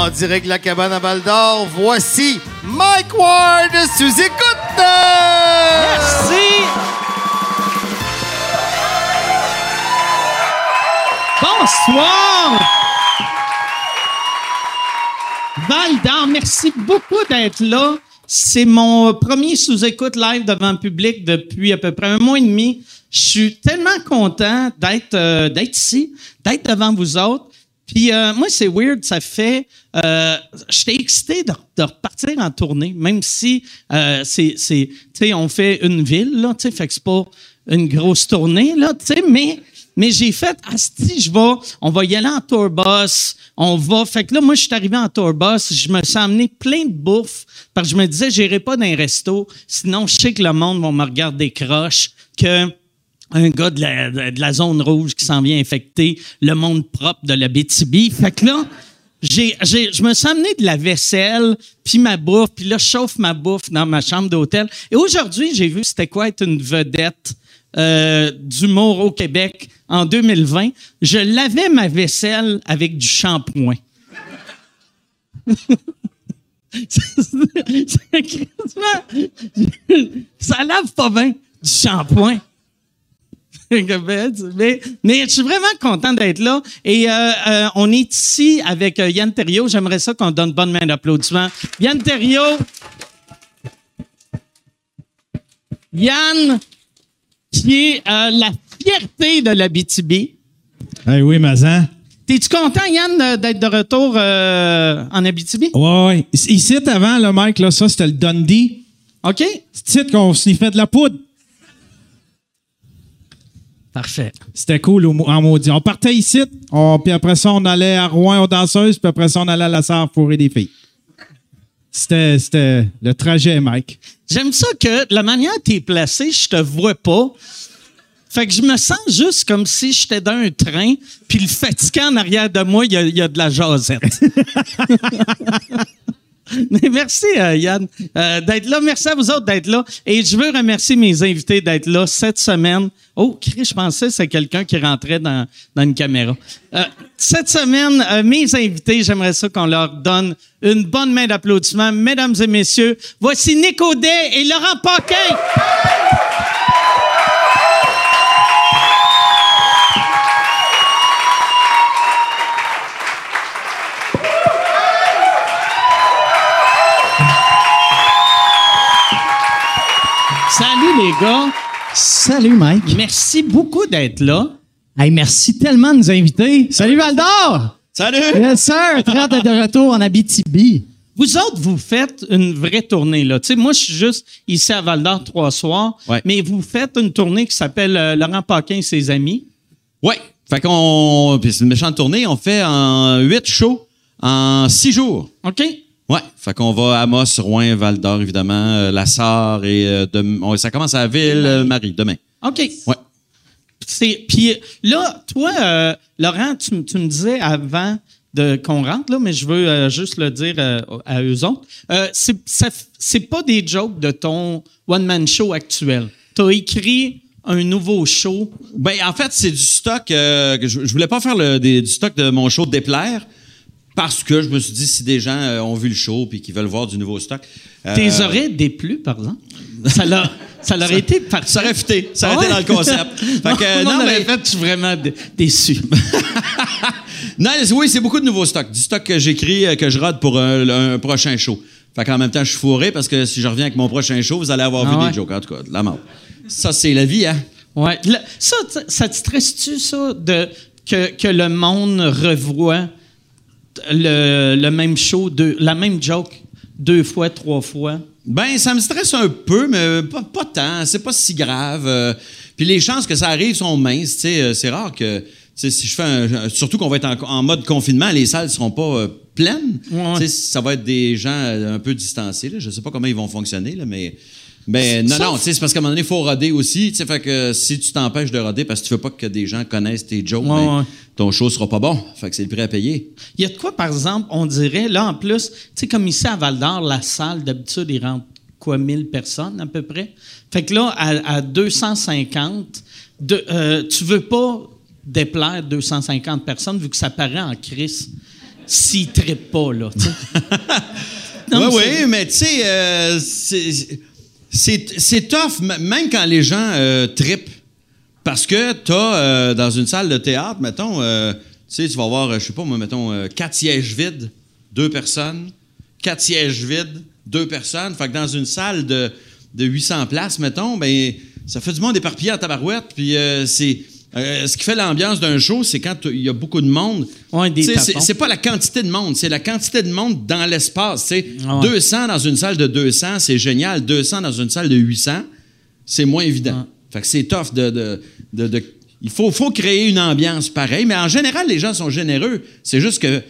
En direct de la cabane à Val d'Or, voici Mike Ward sous écoute! Merci! Bonsoir! Val d'Or, merci beaucoup d'être là. C'est mon premier sous-écoute live devant le public depuis à peu près un mois et demi. Je suis tellement content d'être euh, d'être ici, d'être devant vous autres. Puis euh, moi, c'est weird, ça fait... Euh, J'étais excité de, de, repartir en tournée, même si euh, c'est... Tu sais, on fait une ville, là, tu sais, fait que c'est pas une grosse tournée, là, tu sais, mais... Mais j'ai fait, si je vais, on va y aller en tour bus, on va. Fait que là, moi, je suis arrivé en tour bus, je me suis amené plein de bouffe, parce que je me disais, j'irai pas dans un resto, sinon je sais que le monde va me regarder croche, que un gars de la, zone rouge qui s'en vient infecter le monde propre de la BTB. Fait que là, j'ai, j'ai, je me suis amené de la vaisselle, puis ma bouffe, puis là, je chauffe ma bouffe dans ma chambre d'hôtel. Et aujourd'hui, j'ai vu c'était quoi être une vedette euh, d'humour au Québec en 2020. Je lavais ma vaisselle avec du shampoing. ça lave pas bien du shampoing. mais, mais je suis vraiment content d'être là. Et euh, euh, on est ici avec euh, Yann Terriot. J'aimerais ça qu'on donne bonne main d'applaudissement. Yann Terriot. Yann, qui est la fierté de la BTB. Hey, oui, Mazan. T'es-tu content, Yann, d'être de retour en Abitibi? Oui, oui. Ici, avant, le mec, là, ça, c'était le Dundee. OK. C'est qu'on sniffait de la poudre. Parfait. C'était cool en maudit. On partait ici, on, puis après ça, on allait à Rouen aux danseuses, puis après ça, on allait à la Sarre fourrer des filles. C'était, c'était le trajet, Mike. J'aime ça que la manière que t'es placé, je te vois pas. Fait que je me sens juste comme si j'étais dans un train, puis le fatigant en arrière de moi, il y a, y a de la jasette. Merci, euh, Yann, euh, d'être là. Merci à vous autres d'être là. Et je veux remercier mes invités d'être là cette semaine. Oh, Chris, je pensais que c'est quelqu'un qui rentrait dans, une caméra. Euh, cette semaine, mes invités, j'aimerais ça qu'on leur donne une bonne main d'applaudissement. Mesdames et messieurs, voici Nick Audet et Laurent Paquin. Salut les gars. Salut Mike. Merci beaucoup d'être là. Hey, merci tellement de nous inviter. Salut Valdor. Salut. Yes sir. Très de retour en Abitibi. Vous autres, vous faites une vraie tournée là. Tu sais, moi, je suis juste ici à Val d'Or trois soirs, Ouais. mais vous faites une tournée qui s'appelle euh, Laurent Paquin et ses amis. Ouais. Fait qu'on. Puis c'est une méchante tournée. On fait en huit shows en six jours. OK? Ouais. Fait qu'on va à Amos, Rouen, Val d'Or, évidemment, euh, La Sarre et euh, on- ça commence à Ville-Marie demain. OK. Ouais. Puis là, toi, euh, Laurent, tu, tu me disais avant de qu'on rentre là, mais je veux euh, juste le dire euh, à eux autres. Euh, c'est pas des jokes de ton one man show actuel. T'as écrit un nouveau show. Ben, en fait, c'est du stock. euh, je, je voulais pas faire le, des- du stock de mon show Déplaire parce que je me suis dit, si des gens euh, ont vu le show puis qu'ils veulent voir du nouveau stock. euh, Tes oreilles déplu, par exemple. Ça l'a, ça leur été parfait. Ça aurait fité. Ça aurait Ah été dans le concept. Fait que, non, non, non, mais- en fait, je suis vraiment dé- déçu. Non, oui, c'est beaucoup de nouveaux stocks. Du stock que j'écris, euh, que je rode pour un, un prochain show. Fait qu'en même temps, je suis fourré parce que si je reviens avec mon prochain show, vous allez avoir Ah vu ouais? des jokes. En tout cas, de la mort. Ça, c'est la vie, hein? Ouais. Ça, ça te stresse-tu, ça, de, que, que le monde revoit le, le même show, deux, la même joke deux fois, trois fois? Ben, ça me stresse un peu, mais pas, pas tant. C'est pas si grave. Euh, Puis les chances que ça arrive sont minces. Euh, C'est rare que. Si je fais un, surtout qu'on va être en, en mode confinement, les salles seront pas euh, pleines. Ouais. Ça va être des gens un peu distancés. Là. Je sais pas comment ils vont fonctionner, là, mais. Mais non, non, c'est parce qu'à un moment donné, il faut roder aussi. Fait que si tu t'empêches de roder parce que tu veux pas que des gens connaissent tes jokes, Ouais, ben, ouais. Ton show sera pas bon. Fait que c'est le prix à payer. Il y a de quoi, par exemple, on dirait, là, en plus, tu sais, comme ici à Val d'Or, la salle, d'habitude, il rentre quoi, 1000 personnes à peu près? Fait que là, à, à 250, de, euh, tu veux pas déplaire 250 personnes vu que ça paraît en crise. s'ils trippent pas, là. Oui, oui, mais tu sais, euh, c'est- tough, même quand les gens euh, trippent. Parce que tu as, dans une salle de théâtre, mettons, euh, tu sais, tu vas avoir, euh, je sais pas moi, mettons, euh, quatre sièges vides, deux personnes. Quatre sièges vides, deux personnes. Fait que dans une salle de, de 800 places, mettons, ben ça fait du monde éparpillé en tabarouette. Puis euh, c'est... euh, ce qui fait l'ambiance d'un show, c'est quand il y a beaucoup de monde. Ouais, c'est- pas la quantité de monde, c'est la quantité de monde dans l'espace. Ah ouais. 200 dans une salle de 200, c'est génial. 200 dans une salle de 800, c'est moins évident. Fait que c'est tough de... de- de- de- il faut, faut créer une ambiance pareille, mais en général, les gens sont généreux. C'est juste que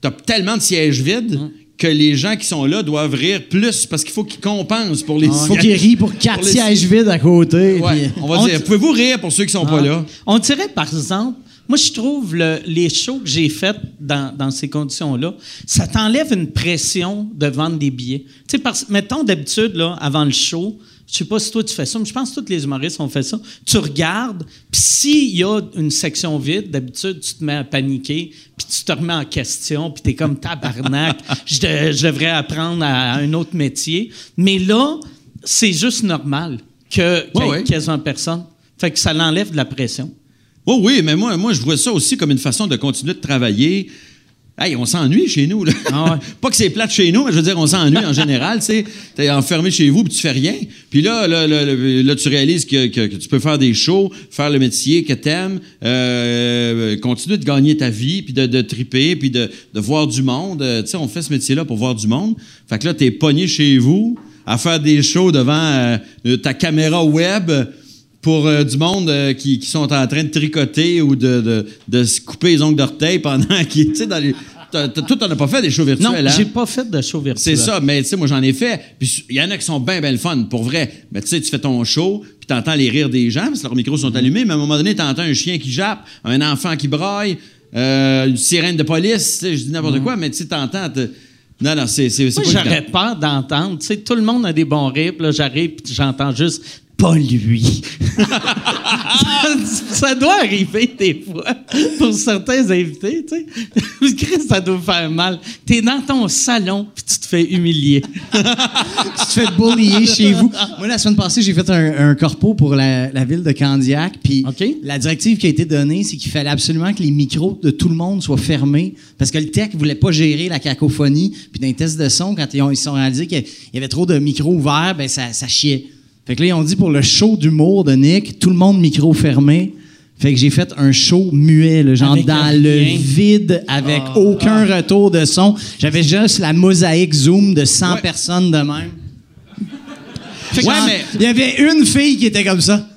tu as tellement de sièges vides que les gens qui sont là doivent rire plus parce qu'il faut qu'ils compensent pour les Il faut qu'il sièges. rie pour quatre Pour les- sièges vides à côté. Ouais, puis- on va On dire, pouvez-vous rire pour ceux qui sont pas là? On dirait, par exemple, moi, je trouve le- les shows que j'ai faits dans, dans ces conditions-là, ça t'enlève une pression de vendre des billets. Tu sais, parce- mettons, d'habitude, là, avant le show, je sais pas si toi tu fais ça, mais je pense que tous les humoristes ont fait ça. Tu regardes, puis s'il y a une section vide, d'habitude, tu te mets à paniquer, puis tu te remets en question, puis tu es comme tabarnak, je, de- je devrais apprendre à, un autre métier. Mais là, c'est juste normal que- qu'il y ait personne. Fait que ça l'enlève de la pression. Oh oui, mais moi, moi, je vois ça aussi comme une façon de continuer de travailler. Hey, on s'ennuie chez nous. Là. Ah ouais. Pas que c'est plate chez nous, mais je veux dire, on s'ennuie en général. Tu sais, t'es enfermé chez vous puis tu fais rien. Puis là, là, là, là, tu réalises que, que- que tu peux faire des shows, faire le métier que t'aimes, euh, continuer de gagner ta vie, puis de, de triper, puis de, de voir du monde. Euh, tu sais, on fait ce métier-là pour voir du monde. Fait que là, t'es pogné chez vous à faire des shows devant euh, ta caméra web pour euh, du monde euh, qui, qui sont en train de tricoter ou de, de, de se couper les ongles d'orteil pendant qu'ils. Tu sais, dans les. Toi, t'en as pas fait des shows virtuels, Non, hein? j'ai pas fait de show virtuel. C'est ça, mais tu sais, moi, j'en ai fait. Puis il y en a qui sont bien, bien le fun, pour vrai. Mais tu sais, tu fais ton show, puis t'entends les rires des gens, parce que leurs micros sont allumés, mais à un moment donné, t'entends un chien qui jappe, un enfant qui braille, euh, une sirène de police, tu sais, je dis n'importe quoi, mais tu sais, t'entends. te- Non, non, c'est c'est- Moi, pas j'aurais peur d'entendre. Tu sais, tout le monde a des bons rires, puis là, j'arrive, puis j'entends juste pas lui. ça, ça doit arriver des fois pour certains invités, tu sais. Que ça doit faire mal. T'es dans ton salon, puis tu te fais humilier. tu te fais bullier chez vous. Moi, la semaine passée, j'ai fait un, un corpo pour la, la ville de Candiac. Puis la directive qui a été donnée, c'est qu'il fallait absolument que les micros de tout le monde soient fermés parce que le tech voulait pas gérer la cacophonie. Puis dans les tests de son, quand ils ont- ils se sont réalisés qu'il y avait trop de micros ouverts, ben ça, ça chiait. Fait que là, ils ont dit pour le show d'humour de Nick, tout le monde micro fermé. Fait que j'ai fait un show muet, là, genre Avec dans rien. le vide, avec aucun retour de son. J'avais juste la mosaïque Zoom de 100 Ouais. personnes de même. Ouais, genre, mais- Il y avait une fille qui était comme ça.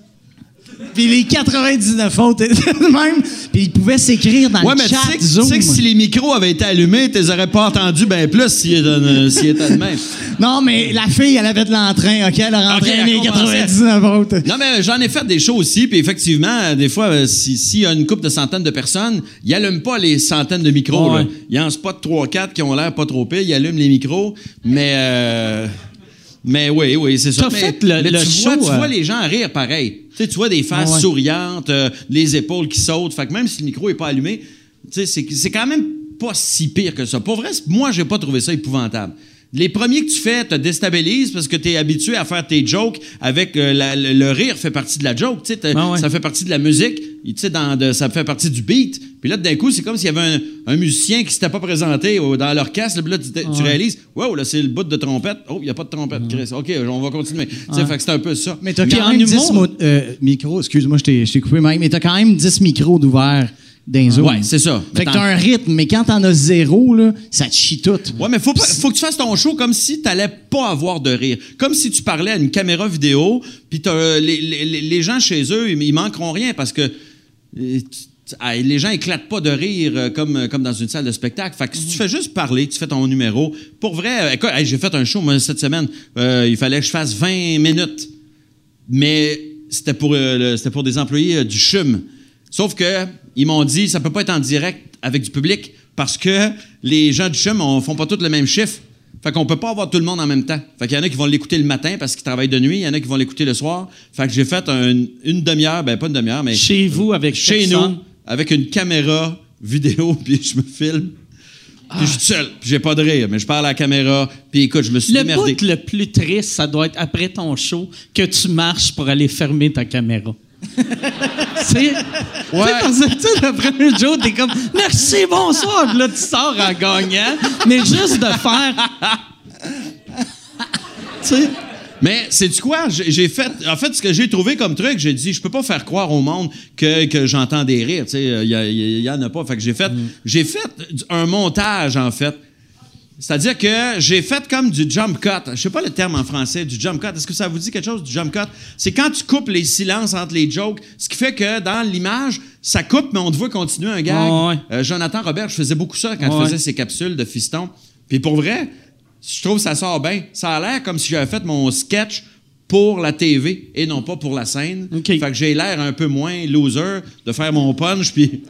Puis les 99 autres étaient de même. Puis ils pouvaient s'écrire dans Ouais, le mais tu chat sais, que- Zoom. tu sais que si les micros avaient été allumés, tu les aurais pas entendus bien plus s'ils étaient, euh, s'ils étaient de même. Non, mais la fille, elle avait de l'entrain, OK? Elle a elle les commençait. 99 autres. Non, mais j'en ai fait des shows aussi, puis effectivement, des fois, euh, si- s'il y a une couple de centaines de personnes, ils n'allument pas les centaines de micros. Ouais. là. Ils en spot 3-4 qui ont l'air pas trop pires, ils allument les micros, mais. euh, mais oui, oui, c'est ça. Mais, fait le- mais le tu, vois, tu euh, vois les gens rire pareil. Tu sais, tu vois des faces Ouais. souriantes, euh, les épaules qui sautent. Fait que même si le micro n'est pas allumé, tu sais, c'est quand même pas si pire que ça. Pour vrai, moi, j'ai pas trouvé ça épouvantable. Les premiers que tu fais te déstabilisent parce que tu es habitué à faire tes jokes avec euh, la- le, le rire fait partie de la joke, tu sais, t'as- Ah ouais. ça fait partie de la musique, tu sais, dans de- ça fait partie du beat. Puis là, d'un coup, c'est comme s'il y avait un, un musicien qui s'était pas présenté au- dans l'orchestre. Puis là, tu, tu réalises, wow, là, c'est le bout de trompette. Oh, il n'y a pas de trompette, Chris. OK, on va continuer. Tu sais, fait que c'est un peu ça. Mais t'as Puis quand même 10 humour- mo- euh, micros. Excuse-moi, je t'ai je t'ai coupé, Mike. Mais t'as quand même 10 micros Zoom. Ouais, c'est ça. Fait que t'as un rythme, mais quand t'en as zéro, là, ça te chie tout. Ouais, mais faut, pas- faut que tu fasses ton show comme si tu n'allais pas avoir de rire. Comme si tu parlais à une caméra vidéo, puis t'as, les, les- les- les gens chez eux, ils, ils manqueront rien parce que les gens éclatent pas de rire euh, comme, euh, comme dans une salle de spectacle. Fait que si tu fais juste parler, tu fais ton numéro. Pour vrai, euh, écoute, j'ai fait un show moi, cette semaine. Euh, il fallait que je fasse 20 minutes. Mais c'était pour, euh, le- c'était pour des employés euh, du CHUM. Sauf que ils m'ont dit ça peut pas être en direct avec du public parce que les gens du CHUM ne font pas tous le même chiffre. Fait qu'on peut pas avoir tout le monde en même temps. Fait qu'il y en a qui vont l'écouter le matin parce qu'ils travaillent de nuit, il y en a qui vont l'écouter le soir. Fait que j'ai fait un- une demi-heure, ben pas une demi-heure, mais Chez vous, avec chez personne. nous, avec une caméra vidéo, puis je me filme. Puis je suis tout seul, puis j'ai pas de rire, mais je parle à la caméra, puis écoute, je me suis Le démerdé. le plus triste, ça doit être après ton show que tu marches pour aller fermer ta caméra. c'est. Ouais. Tu sais, parce que, tu sais, le premier jour, t'es comme merci, bonsoir. Puis là, tu sors en gagnant. Mais juste de faire. tu sais. Mais c'est du quoi? J'ai fait. En fait, ce que j'ai trouvé comme truc, j'ai dit, je peux pas faire croire au monde que, que j'entends des rires. Tu sais, il y, a- y- y en a pas. Fait que j'ai fait, j'ai fait un montage, en fait. C'est-à-dire que j'ai fait comme du jump cut. Je sais pas le terme en français, du jump cut. Est-ce que ça vous dit quelque chose, du jump cut? C'est quand tu coupes les silences entre les jokes, ce qui fait que dans l'image, ça coupe, mais on te voit continuer un gag. Ouais. Euh, Jonathan Robert, je faisais beaucoup ça quand Ouais. je faisais ses capsules de fiston. Puis pour vrai, je trouve que ça sort bien. Ça a l'air comme si j'avais fait mon sketch pour la TV et non pas pour la scène. Fait que j'ai l'air un peu moins loser de faire mon punch, puis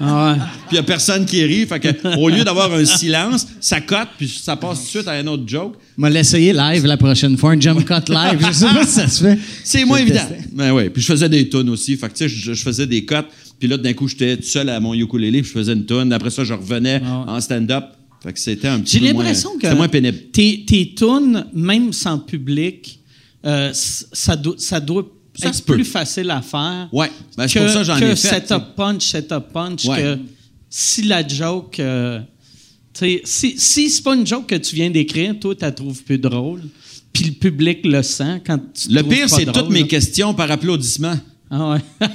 Ah ouais. il n'y a personne qui rit. Fait que, au lieu d'avoir un silence, ça cote, puis ça passe tout de suite à un autre joke. m'a l'essayer live la prochaine fois, un jump cut live. Je sais pas si ça se fait. C'est moins évident. tester. Ben ouais. Puis je faisais des tunes aussi. Fait que, tu sais, je, je faisais des cuts. Puis là, d'un coup, j'étais tout seul à mon ukulélé, puis je faisais une tune. Après ça, je revenais en stand-up. Fait que c'était un petit J'ai peu moins... l'impression que. C'était moins pénible. Tes, tes tunes, même sans public, euh, ça doit, ça doit Ça peut. plus facile à faire. Ouais. Ben, c'est que, pour ça que j'en ai fait. setup punch, setup punch, Ouais. que si la joke. euh, si, si c'est pas une joke que tu viens d'écrire, toi, tu la trouves plus drôle. Puis le public le sent quand tu Le pire, c'est toutes mes là. questions par applaudissement. Ah ouais.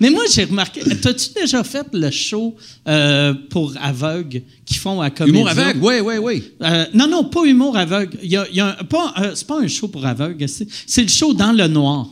Mais moi, j'ai remarqué. T'as-tu déjà fait le show euh, pour aveugles qui font à Comédia? Humour aveugle, oui, oui, oui. Euh, non, non, pas humour aveugle. Y a, y a un- pas, euh, c'est pas un show pour aveugles. C'est, le show dans le noir.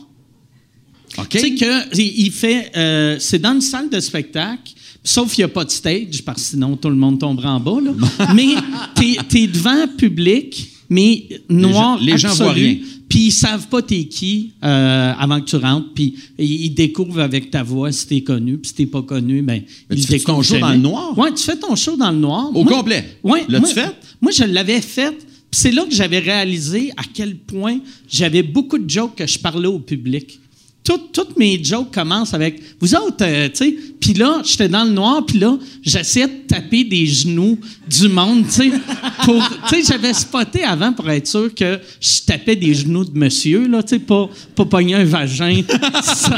OK. Tu sais que il il fait, c'est dans une salle de spectacle, sauf qu'il n'y a pas de stage parce que sinon tout le monde tomberait en bas. Là. mais t'es, t'es devant public, mais noir Les gens- les gens voient rien. Puis ils savent pas t'es qui euh, avant que tu rentres. Puis ils découvrent avec ta voix si t'es connu. Puis si t'es pas connu, ben Mais ils tu fais ton show dans le noir? Ouais, tu fais ton show dans le noir. Au Moi- complet? Ouais. L'as-tu fait? Moi, je l'avais fait. Puis c'est là que j'avais réalisé à quel point j'avais beaucoup de jokes que je parlais au public. Tout- toutes mes jokes commencent avec vous autres, euh, tu sais. Puis là, j'étais dans le noir, puis là, j'essayais de taper des genoux du monde, tu sais. pour- Tu sais, j'avais spoté avant pour être sûr que je tapais des genoux de monsieur, là, tu sais, pas, pas pogner un vagin sans,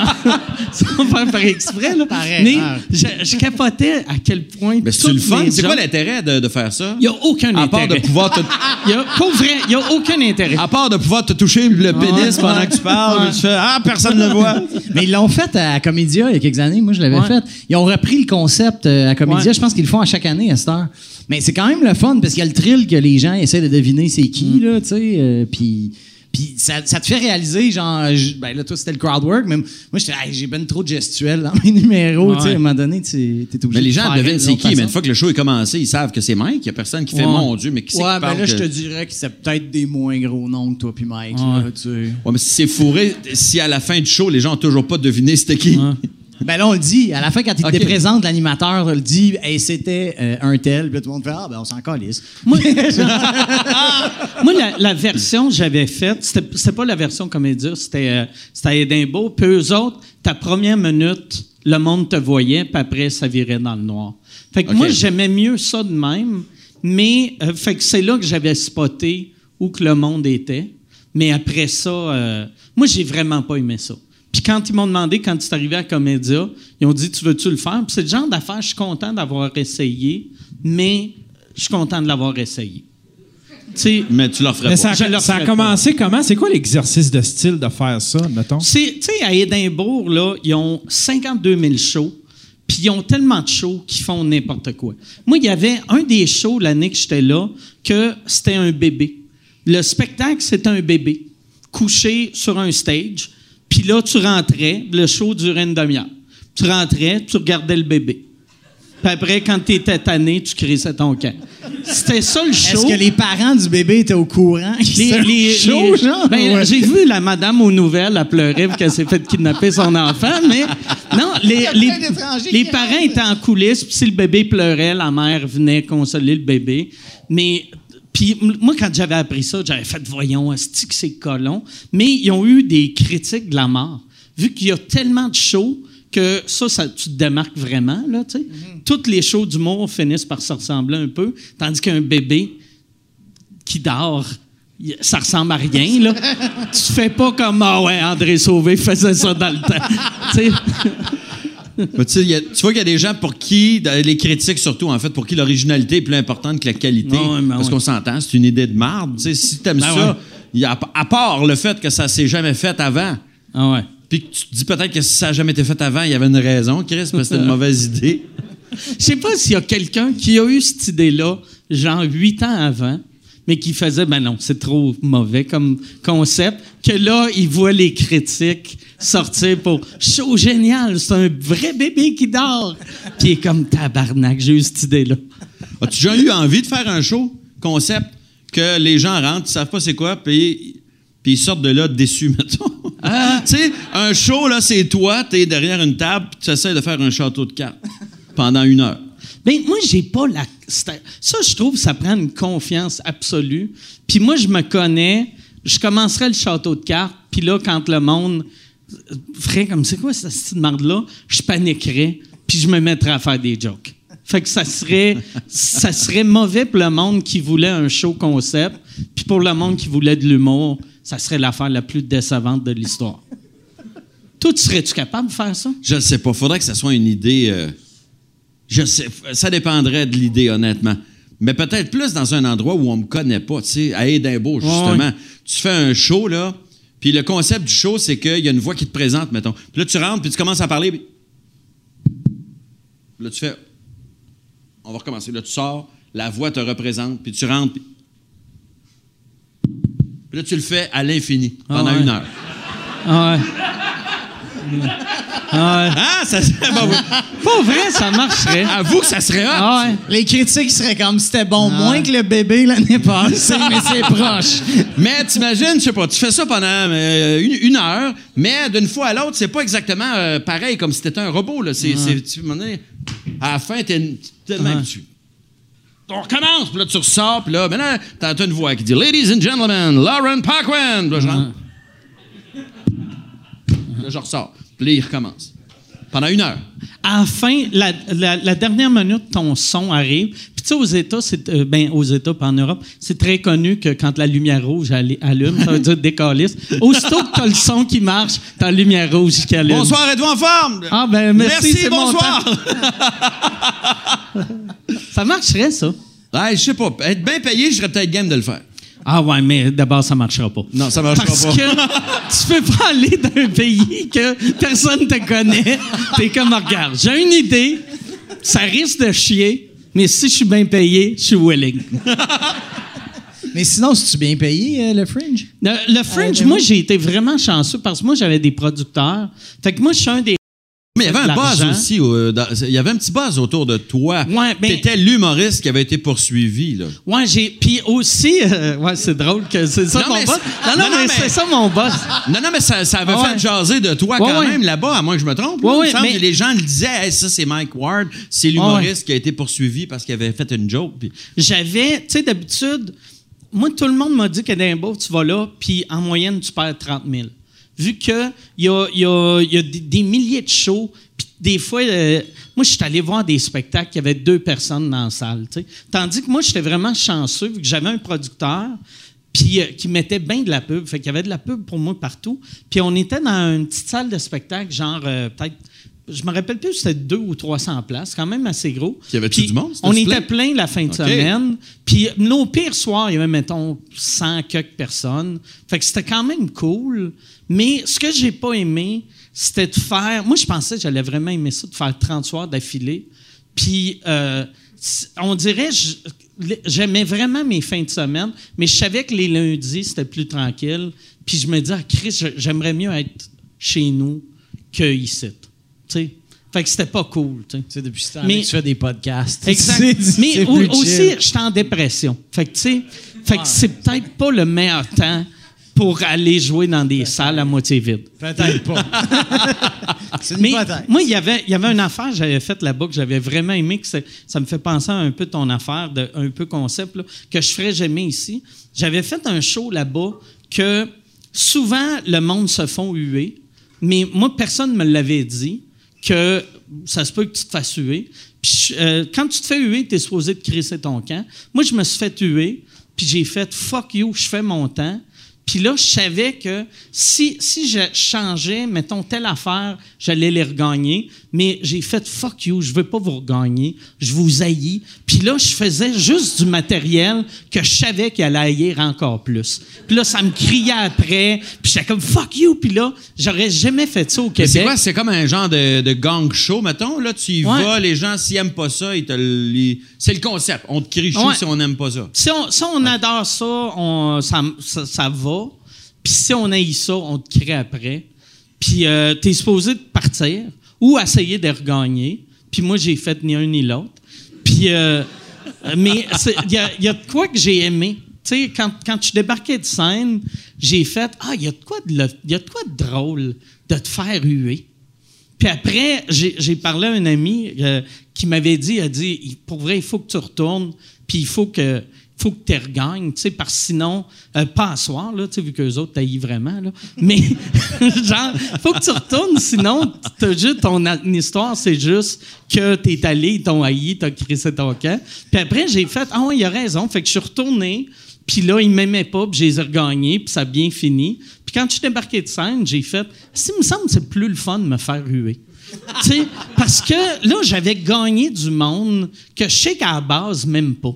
sans faire par exprès, là. Par Mais je, je capotais à quel point. Mais c'est le fun. C'est quoi l'intérêt de, de faire ça? Il n'y a aucun À part intérêt. de pouvoir te, Il y a, pour vrai, il n'y a aucun intérêt. à part de pouvoir te toucher le pénis Ouais. pendant que tu parles, Ouais. tu fais Ah, personne ne Mais ils l'ont fait à Comédia il y a quelques années. Moi, je l'avais Ouais. fait. Ils ont repris le concept euh, à Comédia. Ouais. Je pense qu'ils le font à chaque année à cette heure. Mais c'est quand même le fun parce qu'il y a le thrill que les gens essaient de deviner c'est qui, Mm. là, tu sais. euh, puis. Puis ça, ça te fait réaliser, genre, je- ben là, toi, c'était le crowd work, mais moi, j'étais, Hey, j'ai ben trop de gestuels dans mes numéros, tu sais, à un moment donné, tu es obligé Mais les de gens faire devinent c'est qui, mais une fois que le show est commencé, ils savent que c'est Mike. Il n'y a personne qui fait Ouais. Mon Dieu, mais qui c'est Ouais, ben là, je te dirais que c'est peut-être des moins gros noms que toi puis Mike, Ouais. là, tu sais. Ouais, mais si c'est fourré, si à la fin du show, les gens n'ont toujours pas deviné c'était qui. Ben là, on le dit. À la fin, quand il Ok. te présente, l'animateur le dit, hey, c'était euh, un tel. Puis tout le monde fait, ah, ben on s'en calisse. Moi, moi, la, la version que j'avais faite, c'était pas la version comédia, c'était euh, à Édimbourg. Puis eux autres, ta première minute, le monde te voyait, puis après, ça virait dans le noir. Fait que moi, j'aimais mieux ça de même, mais euh, fait que c'est là que j'avais spoté où que le monde était. Mais après ça, euh, moi, j'ai vraiment pas aimé ça. Puis quand ils m'ont demandé, quand c'est arrivé à Comédia, ils ont dit Tu veux-tu le faire? Puis c'est le genre d'affaire, je suis content d'avoir essayé, mais je suis content de l'avoir essayé. Tu sais, Mais tu leur ferais Mais pas. ça, a, ça a commencé comment? C'est quoi l'exercice de style de faire ça, mettons? tu sais, à Édimbourg, là, ils ont 52 000 shows, puis ils ont tellement de shows qu'ils font n'importe quoi. Moi, il y avait un des shows l'année que j'étais là, que c'était un bébé. Le spectacle, c'était un bébé couché sur un stage, puis là, tu rentrais, le show durait une demi-heure. Tu rentrais, tu regardais le bébé. Puis après, quand tu étais tanné, tu crissais ton camp. C'était ça le show. Est-ce que les parents du bébé étaient au courant? Les- les- genre? Ben, Ouais? J'ai vu la madame aux nouvelles, elle pleurait parce qu'elle s'est fait kidnapper son enfant, mais non, les, les, les parents étaient en coulisses, puis si le bébé pleurait, la mère venait consoler le bébé. Mais, puis moi, quand j'avais appris ça, j'avais fait, voyons, est-ce que c'est colon? Mais ils ont eu des critiques de la mort. Vu qu'il y a tellement de shows que ça, ça tu te démarques vraiment, là, tu sais. Toutes les shows d'humour finissent par se ressembler un peu, tandis qu'un bébé qui dort, ça ressemble à rien, là. tu fais pas comme, ah ouais, André Sauvé faisait ça dans le temps. tu sais. Mais tu sais, il y a- tu vois qu'il y a des gens pour qui, les critiques surtout, en fait, pour qui l'originalité est plus importante que la qualité. Ouais, ben parce ouais. qu'on s'entend, c'est une idée de marde. Tu sais, si t'aimes Ben ça, ouais. a, à part le fait que ça s'est jamais fait avant, Ah ouais. puis que tu te dis peut-être que si ça n'a jamais été fait avant, il y avait une raison, Chris, parce que c'était une mauvaise idée. Je sais pas s'il y a quelqu'un qui a eu cette idée-là, genre huit ans avant, mais qui faisait, ben non, c'est trop mauvais comme concept, que là, il voit les critiques sortir pour show génial, c'est un vrai bébé qui dort. Puis il est comme tabarnak, j'ai eu cette idée-là. As-tu déjà eu envie de faire un show, concept, que les gens rentrent, ils savent pas c'est quoi, puis, puis ils sortent de là déçus, mettons? tu sais, un show, là, c'est toi, t'es derrière une table, tu essaies de faire un château de cartes pendant une heure. Ben, moi, j'ai pas la. Ça, je trouve, ça prend une confiance absolue. Puis moi, je me connais. Je commencerais le château de cartes. Puis là, quand le monde ferait comme c'est quoi cette marde-là, je paniquerais. Puis je me mettrais à faire des jokes. Fait que ça serait, ça serait mauvais pour le monde qui voulait un show concept. Puis pour le monde qui voulait de l'humour, ça serait l'affaire la plus décevante de l'histoire. Toi, tu serais-tu capable de faire ça? Je ne sais pas. Faudrait que ça soit une idée. euh, je sais. Ça dépendrait de l'idée, honnêtement. Mais peut-être plus dans un endroit où on me connaît pas. Tu sais, à Édimbourg, justement. Tu fais un show, là. Puis le concept du show, c'est qu'il y a une voix qui te présente, mettons. Puis là, tu rentres, puis tu commences à parler. Puis là, tu fais. On va recommencer. Là, tu sors, la voix te représente, puis tu rentres. Puis, puis là, tu le fais à l'infini, pendant Ah ouais. une heure. Ah ouais. Ah ouais. Ah, ça serait. oui. Pas vrai, ça marcherait. Avoue que ça serait hot. Ah ouais. Les critiques seraient comme c'était bon, moins que le bébé l'année passée, mais c'est proche. Mais t'imagines, je sais pas, tu fais ça pendant euh, une, une heure, mais d'une fois à l'autre, c'est pas exactement euh, pareil comme si t'étais un robot. Là. C'est, c'est- tu- à la fin, t'es tellement tu- On recommence, puis là, tu ressors, puis là, maintenant, t'entends une voix qui dit Ladies and gentlemen, Lauren Paquin. Puis là, je rentre. Là, je ressors. Puis là, il recommence. Pendant une heure. À la fin, la, la- la dernière minute, ton son arrive. Puis tu sais, aux États, c'est, euh, ben, aux États, pas en Europe, c'est très connu que quand la lumière rouge allume, ça veut dire décalisse. Aussitôt que t'as le son qui marche, t'as la lumière rouge qui allume. Bonsoir, êtes-vous en forme? Ah, ben, merci, c'est mon bonsoir. Ça marcherait, ça. Ouais, je sais pas. Être bien payé, je serais peut-être game de le faire. Ah ouais, mais d'abord, ça marchera pas. Non, ça marchera Parce pas. que tu peux pas aller d'un pays que personne te connaît. T'es comme, regarde, j'ai une idée, ça risque de chier, mais si je suis bien payé, je suis willing. Mais sinon, si tu bien payé, euh, le Fringe? Le, le Fringe, Euh, moi, j'ai été vraiment chanceux parce que moi, j'avais des producteurs. Fait que moi, je suis un des. Mais il y avait un buzz aussi. euh, dans- il y avait un petit buzz autour de toi. Ouais, mais- T'étais l'humoriste qui avait été poursuivi. Là. Ouais, j'ai. Puis aussi, euh, ouais, c'est drôle que c'est ça Non, mon boss. Non, non, mais, mais- c'est ça mon boss. Non, non, mais ça, ça avait Ah fait ouais. jaser de toi Ouais, quand même là-bas, à moins que je me trompe. Là. Il me ouais, semble mais- que les gens le disaient, Hey, ça c'est Mike Ward, c'est l'humoriste qui a été poursuivi parce qu'il avait fait une joke. J'avais, tu sais, d'habitude, moi, tout le monde m'a dit qu'Édimbourg, tu vas là, puis en moyenne, tu perds 30 000. Vu qu'il y a, y a- des, milliers de shows, puis des fois, euh, moi, je suis allé voir des spectacles, il y deux personnes dans la salle. Tandis que moi, j'étais vraiment chanceux, vu que j'avais un producteur, puis euh, qui mettait bien de la pub. Fait qu'il y avait de la pub pour moi partout. Puis on était dans une petite salle de spectacle, genre, euh, peut-être, je me rappelle plus, c'était deux ou 300 places, quand même assez gros. Puis y Puis du monde? On était plein la fin de semaine. Puis nos pires soirs, il y avait, mettons, 100 quelques personnes. Fait que c'était quand même cool. Mais ce que j'ai pas aimé, c'était de faire... Moi, je pensais que j'allais vraiment aimer ça, de faire 30 soirs d'affilée. Puis euh, on dirait... J'aimais vraiment mes fins de semaine, mais je savais que les lundis, c'était plus tranquille. Puis je me disais, ah, Chris, j'aimerais mieux être chez nous que ici. Fait que c'était pas cool. tu sais. Tu sais, depuis ce temps Mais- tu fais des podcasts. Exact. Mais au- aussi, j'étais en dépression. Fait que, tu sais, fait que c'est peut-être pas le meilleur temps pour aller jouer dans des salles à moitié vides. Peut-être pas. c'est une Mais moi, il y avait, il y avait une affaire que j'avais faite là-bas que j'avais vraiment aimé, que ça me fait penser à un peu ton affaire, de, un peu concept, là, que je ferais jamais ici. J'avais fait un show là-bas que souvent, le monde se font huer, mais moi, personne ne me l'avait dit, que ça se peut que tu te fasses huer. Puis euh, quand tu te fais huer, tu es supposé te crisser ton camp. Moi, je me suis fait huer, puis j'ai fait fuck you, je fais mon temps. Puis là, je savais que si, si je changeais, mettons, telle affaire, j'allais les regagner. Mais j'ai fait fuck you, je veux pas vous regagner, je vous haïs. Puis là, je faisais juste du matériel que je savais qu'il allait haïr encore plus. Puis là, ça me criait après, puis j'étais comme fuck you. Puis là, j'aurais jamais fait ça au Québec. c'est quoi? C'est comme un genre de, de gang show, mettons. Là, tu y Ouais. vas, les gens, s'ils aiment pas ça, ils te c'est le concept. On te crie chou Ouais. si on n'aime pas ça. Si on, si on adore ça, on- ça, ça, ça va. Puis si on haït ça, on te crée après. Puis euh, t'es supposé de partir ou essayer de regagner. Puis moi, j'ai fait ni un ni l'autre. Puis, euh, mais il y y a de quoi que j'ai aimé. Tu sais, quand, quand je débarquais de scène, j'ai fait Ah, il y, a de quoi de drôle de te faire huer. Puis après, j'ai parlé à un ami euh, qui m'avait dit, il a dit, pour vrai, il faut que tu retournes, puis il faut que faut que tu regagnes, tu sais, parce que sinon, euh, pas à soir, là, tu sais, vu qu'eux autres taillent vraiment. Mais, genre, faut que tu retournes, sinon, t'as juste ton histoire, c'est juste que t'es allé, ils t'ont haï, t'as crissé ton camp. Puis après, j'ai fait, ah ouais, il a raison. Fait que je suis retourné, puis là, ils m'aimaient pas, puis je les ai regagnés, puis ça a bien fini. Puis quand je suis débarqué de scène, j'ai fait, si me semble, c'est plus le fun de me faire huer. Tu sais, parce que là, j'avais gagné du monde que je sais qu'à la base, même pas.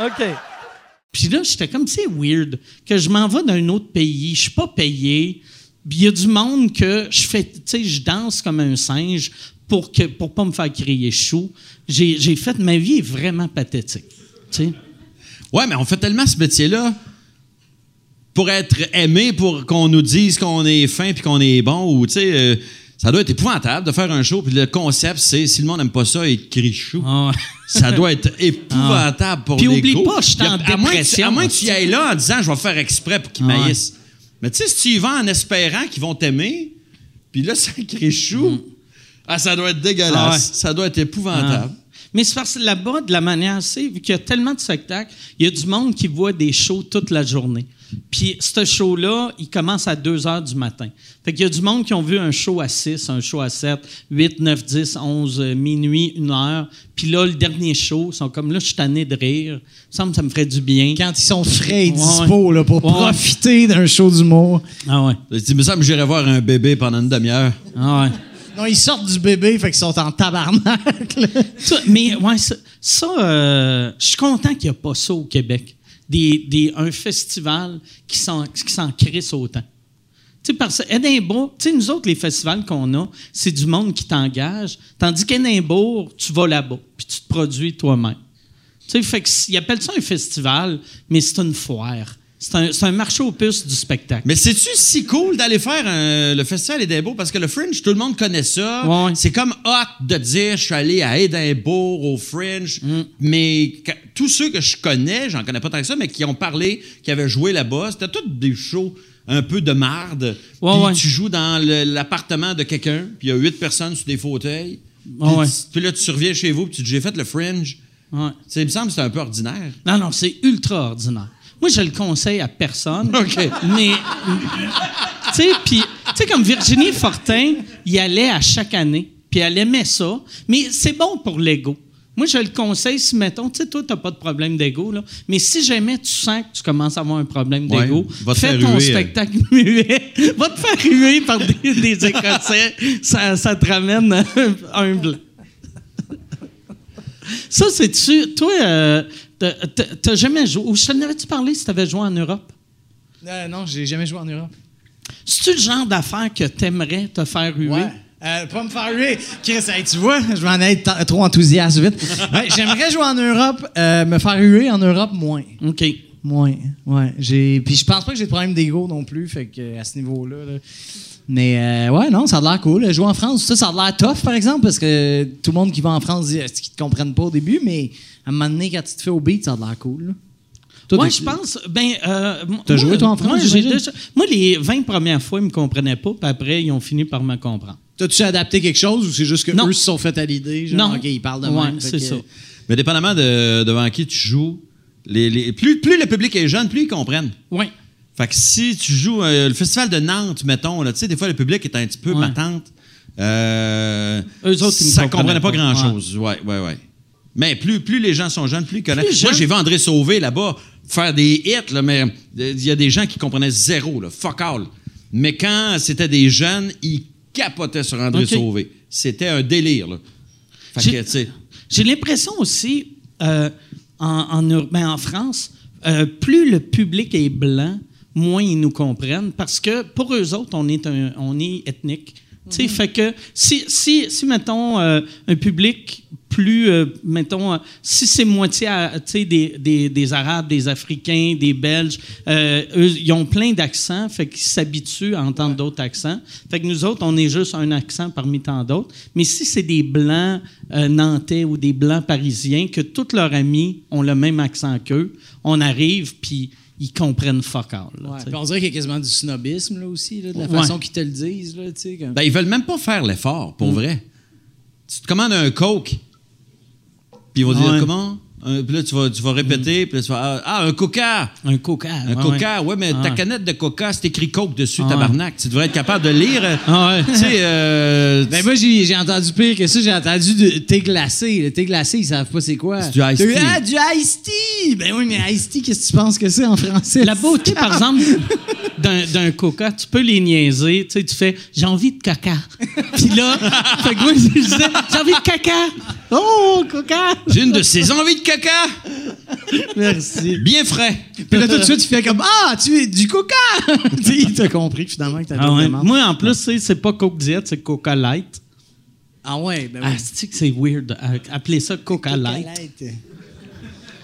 OK. Puis là, j'étais comme, c'est weird que je m'en vais d'un autre pays, je suis pas payé. Il y a du monde que je fais, tu sais, je danse comme un singe pour que pour pas me faire crier chou. J'ai fait, ma vie est vraiment pathétique. Ouais, mais on fait tellement ce métier-là pour être aimé, pour qu'on nous dise qu'on est fin puis qu'on est bon, ou tu sais, euh, ça doit être épouvantable de faire un show. Puis le concept, c'est si le monde n'aime pas ça, il crie chou. Ça doit être épouvantable pour Puis l'ego. oublie pas, je suis en à moins que tu- dépression, À moins que tu y ailles là en disant, je vais faire exprès pour qu'ils Ah maïssent. Mais tu sais, si tu y vas en espérant qu'ils vont t'aimer, puis là, ça crie chou, ah, ça doit être dégueulasse. Mm. Ah ouais. Ça doit être épouvantable. Ah. Mais c'est parce que là-bas, de la manière, c'est vu qu'il y a tellement de spectacles, il y a du monde qui voit des shows toute la journée. Puis ce show-là, il commence à 2 heures du matin. Fait qu'il y a du monde qui ont vu un show à 6, un show à 7, 8, 9, 10, 11, euh, minuit, 1 heure. Puis là, le dernier show, ils sont comme là, je suis tanné de rire. Il me semble que ça me ferait du bien. Quand ils sont frais et Ouais, dispo là, pour ouais. profiter d'un show d'humour. Ah ouais. Il me semble que j'irais voir un bébé pendant une demi-heure. Ah ouais. Non, ils sortent du bébé, fait qu'ils sont en tabarnak. là. Ça, mais ouais, ça, ça, euh, je suis content qu'il n'y a pas ça au Québec. Des, un festival qui s'en, crisse autant. Tu sais, parce que Édimbourg, tu sais, nous autres, les festivals qu'on a, c'est du monde qui t'engage. Tandis qu'Édimbourg, tu vas là-bas, puis tu te produis toi-même. Tu sais, fait appellent ça un festival, mais c'est une foire. C'est un, marché aux puces du spectacle. Mais c'est-tu si cool d'aller faire un- le festival Édimbourg? Parce que le Fringe, tout le monde connaît ça. Ouais. C'est comme hot de dire je suis allé à Édimbourg, au Fringe. Mm. Mais que- tous ceux que je connais, j'en connais pas tant que ça, mais qui ont parlé, qui avaient joué là-bas, c'était tous des shows un peu de marde. Ouais, puis ouais. tu joues dans l'appartement de quelqu'un, puis il y a huit personnes sur des fauteuils. Puis, là, tu reviens chez vous, puis tu dis j'ai fait le Fringe. Ouais. Il me semble que c'est un peu ordinaire. Non, non, c'est ultra ordinaire. Moi, je le conseille à personne. OK. Mais, tu sais, puis, tu sais, comme Virginie Fortin, il allait à chaque année, puis elle aimait ça. Mais c'est bon pour l'ego. Moi, je le conseille si, mettons, tu sais, toi, t'as pas de problème d'ego, là. Mais si jamais tu sens que tu commences à avoir un problème d'ego, fais ton euh. spectacle muet. va te faire huer par des, des Écossais. Ça, ça te ramène humble. Ça, c'est-tu. Toi, euh, t'as- jamais joué. Ou je t'en avais-tu parlé si t'avais joué en Europe? Euh, non, j'ai jamais joué en Europe. C'est-tu le genre d'affaire que t'aimerais te faire huer? Euh, pas me faire huer. Chris, hey, tu vois, je vais en être trop enthousiaste vite. Ouais, J'aimerais jouer en Europe, euh, me faire huer en Europe moins. OK. Ouais, ouais. J'ai... Puis je pense pas que j'ai de problème d'ego non plus, fait que à ce niveau-là. là. Mais euh, ouais, non, ça a l'air cool. Jouer en France, ça, ça a l'air tough, par exemple, parce que tout le monde qui va en France dit qu'ils te comprennent pas au début, mais à un moment donné, quand tu te fais au beat, ça a l'air cool. là. Toi, Moi, je pense. Ben, euh, T'as joué, toi, en France, Moi, déjà- les 20 premières fois, ils me comprenaient pas, puis après, ils ont fini par me comprendre. T'as-tu adapté quelque chose ou c'est juste que Non. eux se sont fait à l'idée? Genre, Non. OK, ils parlent de Ouais, même. c'est que- ça. Mais dépendamment de devant qui tu joues, les, les- plus, plus le public est jeune, plus ils comprennent. Oui. Fait que si tu joues euh, le festival de Nantes, mettons, là, tu sais, des fois le public est un petit peu Ouais. matante. Euh, Eux autres, ils comprenaient comprenait pas pas. grand-chose. Ouais, ouais, ouais. Mais plus, plus les gens sont jeunes, plus ils connaissent. Plus Moi, j'ai vu André Sauvé là-bas faire des hits, là, mais euh, il y a des gens qui comprenaient zéro, là, fuck all. Mais quand c'était des jeunes, ils capotaient sur André. Sauvé. C'était un délire. Là. J'ai- l'impression aussi, euh, en, en, ben, en France, euh, plus le public est blanc, moins ils nous comprennent parce que pour eux autres, on est, un, on est ethnique. Sais, Fait que si, si, si mettons, euh, un public plus, euh, mettons, euh, si c'est moitié euh, des, des, des Arabes, des Africains, des Belges, eux, ils ont plein d'accents, fait qu'ils s'habituent à entendre d'autres accents. Fait que nous autres, on est juste un accent parmi tant d'autres. Mais si c'est des Blancs nantais ou des Blancs parisiens, que tous leurs amis ont le même accent qu'eux, on arrive, puis ils comprennent fuck all. là, Ouais, on dirait qu'il y a quasiment du snobisme là, aussi, là, de la Ouais. façon qu'ils te le disent. Là, comme- Ben, ils veulent même pas faire l'effort, Mm. pour vrai. Tu te commandes un Coke, puis ils vont dire Ouais. comment? Un- puis là, tu vas, tu vas répéter, puis là, tu vas Ah, un Coca! Un coca. Un Coca, ouais, mais Ah ta ouais. canette de Coca, c'est écrit Coke dessus, Ah tabarnak. Tu devrais être capable de lire. euh, Ah ouais. tu sais, euh, Ben moi, j'ai j'ai entendu pire que ça. J'ai entendu de thé glacé. Le thé glacé, ils savent pas c'est quoi. C'est du iced tea. Ah, du iced tea! Ben oui, mais iced tea, qu'est-ce que tu penses que c'est en français? La beauté, par exemple, d'un, coca, tu peux les niaiser. Tu sais, tu fais « j'ai envie de caca ». Puis là, fait que moi, je disais « j'ai envie de caca ».« Oh, coca j'ai une de ces envies de caca, ». Merci. bien frais. Puis là, tout de suite, tu fais comme Ah, tu es du coca! tu sais, il t'a compris finalement que t'as Ah ouais. Moi, en plus, tu sais, c'est pas Coke Diet, c'est Coca Light. Ah ouais, ben oui. Ah, c'est que c'est weird. euh, Appeler ça Coca Light.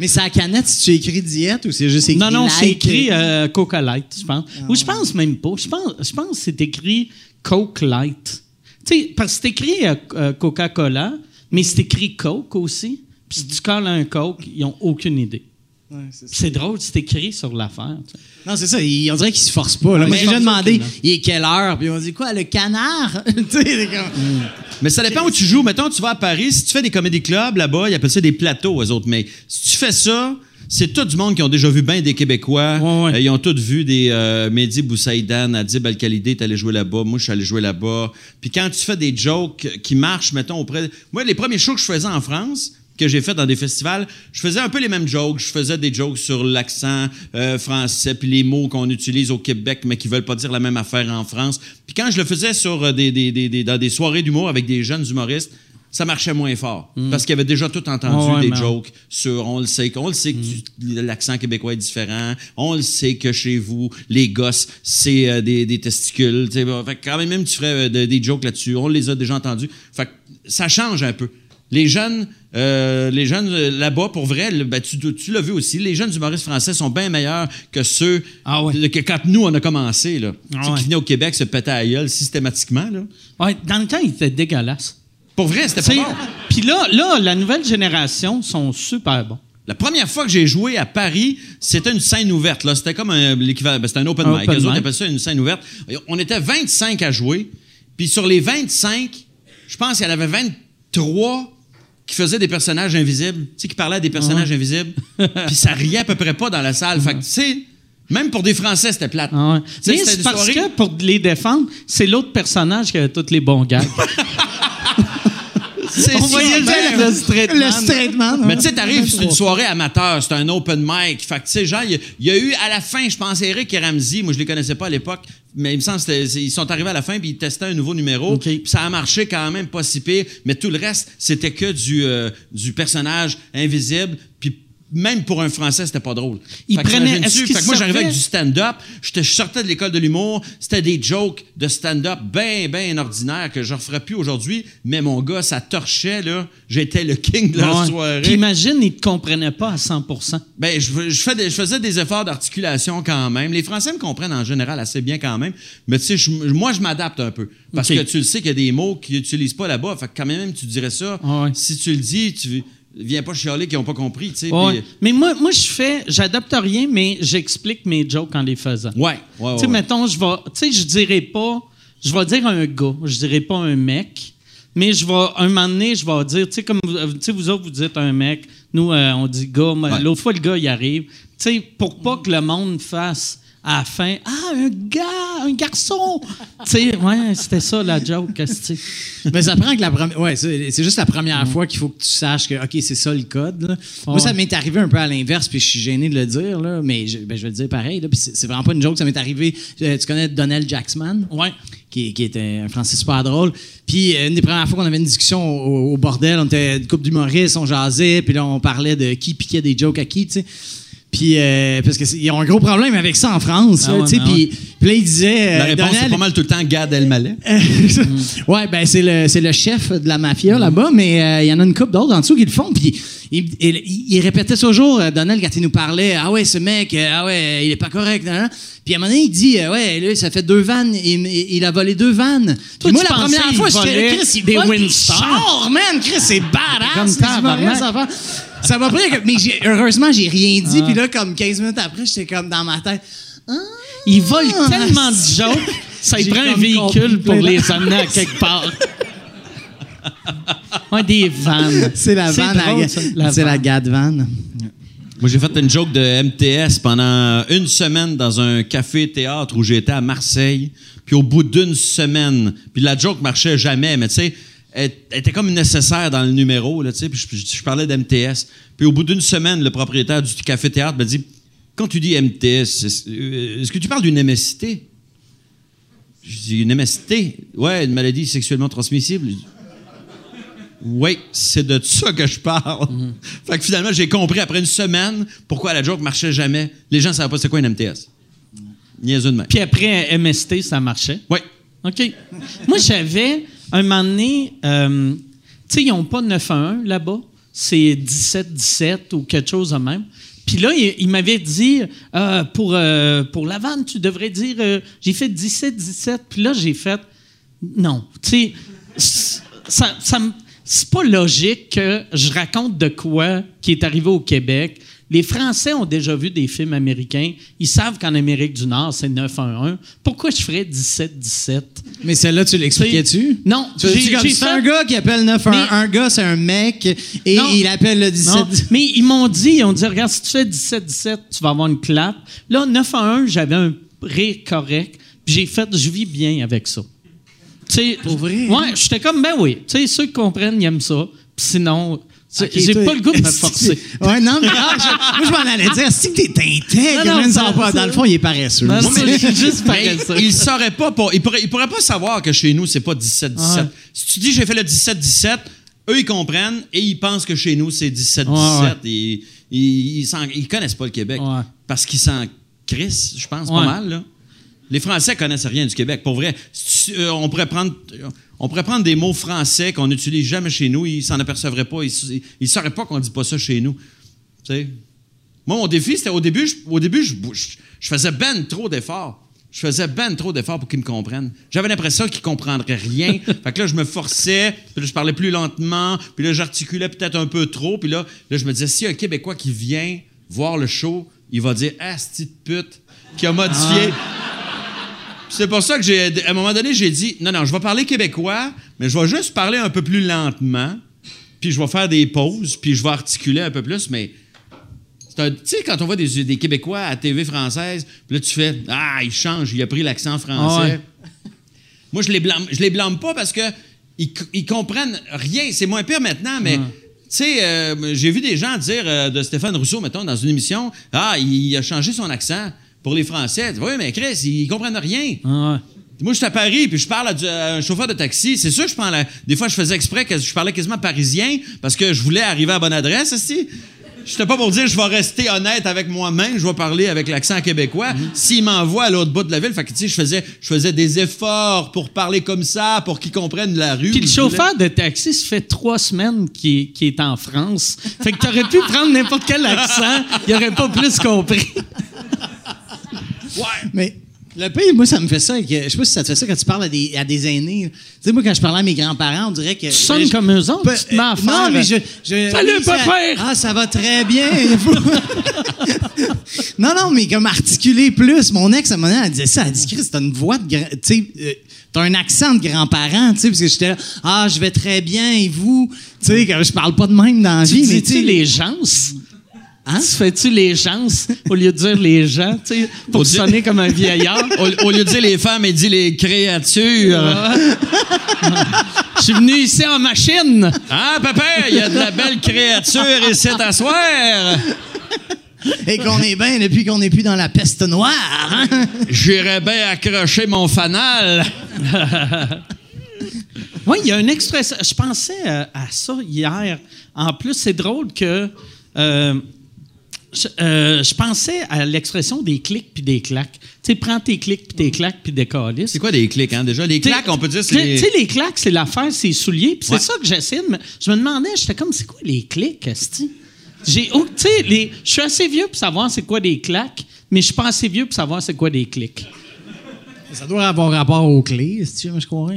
Mais c'est à la canette si tu écris diète ou c'est juste écrit Non, non, c'est écrit euh, Coca Light, je pense. Ou je pense même pas. Je pense, je pense que c'est écrit Coke Light. Tu sais, parce que c'est écrit euh, euh, Coca-Cola, mais c'est écrit Coke aussi. Puis si tu colles un Coke, ils n'ont aucune idée. Ouais, c'est drôle, c'est écrit sur l'affaire. tu sais. Non, c'est ça. il- on dirait qu'ils se forcent pas. là. Ouais, Moi, j'ai déjà demandé, il est quelle heure? Puis on dit quoi, le canard? comme. Mais ça dépend où tu joues. Mettons, tu vas à Paris, si tu fais des comédie clubs là-bas, ils appellent ça des plateaux, eux autres. Mais si tu fais ça, c'est tout du monde qui ont déjà vu bien des Québécois. Ouais, ouais. Euh, ils ont tous vu des euh, Mehdi Boussaïdan, Adib Al-Khalidé, t'es allé jouer là-bas. Moi, je suis allé jouer là-bas. Puis quand tu fais des jokes qui marchent, mettons, auprès... Moi, les premiers shows que je faisais en France, que j'ai fait dans des festivals, je faisais un peu les mêmes jokes. Je faisais des jokes sur l'accent euh, français, puis les mots qu'on utilise au Québec, mais qui veulent pas dire la même affaire en France. Puis quand je le faisais sur euh, des, des- des- des- dans des soirées d'humour avec des jeunes humoristes, ça marchait moins fort. Parce qu'ils avaient déjà tout entendu ouais, des jokes sur on le sait, on le sait que tu- l'accent québécois est différent, on le sait que chez vous, les gosses, c'est euh, des, des testicules. Fait quand même, même tu ferais euh, de- des jokes là-dessus, on les a déjà entendus. Fait ça change un peu. Les jeunes, euh, les jeunes euh, là-bas, pour vrai, ben, tu, tu l'as vu aussi, les jeunes humoristes français sont bien meilleurs que ceux Ah ouais. que quand nous, on a commencé. Là. Ah Tu sais, ouais. Qui venaient au Québec se péter à gueule systématiquement. Là. Ouais, dans le temps, il était dégueulasse. Pour vrai, c'était pas bon. Puis là, là, la nouvelle génération sont super bons. La première fois que j'ai joué à Paris, c'était une scène ouverte. Là. C'était comme un, l'équivalent. ben, c'était un open Un mic. open autres appellent ça une scène ouverte. On était 25 à jouer. Puis sur les 25, je pense qu'il y en avait 23 qui faisaient des personnages invisibles. Tu sais, qui parlaient à des personnages invisibles. Puis ça riait à peu près pas dans la salle. Fait que, tu sais, même pour des Français, c'était plate. Ah ouais. Mais c'est parce soirée- que, pour les défendre, c'est l'autre personnage qui a tous les bons gags. C'est voyait le ben, le straight Le man. straight man. Mais tu sais, t'arrives, c'est une soirée amateur, c'est un open mic. Fait que, tu sais, genre, il y a- il y, a eu à la fin, je pense, Eric et Ramsey, moi je les connaissais pas à l'époque, mais il me semble que c'était- c'est- ils sont arrivés à la fin puis ils testaient un nouveau numéro. Puis ça a marché quand même pas si pire, mais tout le reste, c'était que du, euh, du personnage invisible. Même pour un Français, c'était pas drôle. Il Fait que prenait- Fait que moi, j'arrivais avec du stand-up. Je sortais de l'école de l'humour. C'était des jokes de stand-up bien, bien ordinaires que je referais plus aujourd'hui. Mais mon gars, ça torchait, là. J'étais le king de la Ouais. soirée. Puis imagine, ils te comprenaient pas à 100 Ben, je, je fais des- je faisais des efforts d'articulation quand même. Les Français me comprennent en général assez bien quand même. Mais tu sais, je- moi, je m'adapte un peu. Parce que tu le sais qu'il y a des mots qu'ils n'utilisent pas là-bas. Fait que quand même, tu dirais ça. Ah ouais. Si tu le dis, tu viens pas chialer qu'ils n'ont pas compris, tu sais. Ouais. Mais moi, moi je fais, j'adapte rien, mais j'explique mes jokes en les faisant. Ouais, ouais, Tu sais, ouais. mettons, je vais. Tu sais, je dirais pas. Je vais dire un gars, je dirais pas un mec. Mais je vais, un moment donné, je vais dire, tu sais, comme vous, tu sais, vous autres, vous dites un mec. Nous, euh, on dit gars. mais Ouais. L'autre fois, le gars, il arrive. Tu sais, pour pas que le monde fasse à la fin, ah, un gars, un garçon. tu sais, ouais, c'était ça la joke. Mais ça prend que la première. Ouais, c'est juste la première fois qu'il faut que tu saches que, OK, c'est ça le code. là. Moi, ça m'est arrivé un peu à l'inverse, puis je suis gêné de le dire, là, mais je, ben, je vais le dire pareil. Là, puis c'est vraiment pas une joke, ça m'est arrivé. euh, tu connais Donnell Jacksman? Ouais. Qui, qui était un français super drôle. Puis euh, une des premières fois qu'on avait une discussion au, au bordel, on était une couple d'humoristes, on jasait, puis là, on parlait de qui piquait des jokes à qui, tu sais. Puis, euh, parce qu'ils ont un gros problème avec ça en France. Ah là, ouais, tu sais, ben puis, ouais. puis là, il disait. La euh, réponse, c'est pas mal tout le temps Gad Elmaleh. ouais, ben c'est le, c'est le chef de la mafia là-bas, mais euh, il y en a une couple d'autres en dessous qui le font. Puis il, il- il répétait toujours, euh, Donald, quand il nous parlait, ah ouais, ce mec, euh, ah ouais, il est pas correct. nan, nan. Puis à un moment donné, il dit, euh, ouais, là, ça fait deux vannes, il, a volé deux vannes. Toi, moi, tu la première fois, là, Chris, il des vole des Windstar. chars, man, Chris, c'est badass. Comme ça. Ça m'a pris, mais j'ai- heureusement, j'ai rien dit. Ah. Puis là, comme 15 minutes après, j'étais comme dans ma tête. Ah, Il vole tellement de jokes, ça J'ai prend un véhicule pour les amener à quelque part. Ouais, des vannes. C'est la vanne, c'est la vanne. gad van. Moi, j'ai fait une joke de MTS pendant une semaine dans un café-théâtre où j'étais à Marseille. Puis au bout d'une semaine, puis la joke marchait jamais, mais tu sais, elle, elle était comme nécessaire dans le numéro, là, tu sais. Puis je, je- je parlais d'MTS. Puis au bout d'une semaine, le propriétaire du café-théâtre m'a dit Quand tu dis MTS, est-ce euh, est-ce que tu parles d'une MST Je dis Une MST Ouais, une maladie sexuellement transmissible. Oui, c'est de ça que je parle. Fait que finalement, j'ai compris après une semaine pourquoi la joke marchait jamais. Les gens ne savaient pas c'est quoi une MTS. Niaiseux de même. Puis après, MST, ça marchait? Oui. OK. Moi, j'avais, un moment donné, euh, tu sais, ils n'ont pas 911 là-bas. C'est 17-17 ou quelque chose de même. Puis là, il, il m'avait dit, euh, pour, euh, pour la vanne, tu devrais dire, euh, j'ai fait 17-17. Puis là, j'ai fait, non. Tu sais, ça, ça c'est pas logique que je raconte de quoi qui est arrivé au Québec. Les Français ont déjà vu des films américains. Ils savent qu'en Amérique du Nord, c'est 911. Pourquoi je ferais 17-17? Mais celle-là, tu l'expliquais-tu? Non, c'est fait- un gars qui appelle 911. Mais- Un gars, c'est un mec et Non. il appelle le 17. Non, mais ils m'ont dit, ils ont dit, regarde, si tu fais 17-17, tu vas avoir une clap. Là, 9 à 1, j'avais un rire correct. Puis j'ai fait, je vis bien avec ça. Tu sais, Pour vrai? Ouais, j'étais comme, ben oui. Tu sais, ceux qui comprennent, ils aiment ça. Puis sinon, j'ai pas le goût de me forcer. ouais, non, mais ah, je- moi, je m'en allais dire, si t'es intègre, Non, non, man, ça- pas. Dans le fond, il est paresseux. Non, mais- juste Mais paresseux. il saurait pas, pour- il, pourrait, il pourrait pas savoir que chez nous, c'est pas 17-17. Ouais. Si tu dis j'ai fait le 17-17, eux, ils comprennent et ils pensent que chez nous, c'est 17-17. Ouais, ouais. Et Ils, ils, ils connaissent pas le Québec. Ouais. Parce qu'ils s'en crissent, je pense, Ouais. pas mal. Là. Les Français connaissent rien du Québec. Pour vrai, euh, on, pourrait prendre, on pourrait prendre des mots français qu'on n'utilise jamais chez nous, ils s'en apercevraient pas. Ils ne sauraient pas qu'on dit pas ça chez nous. Moi, mon défi, c'était au début, je, au début, je, je- je faisais ben trop d'efforts. Je faisais ben trop d'efforts pour qu'ils me comprennent. J'avais l'impression qu'ils comprendraient rien. fait que là, je me forçais, puis là, je parlais plus lentement, puis là, j'articulais peut-être un peu trop, puis là, là, je me disais, si un Québécois qui vient voir le show, il va dire, ah, cette petite pute qui a modifié. C'est pour ça que j'ai, à un moment donné, j'ai dit, non, non, je vais parler québécois, mais je vais juste parler un peu plus lentement, puis je vais faire des pauses, puis je vais articuler un peu plus, mais c'est un- tu sais, quand on voit des, des Québécois à TV française, puis là, tu fais Ah, il change, il a pris l'accent français. Ah ouais. Moi, je les blâme, je les blâme pas parce que ils, ils comprennent rien. C'est moins pire maintenant, mais. Tu sais, euh, j'ai vu des gens dire euh, de Stéphane Rousseau, mettons, dans une émission, ah, il a changé son accent pour les Français. Oui, mais Chris, ils comprennent rien. Ah ouais. Moi, je suis à Paris, puis je parle à, du- à un chauffeur de taxi. C'est sûr, je parle à- Des fois, je faisais exprès que je parlais quasiment parisien parce que je voulais arriver à la bonne adresse, aussi. J'étais pas pour dire je vais rester honnête avec moi-même, je vais parler avec l'accent québécois. S'il m'envoie à l'autre bout de la ville, fait que, je faisais, je faisais des efforts pour parler comme ça, pour qu'ils comprennent la rue. Puis le chauffeur de taxi, ça fait trois semaines qu'il est, qu'il est en France. Fait que t'aurais pu prendre n'importe quel accent, il aurait pas plus compris. Mais le pire, moi, ça me fait ça. avec- je sais pas si ça te fait ça quand tu parles à des, à des aînés. Tu sais, moi, quand je parlais à mes grands-parents, on dirait que. Tu sonnes je- comme eux autres, Pe- tu te mets euh. Non, mais je. je Salut, oui, ça- papa! Ah, ça va très bien. non, non, mais comme articuler plus. Mon ex, à un moment donné, elle disait ça. Elle dit, Chris, t'as une voix de. Tu sais, euh, t'as un accent de grands-parents, tu sais, parce que j'étais là. Ah, je vais très bien, et vous? Tu sais, comme je parle pas de même dans la vie, mais tu les gens? Hein? Tu fais-tu les gens au lieu de dire les gens, tu sais, pour sonner comme un vieillard? Au, au lieu de dire les femmes, il dit les créatures. Je suis venu ici en machine. Ah, papa, il y a de la belle créature ici à soir. Et qu'on est bien depuis qu'on n'est plus dans la peste noire, hein? J'irais bien accrocher mon fanal. Oui, il y a une expression. Je pensais à ça hier. En plus, c'est drôle que. euh, je, euh, je pensais à l'expression des clics puis des claques. Tu sais, prends tes clics puis tes claques puis des calices. C'est quoi des clics, hein, déjà? Les claques, on peut dire, c'est Tu les... sais, les claques, c'est l'affaire, c'est les souliers. Puis Ouais. c'est ça que j'essaie de me. Je me demandais, j'étais comme, c'est quoi les clics, Esti? J'ai. oh, tu sais, les- je suis assez vieux pour savoir c'est quoi des claques, mais je suis pas assez vieux pour savoir c'est quoi des clics. Ça doit avoir rapport aux clés, si tu veux, je crois.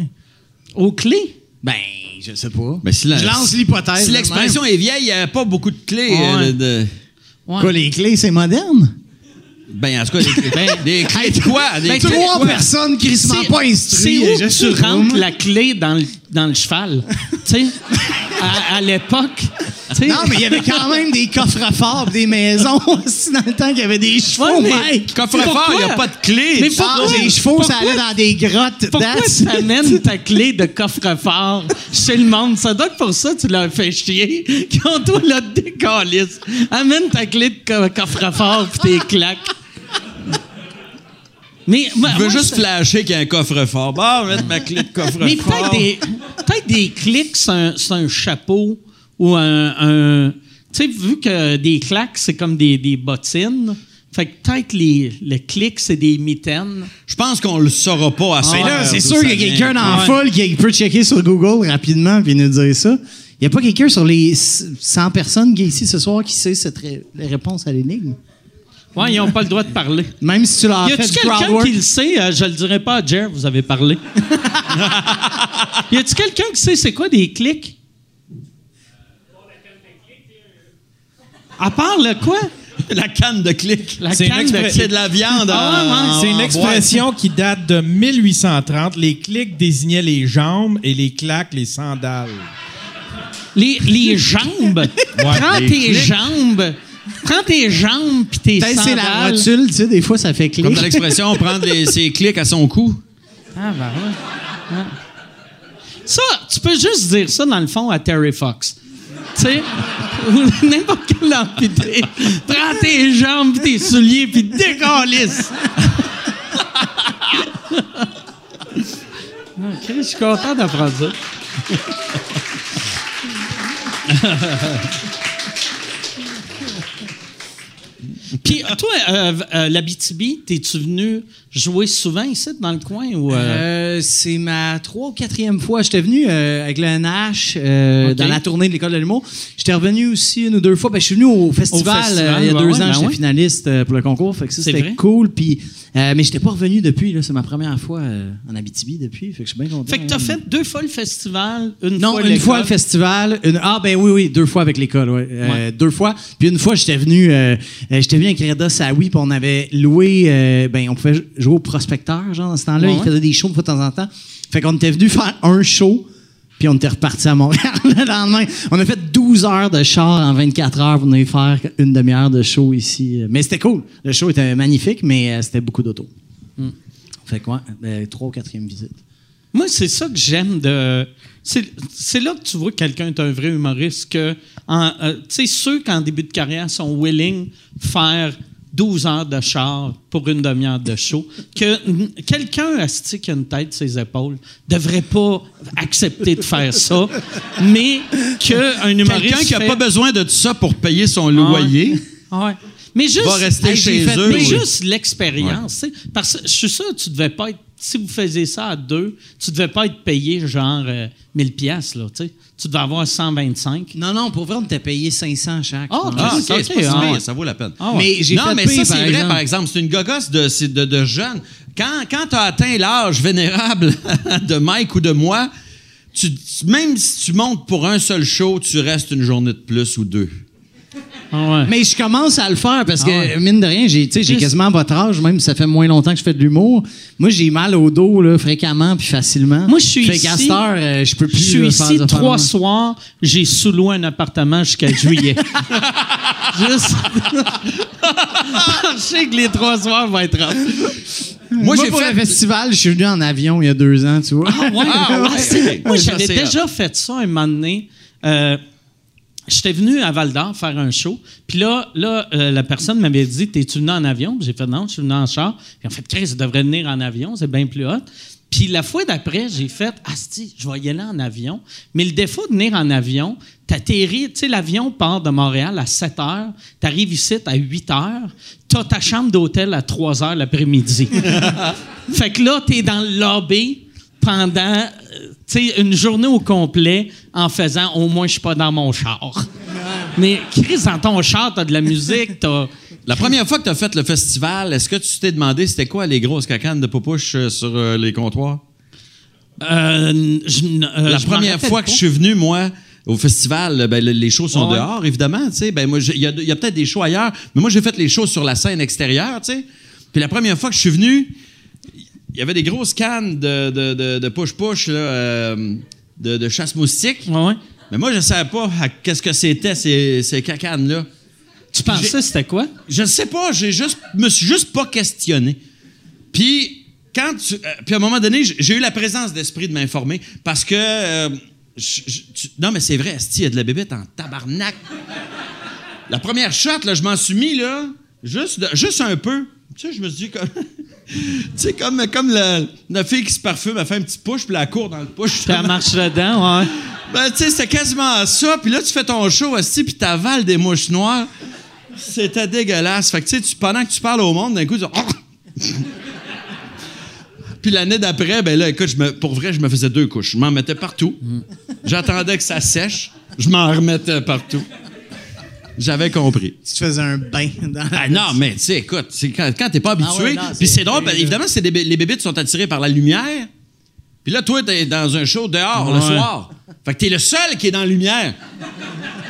Aux clés? Ben, je sais pas. Mais si la- je lance l'hypothèse. Si l'expression est vieille, il n'y a pas beaucoup de clés. Ouais. euh, de- de- Ouais. Quoi, les clés, c'est moderne? Ben, en tout cas, des, Ben, des clés de quoi? Des ben, clés de Trois quoi? personnes crissement C'est- pas C'est instruites. où je que sais tu rentres la clé dans le, dans le cheval? tu sais, à, à l'époque. Non, mais il y avait quand même des coffres-forts des maisons aussi dans le temps qu'il y avait des chevaux, Ouais, mec. Coffre-fort, il n'y a Pourquoi? pas de clés. Mais Tu- Ah, pourquoi? les chevaux, ça Pourquoi? allait dans des grottes. Pourquoi tu amènes ta clé de coffre-fort chez le monde? Ça doit être pour ça que tu leur fais chier. Quand toi, là, décalisse. Amène ta clé de co- coffre-fort pis tes claques. Mais, Je veux moi, juste ça- flasher qu'il y a un coffre-fort. Bon, mettre ma clé de coffre-fort. Mais peut-être des, peut-être des clics, c'est un, c'est un chapeau ou un. un- tu sais, vu que des claques, c'est comme des, des bottines, fait que peut-être les, les clics, c'est des mitaines. Je pense qu'on le saura pas assez. Mais là, c'est sûr qu'il y a quelqu'un dans la Ouais. foule qui peut checker sur Google rapidement puis nous dire ça. Il n'y a pas quelqu'un sur les 100 personnes qui est ici ce soir qui sait cette ré- réponse à l'énigme? Ouais, ils n'ont pas le droit de parler. Même si tu leur y as fait a-tu quelqu'un qui le sait? Euh, je le dirai pas à Jer, vous avez parlé. y a-tu quelqu'un qui sait c'est quoi des clics? À part le quoi? La canne de clic. La C'est une canne de expre- C'est de la viande. Ah en- ouais. C'est une expression qui date de 1830. Les clics désignaient les jambes et les claques, les sandales. Les, les jambes. Prends les tes clics. jambes. Prends tes jambes puis tes Peut-être c'est la sandales. rotule, tu sais, des fois ça fait clic. Comme dans l'expression, prendre les- ses clics à son cou. Ah, ben ouais. Ça, tu peux juste dire ça dans le fond à Terry Fox. Tu sais, ou n'importe quel amphitré. Prends tes jambes, pis tes souliers, puis décalisse. OK, je suis content d'apprendre ça. Puis, toi, euh, euh, l'Abitibi, t'es-tu venu jouer souvent ici, dans le coin? Ou, euh, Euh, c'est ma trois ou quatrième fois. J'étais venu euh, avec le NH dans la tournée de l'école de l'humour. J'étais revenu aussi une ou deux fois. Ben, je suis venu au festival, festival, il y a ouais, deux ouais, ans. ben J'étais ouais. finaliste pour le concours. Fait que ça, c'était cool. Puis, mais j'étais pas revenu depuis. là. C'est ma première fois en Abitibi depuis. Fait que je suis bien content. Fait que t'as fait deux fois le festival, une Non, fois une fois le festival. une- ah, ben oui, oui, deux fois avec l'école, ouais. Euh, Deux fois. Puis une fois, j'étais venu, euh, j'étais venu avec Reda Saoui, puis on avait loué, euh, ben, on pouvait jouer au prospecteur, genre, dans ce temps-là. Ouais, Il faisait des shows de temps en temps. Fait qu'on était venu faire un show, puis on était reparti à Montréal le lendemain. On a fait 12 heures de char en 24 heures pour venir faire une demi-heure de show ici. Mais c'était cool. Le show était magnifique, mais euh, c'était beaucoup d'auto. Fait que, ouais, ben, trois ou quatrième visite. Moi, c'est ça que j'aime de. C'est là que tu vois que quelqu'un est un vrai humoriste. Que, euh, tu sais, ceux qui en début de carrière sont willing faire 12 heures de char pour une demi-heure de show, que quelqu'un asti, qui a une tête sur ses épaules devrait pas accepter de faire ça, mais qu'un humoriste Quelqu'un qui n'a fait- pas besoin de tout ça pour payer son loyer. Ah ouais. Mais juste, Va rester Hey, chez j'ai fait- eux, Mais oui. juste l'expérience. Parce que je suis sûr que tu devais pas être. Si vous faisiez ça à deux, tu devais pas être payé genre euh, 1000 pièces là. Tu sais. Tu devais avoir 125. Non, non, pour vrai, on t'a payé 500 chaque. Ah, pense. Ah, Ok, ok, c'est pas ok, si ah pire, ouais. ça vaut la peine. Ah ouais. Mais j'ai non, fait mais ça, par c'est vrai, exemple. par exemple. C'est une gogosse de, de, de jeunes. Quand, quand tu as atteint l'âge vénérable de Mike ou de moi, tu, même si tu montes pour un seul show, tu restes une journée de plus ou deux. Ah ouais. Mais je commence à le faire parce que, Ah ouais. mine de rien, j'ai tu sais, j'ai Juste- quasiment votre âge, même si ça fait moins longtemps que je fais de l'humour. Moi, j'ai mal au dos là, fréquemment puis facilement. Moi, je suis fait ici- euh, je peux Je plus suis là, ici trois faire- soirs. J'ai sous-loué un appartement jusqu'à juillet. Juste. je sais que les trois soirs vont être rough. Moi, j'ai pour fait- le festival, je suis venu en avion il y a deux ans, tu vois. Ah, ouais. Ouais. C'est- Moi, j'avais déjà fait ça un moment donné. Euh, J'étais venu à Val d'Or faire un show. Puis là, là euh, la personne m'avait dit T'es-tu venu en avion? J'ai fait Non, je suis venu en char. Puis en fait, Chris, ça devrait venir en avion, c'est bien plus hot. Puis la fois d'après, j'ai fait Asti, je vais y aller en avion. Mais le défaut de venir en avion, t'atterris, tu sais, l'avion part de Montréal à 7 heures, t'arrives ici à 8 heures, t'as ta chambre d'hôtel à 3 heures l'après-midi. fait que là, t'es dans le lobby pendant euh, tu sais, une journée au complet en faisant au moins je suis pas dans mon char. Mais Chris, dans ton char, t'as de la musique, t'as. La première fois que tu as fait le festival, est-ce que tu t'es demandé c'était quoi les grosses cacanes de popouche euh, sur euh, les comptoirs? Euh, je- euh, La je première fois que je suis venu, moi, au festival, ben, le- les shows sont Ouais. dehors, évidemment. tu sais. Ben, moi, il y a, il y a peut-être des shows ailleurs, mais moi, j'ai fait les shows sur la scène extérieure. tu sais. Puis la première fois que je suis venu, il y avait des grosses cannes de, de, de, de push-push, là, euh, de, de chasse-moustique. Ouais, ouais. Mais moi, je ne savais pas à- qu'est-ce que c'était, ces, ces cacanes-là. Tu pensais c'était quoi? Je ne sais pas, j'ai juste, me suis juste pas questionné. Puis, quand tu, euh, puis à un moment donné, j'ai eu la présence d'esprit de m'informer parce que. euh, je- je- tu- non, mais c'est vrai, Asti, il y a de la bébête en tabarnak. La première shot, là, je m'en suis mis, là, juste, juste un peu. Tu sais, je me suis dit, comme. tu sais, comme, comme la, la fille qui se parfume, elle fait un petit push, puis elle court dans le push. Puis elle marche dedans, ouais. Ben, tu sais, c'était quasiment ça. Puis là, tu fais ton show, Asti, puis t'avales des mouches noires. C'était dégueulasse. Fait que, tu sais, pendant que tu parles au monde, d'un coup, tu... Puis l'année d'après, ben là, écoute, je me- pour vrai, je me faisais deux couches. Je m'en mettais partout. J'attendais que ça sèche. Je m'en remettais partout. J'avais compris. Tu te faisais un bain dans la Ah non, mais tu sais, écoute, c'est quand, quand t'es pas habitué. Ah ouais, non, puis c'est- drôle, ben, évidemment, c'est des les bébites sont attirés par la lumière. Puis là, toi, t'es dans un show dehors le soir. Fait que t'es le seul qui est dans la lumière.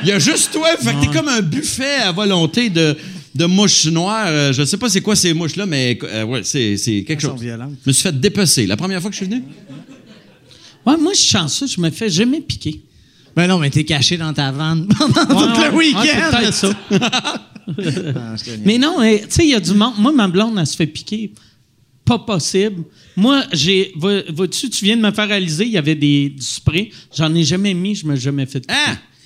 Il y a juste toi. Fait que t'es comme un buffet à volonté de, de mouches noires. Euh, je sais pas c'est quoi ces mouches-là, mais euh, ouais, c'est, quelque Elles chose. Je me suis fait dépecer. La première fois que je suis venu? Ouais, moi, je suis chanceux, je me fais jamais piquer. Ben non, mais t'es caché dans ta vanne pendant Ouais, tout ouais. le week-end. peut-être ça. Ah, je te niaise. Mais non, tu sais, il y a du monde. Moi, ma blonde, elle se fait piquer. Pas possible. Moi, j'ai. vois- Vois-tu, tu viens de me faire réaliser, il y avait des, du spray. J'en ai jamais mis, je me suis jamais fait piquer.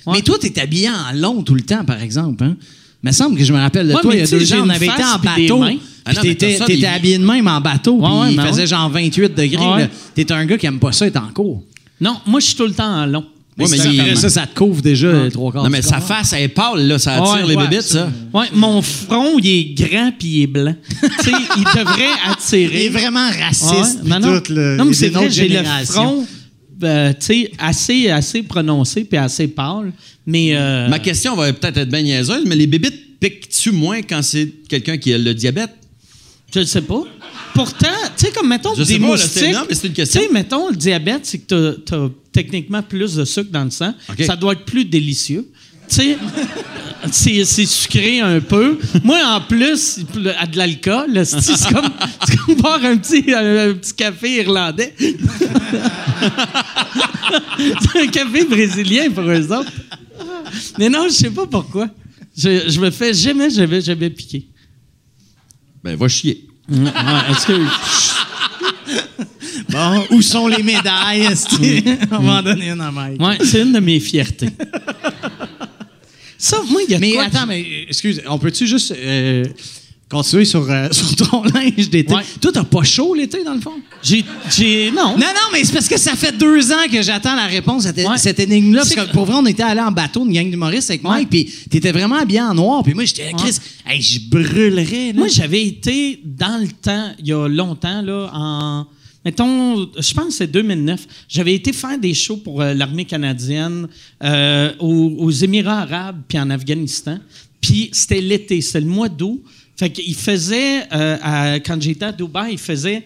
Ouais. Mais toi, t'es habillé en long tout le temps, par exemple. Hein? me semble que je me rappelle de Ouais, toi, il y a deux ans, on avait été en bateau. Ah non, t'étais ça, des- habillé de même en bateau, puis Ouais, il ben faisait ouais. genre 28 degrés. T'es un gars qui aime pas ça être en cours. Non, moi, je suis tout le temps en long. Ouais, mais ça, il- ça, ça te couvre déjà les trois quarts. Non, mais sa face, elle est pâle, là. Ça attire Ouais, les ouais, bébites, ça. Ouais, mon front, il est grand puis il est blanc. tu sais, il devrait attirer. Il est vraiment raciste. Non, non. tout, mais est c'est vrai, j'ai le génération. front euh, tu sais, assez, assez prononcé puis assez pâle. Mais. euh, Ma question va peut-être être bien niaiseuse, mais les bébites piquent-tu moins quand c'est quelqu'un qui a le diabète? Je ne sais pas. Pourtant, tu sais, comme mettons Je sais des pas, là, moustiques. c'est- non, mais c'est une question. Tu sais, mettons, le diabète, c'est que tu as, techniquement plus de sucre dans le sang. OK. Ça doit être plus délicieux. Tu sais, c'est, c'est sucré un peu. Moi, en plus, à de l'alcool, là, c'est, c'est comme, c'est comme boire un petit, un, un petit café irlandais. c'est un café brésilien pour eux autres. Mais non, je sais pas pourquoi. Je, je me fais jamais, jamais, jamais piquer. Ben, va chier. Ouais, est-ce que. Bon, où sont les médailles? esti? On va en donner une à Mike. Ouais, c'est une de mes fiertés. Ça, moi, il y a Mais quoi attends, mais euh, excuse, on peut-tu juste. euh, continuer sur, euh, sur ton linge d'été. Ouais. Toi, t'as pas chaud l'été, dans le fond? J'ai. j'ai non. Non, non, mais c'est parce que ça fait deux ans que j'attends la réponse à cette, Ouais. cette énigme-là. Parce que pour vrai, on était allé en bateau, une gang d'humoristes avec Mike, puis t'étais vraiment habillé en noir. Puis moi, j'étais, Chris, hey, je brûlerais. Là. Moi, j'avais été dans le temps, il y a longtemps, là, en. Mettons, je pense que c'est 2009. J'avais été faire des shows pour euh, l'armée canadienne euh, aux, aux Émirats arabes puis en Afghanistan. Puis c'était l'été, c'était le mois d'août. Fait qu'il faisait, euh, à- quand j'étais à Dubaï, il faisait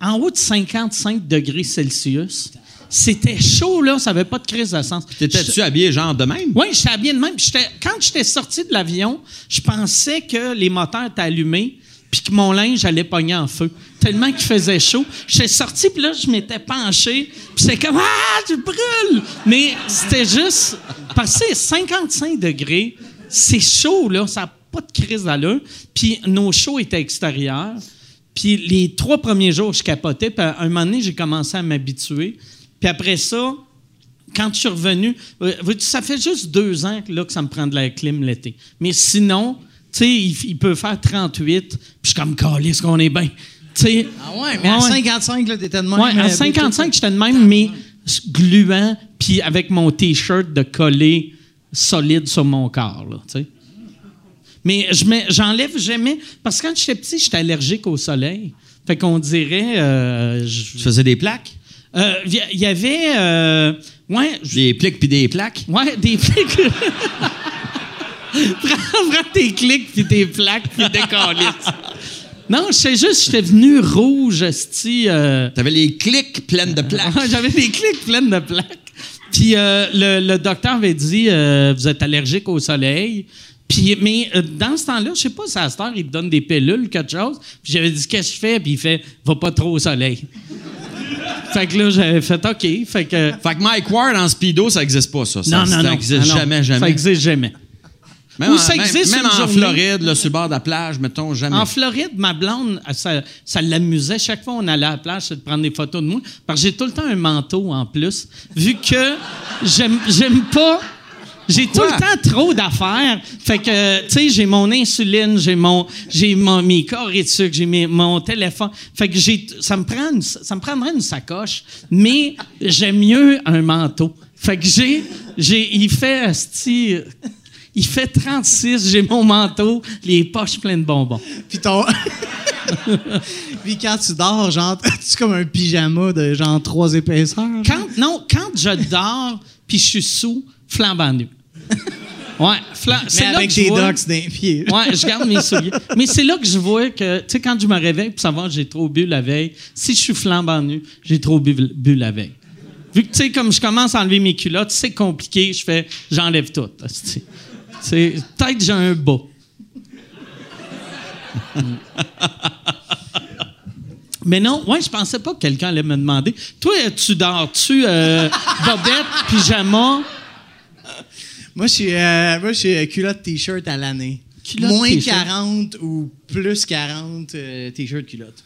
en haut de 55 degrés Celsius. C'était chaud, là, ça n'avait pas de crise de sens. T'étais-tu habillé genre de même? Oui, j'étais habillé de même. Quand j'étais sorti de l'avion, je pensais que les moteurs étaient allumés puis que mon linge allait pogner en feu. Tellement qu'il faisait chaud. J'étais sorti, puis là, je m'étais penché. Puis c'était comme « Ah, je brûle! » Mais c'était juste... Parce que c'est 55 degrés, c'est chaud, là. Ça pas de crise d'allure. Puis nos shows étaient extérieurs. Puis les trois premiers jours, je capotais. Puis à un moment donné, j'ai commencé à m'habituer. Puis après ça, quand je suis revenu, euh, ça fait juste deux ans que, là, que ça me prend de la clim l'été. Mais sinon, tu sais, il, il peut faire 38, puis je suis comme calisse qu'on est bien. Tu. Ah ouais, mais à 55, là, t'étais de même. Ouais, à euh, 55, j'étais de même, mais gluant, puis avec mon T-shirt de coller solide sur mon corps, là, tu sais. Mais je mets- j'enlève jamais, parce que quand j'étais petit, j'étais allergique au soleil. Fait qu'on dirait... euh, je- Tu faisais des plaques? euh, Il y, avait... euh, ouais, Des pliques puis des plaques? Ouais, des clics. prends, prends tes clics puis tes plaques puis décalisse. Non, je sais juste, j'étais venu rouge, esti. euh, T'avais les clics pleines de plaques. J'avais des clics pleines de plaques. Puis euh, le, le docteur avait dit euh, Vous êtes allergique au soleil. Puis, mais euh, dans ce temps-là, je sais pas si à cette heure, il te donne des pilules, quelque chose. Puis j'avais dit Qu'est-ce que je fais? Puis il fait Va pas trop au soleil. fait que là, j'avais fait OK. Fait que. Fait que Mike Ward en speedo, ça existe pas, ça. ça non, non, ça non. existe Ah non, jamais, jamais. Ça existe jamais. Même Ou en- ça même- existe Même une en journée. Floride, là, sur le bord de la plage, mettons, jamais. En Floride, ma blonde, ça, ça l'amusait. Chaque fois qu'on allait à la plage, c'est de prendre des photos de moi. Parce que j'ai tout le temps un manteau en plus. Vu que j'aime, j'aime pas. J'ai tout le temps trop d'affaires. Fait que, tu sais, j'ai mon insuline, j'ai mon, j'ai mon, mes corps et sucre, j'ai mes- mon téléphone. Fait que j'ai, ça me prend une- ça me prendrait une sacoche, mais j'aime mieux un manteau. Fait que j'ai, j'ai, il fait, asti, il fait 36, j'ai mon manteau, les poches pleines de bonbons. Puis ton. Puis quand tu dors, genre, tu comme un pyjama de genre trois épaisseurs. Quand, non, quand je dors puis je suis sous, flambant nu. Ouais, c'est mais là avec que je des vois- docks d'un pied. Ouais, je garde mes souliers. Mais c'est là que je vois que, tu sais, quand je me réveille pour savoir que j'ai trop bu la veille, si je suis flambant nu, j'ai trop bu, bu la veille. Vu que, tu sais, comme je commence à enlever mes culottes, c'est compliqué, je fais, j'enlève tout. peut-être j'ai un bas. Mais non, ouais, je pensais pas que quelqu'un allait me demander. Toi, tu dors-tu euh, bobette, pyjama? Moi, je suis, euh, moi, je suis euh, culotte t-shirt à l'année. Culotte Moins t-shirt? 40 ou plus 40 euh, t-shirt culotte.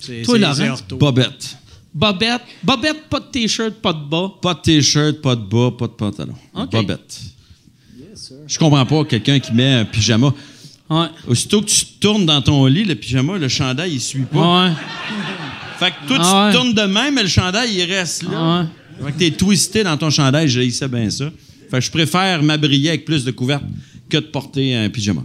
C'est, Toi, c'est Laurent? les orthos. Bobette. Bobette, bobette, pas de t-shirt, pas de bas? Pas de t-shirt, pas de bas, pas de pantalon. OK. Bobette. Je comprends pas quelqu'un qui met un pyjama. Ouais. Aussitôt que tu te tournes dans ton lit, le pyjama, le chandail, il suit pas. Ouais. Fait que toi, tu Ah ouais. te tournes de même, mais le chandail, il reste là. Ah ouais. Fait que t'es twisté dans ton chandail, j'ai ça bien ça. Fait que je préfère m'abrier avec plus de couvertes que de porter un pyjama.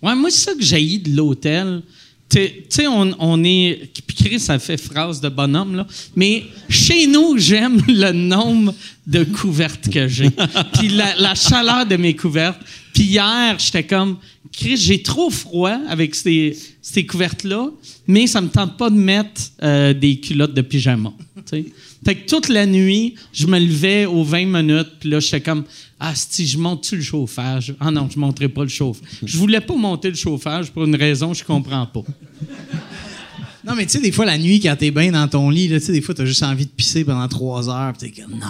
Ouais, moi, c'est ça que j'ai de l'hôtel. Tu sais, on, on est. Puis Chris, ça fait phrase de bonhomme, là. Mais chez nous, j'aime le nombre de couvertes que j'ai. Puis la, la chaleur de mes couvertes. Puis hier, j'étais comme. Chris, j'ai trop froid avec ces, ces couvertes-là, mais ça me tente pas de mettre euh, des culottes de pyjama. tu sais. Fait que toute la nuit, je me levais aux 20 minutes, puis là, j'étais comme Ah, si, je monte-tu le chauffage? Ah non, je monterai pas le chauffage. Je voulais pas monter le chauffage pour une raison, je comprends pas. Non, mais tu sais, des fois, la nuit, quand t'es bien dans ton lit, là, tu sais, des fois, t'as juste envie de pisser pendant trois heures. Puis t'es comme, non,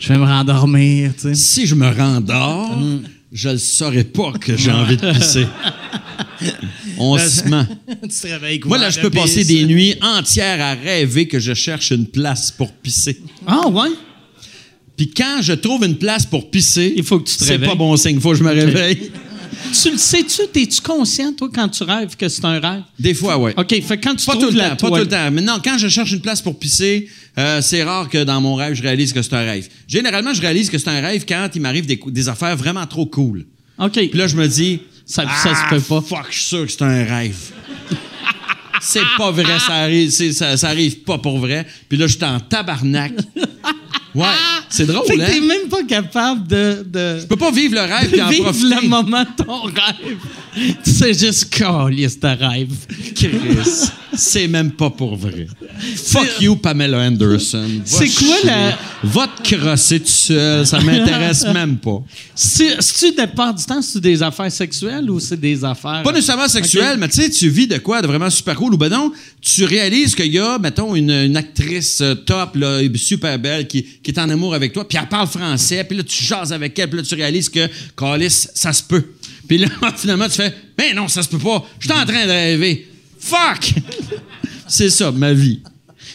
je vais me rendormir, tu sais. Si je me rendors, je ne saurais pas que j'ai envie de pisser. On se ment. tu te réveilles Moi, là, je peux passer des nuits entières à rêver que je cherche une place pour pisser. Ah, ouais? Puis quand je trouve une place pour pisser, Il faut que tu te c'est réveilles. pas bon signe. Il faut que je me réveille. tu le sais-tu? T'es-tu conscient, toi, quand tu rêves que c'est un rêve? Des fois, ouais. OK, fait quand tu Pas tout le temps, pas tout le temps. Maintenant, quand je cherche une place pour pisser, euh, c'est rare que dans mon rêve, je réalise que c'est un rêve. Généralement, je réalise que c'est un rêve quand il m'arrive des, des affaires vraiment trop cool. OK. Puis là, je me dis, Ça- ça ah, se peut pas. Fuck, je suis sûr que c'est un rêve. c'est pas vrai, ça arrive, ça, ça arrive pas pour vrai. Puis là, je suis en tabarnak. Ouais, c'est drôle, Fait que hein? t'es même pas capable de... de... Je peux pas vivre le rêve puis en vivre profiter. le moment de ton rêve. Tu sais juste calisse ta rêve. Chris, c'est même pas pour vrai. Fuck you, Pamela Anderson. C'est quoi la- Va te crosser tout seul, ça m'intéresse même pas. C'est- C'est-tu de part du temps, c'est des affaires sexuelles ou c'est des affaires. Pas nécessairement sexuel, Ok. mais tu sais, tu vis de quoi de vraiment super cool ou ben non, tu réalises qu'il y a, mettons, une, une actrice top, là, super belle, qui, qui est en amour avec toi, puis elle parle français, puis là, tu jases avec elle, puis là, tu réalises que, Calis, ça se peut. Puis là, finalement, tu fais, mais non, ça se peut pas, je suis en train de rêver. Fuck! C'est ça, ma vie.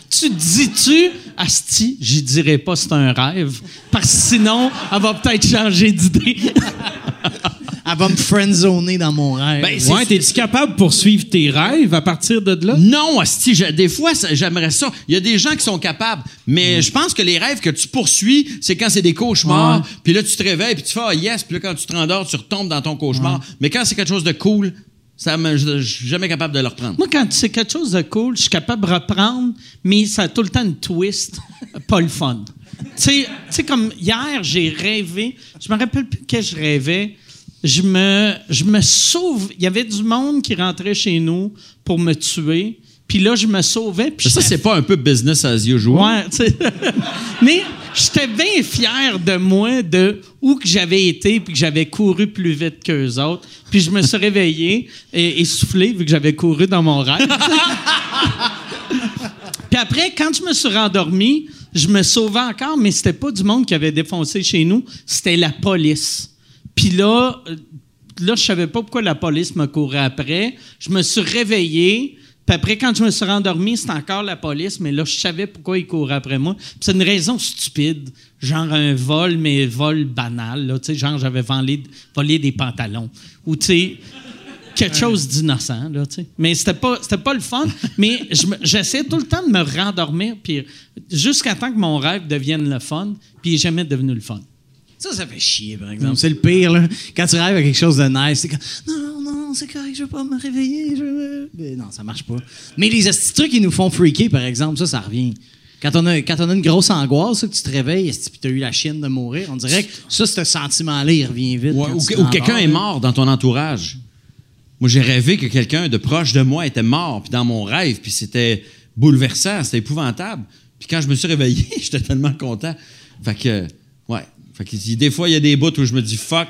Tu dis-tu, Asti, j'y dirais pas c'est un rêve, parce que sinon, elle va peut-être changer d'idée. Elle va me friendzoner dans mon rêve. Ben, Ouais, t'es-tu capable de poursuivre tes rêves à partir de là? Non, asti, je- des fois, j'aimerais ça. Il y a des gens qui sont capables, mais je pense que les rêves que tu poursuis, c'est quand c'est des cauchemars, puis là, tu te réveilles, puis tu fais « Ah, yes », puis là, quand tu te rendors, tu retombes dans ton cauchemar. Mais quand c'est quelque chose de cool, ça me- je je suis jamais capable de le reprendre. Moi, quand c'est quelque chose de cool, je suis capable de reprendre, mais ça a tout le temps une twist, pas le fun. Tu sais- tu sais, comme hier, j'ai rêvé, je me rappelle plus que je rêvais. Je me, je me sauve. Il y avait du monde qui rentrait chez nous pour me tuer. Puis là, je me sauvais. Puis Ça, c'est pas un peu business as usual? Ouais. Mais j'étais bien fier de moi, de où que j'avais été, puis que j'avais couru plus vite qu'eux autres. Puis je me suis réveillé et essoufflé, vu que j'avais couru dans mon rêve. puis après, quand je me suis rendormi, je me sauvais encore, mais c'était pas du monde qui avait défoncé chez nous, c'était la police. Puis là, euh, là, je savais pas pourquoi la police me courait après. Je me suis réveillé. Puis après, quand je me suis rendormi, c'était encore la police, mais là, je savais pourquoi ils couraient après moi. Puis c'est une raison stupide, genre un vol, mais vol banal. Là, tu sais, genre, j'avais volé, volé des pantalons. Ou, tu sais, quelque chose d'innocent. Là, tu sais. mais c'était pas, c'était pas le fun. mais j'essayais tout le temps de me rendormir, puis jusqu'à temps que mon rêve devienne le fun, puis il n'est jamais devenu le fun. Ça, ça fait chier, par exemple. C'est le pire, là. Quand tu rêves à quelque chose de nice, c'est comme Non, non, non, c'est correct, je veux pas me réveiller. Je veux... Mais non, ça marche pas. Mais les petits trucs qui nous font freaker, par exemple, ça, ça revient. Quand on a, quand on a une grosse angoisse, ça, que tu te réveilles et tu as eu la chienne de mourir, on dirait que ça, ce sentiment-là, il revient vite. Ouais, ou tu que- ou quelqu'un est mort dans ton entourage. Moi, j'ai rêvé que quelqu'un de proche de moi était mort, puis dans mon rêve, puis c'était bouleversant, c'était épouvantable. Puis quand je me suis réveillé, j'étais tellement content. Fait que, ouais. Fait que si- des fois, il y a des bouts où je me dis fuck,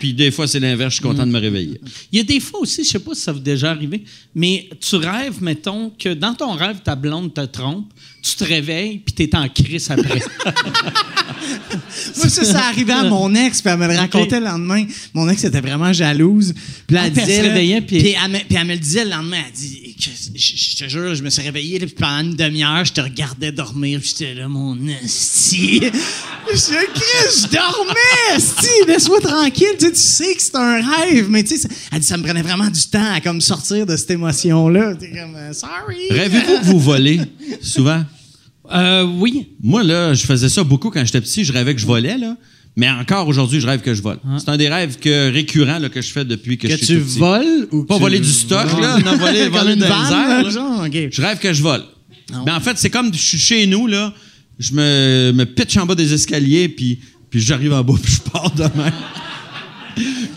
puis des fois, c'est l'inverse, je suis content de me réveiller. Il y a des fois aussi, je sais pas si ça vous est déjà arrivé, mais tu rêves, mettons, que dans ton rêve, ta blonde te trompe, tu te réveilles, puis t'es en crise après. Moi, ça, ça arrivait à mon ex, puis elle me le racontait le lendemain. Mon ex était vraiment jalouse. Puis Ah, elle se réveillait, puis- puis elle, me, puis elle me le disait le lendemain. Elle dit Je, te jure, je me suis réveillé, puis pendant une demi-heure, je te regardais dormir, puis j'étais là, mon esti. Je je dormais, esti. Laisse-moi tranquille. Tu sais, tu sais que c'est un rêve, mais tu sais, elle dit ça me prenait vraiment du temps à comme sortir de cette émotion-là. T'es comme, sorry. Rêvez-vous que vous volez souvent? Euh, oui. Moi, là, je faisais ça beaucoup quand j'étais petit. Je rêvais que je volais, là. Mais encore aujourd'hui, je rêve que je vole. C'est un des rêves que, récurrents là, que je fais depuis que, Que je suis tu tout petit. voles ou Pas voler du stock, là. Non, voler, Comme voler une dans les vanne, airs, là, là. genre, OK. Je rêve que je vole. Mais en fait, c'est comme je suis chez nous, là. Je me, me pitch en bas des escaliers, puis, puis j'arrive en bas, puis je pars de même.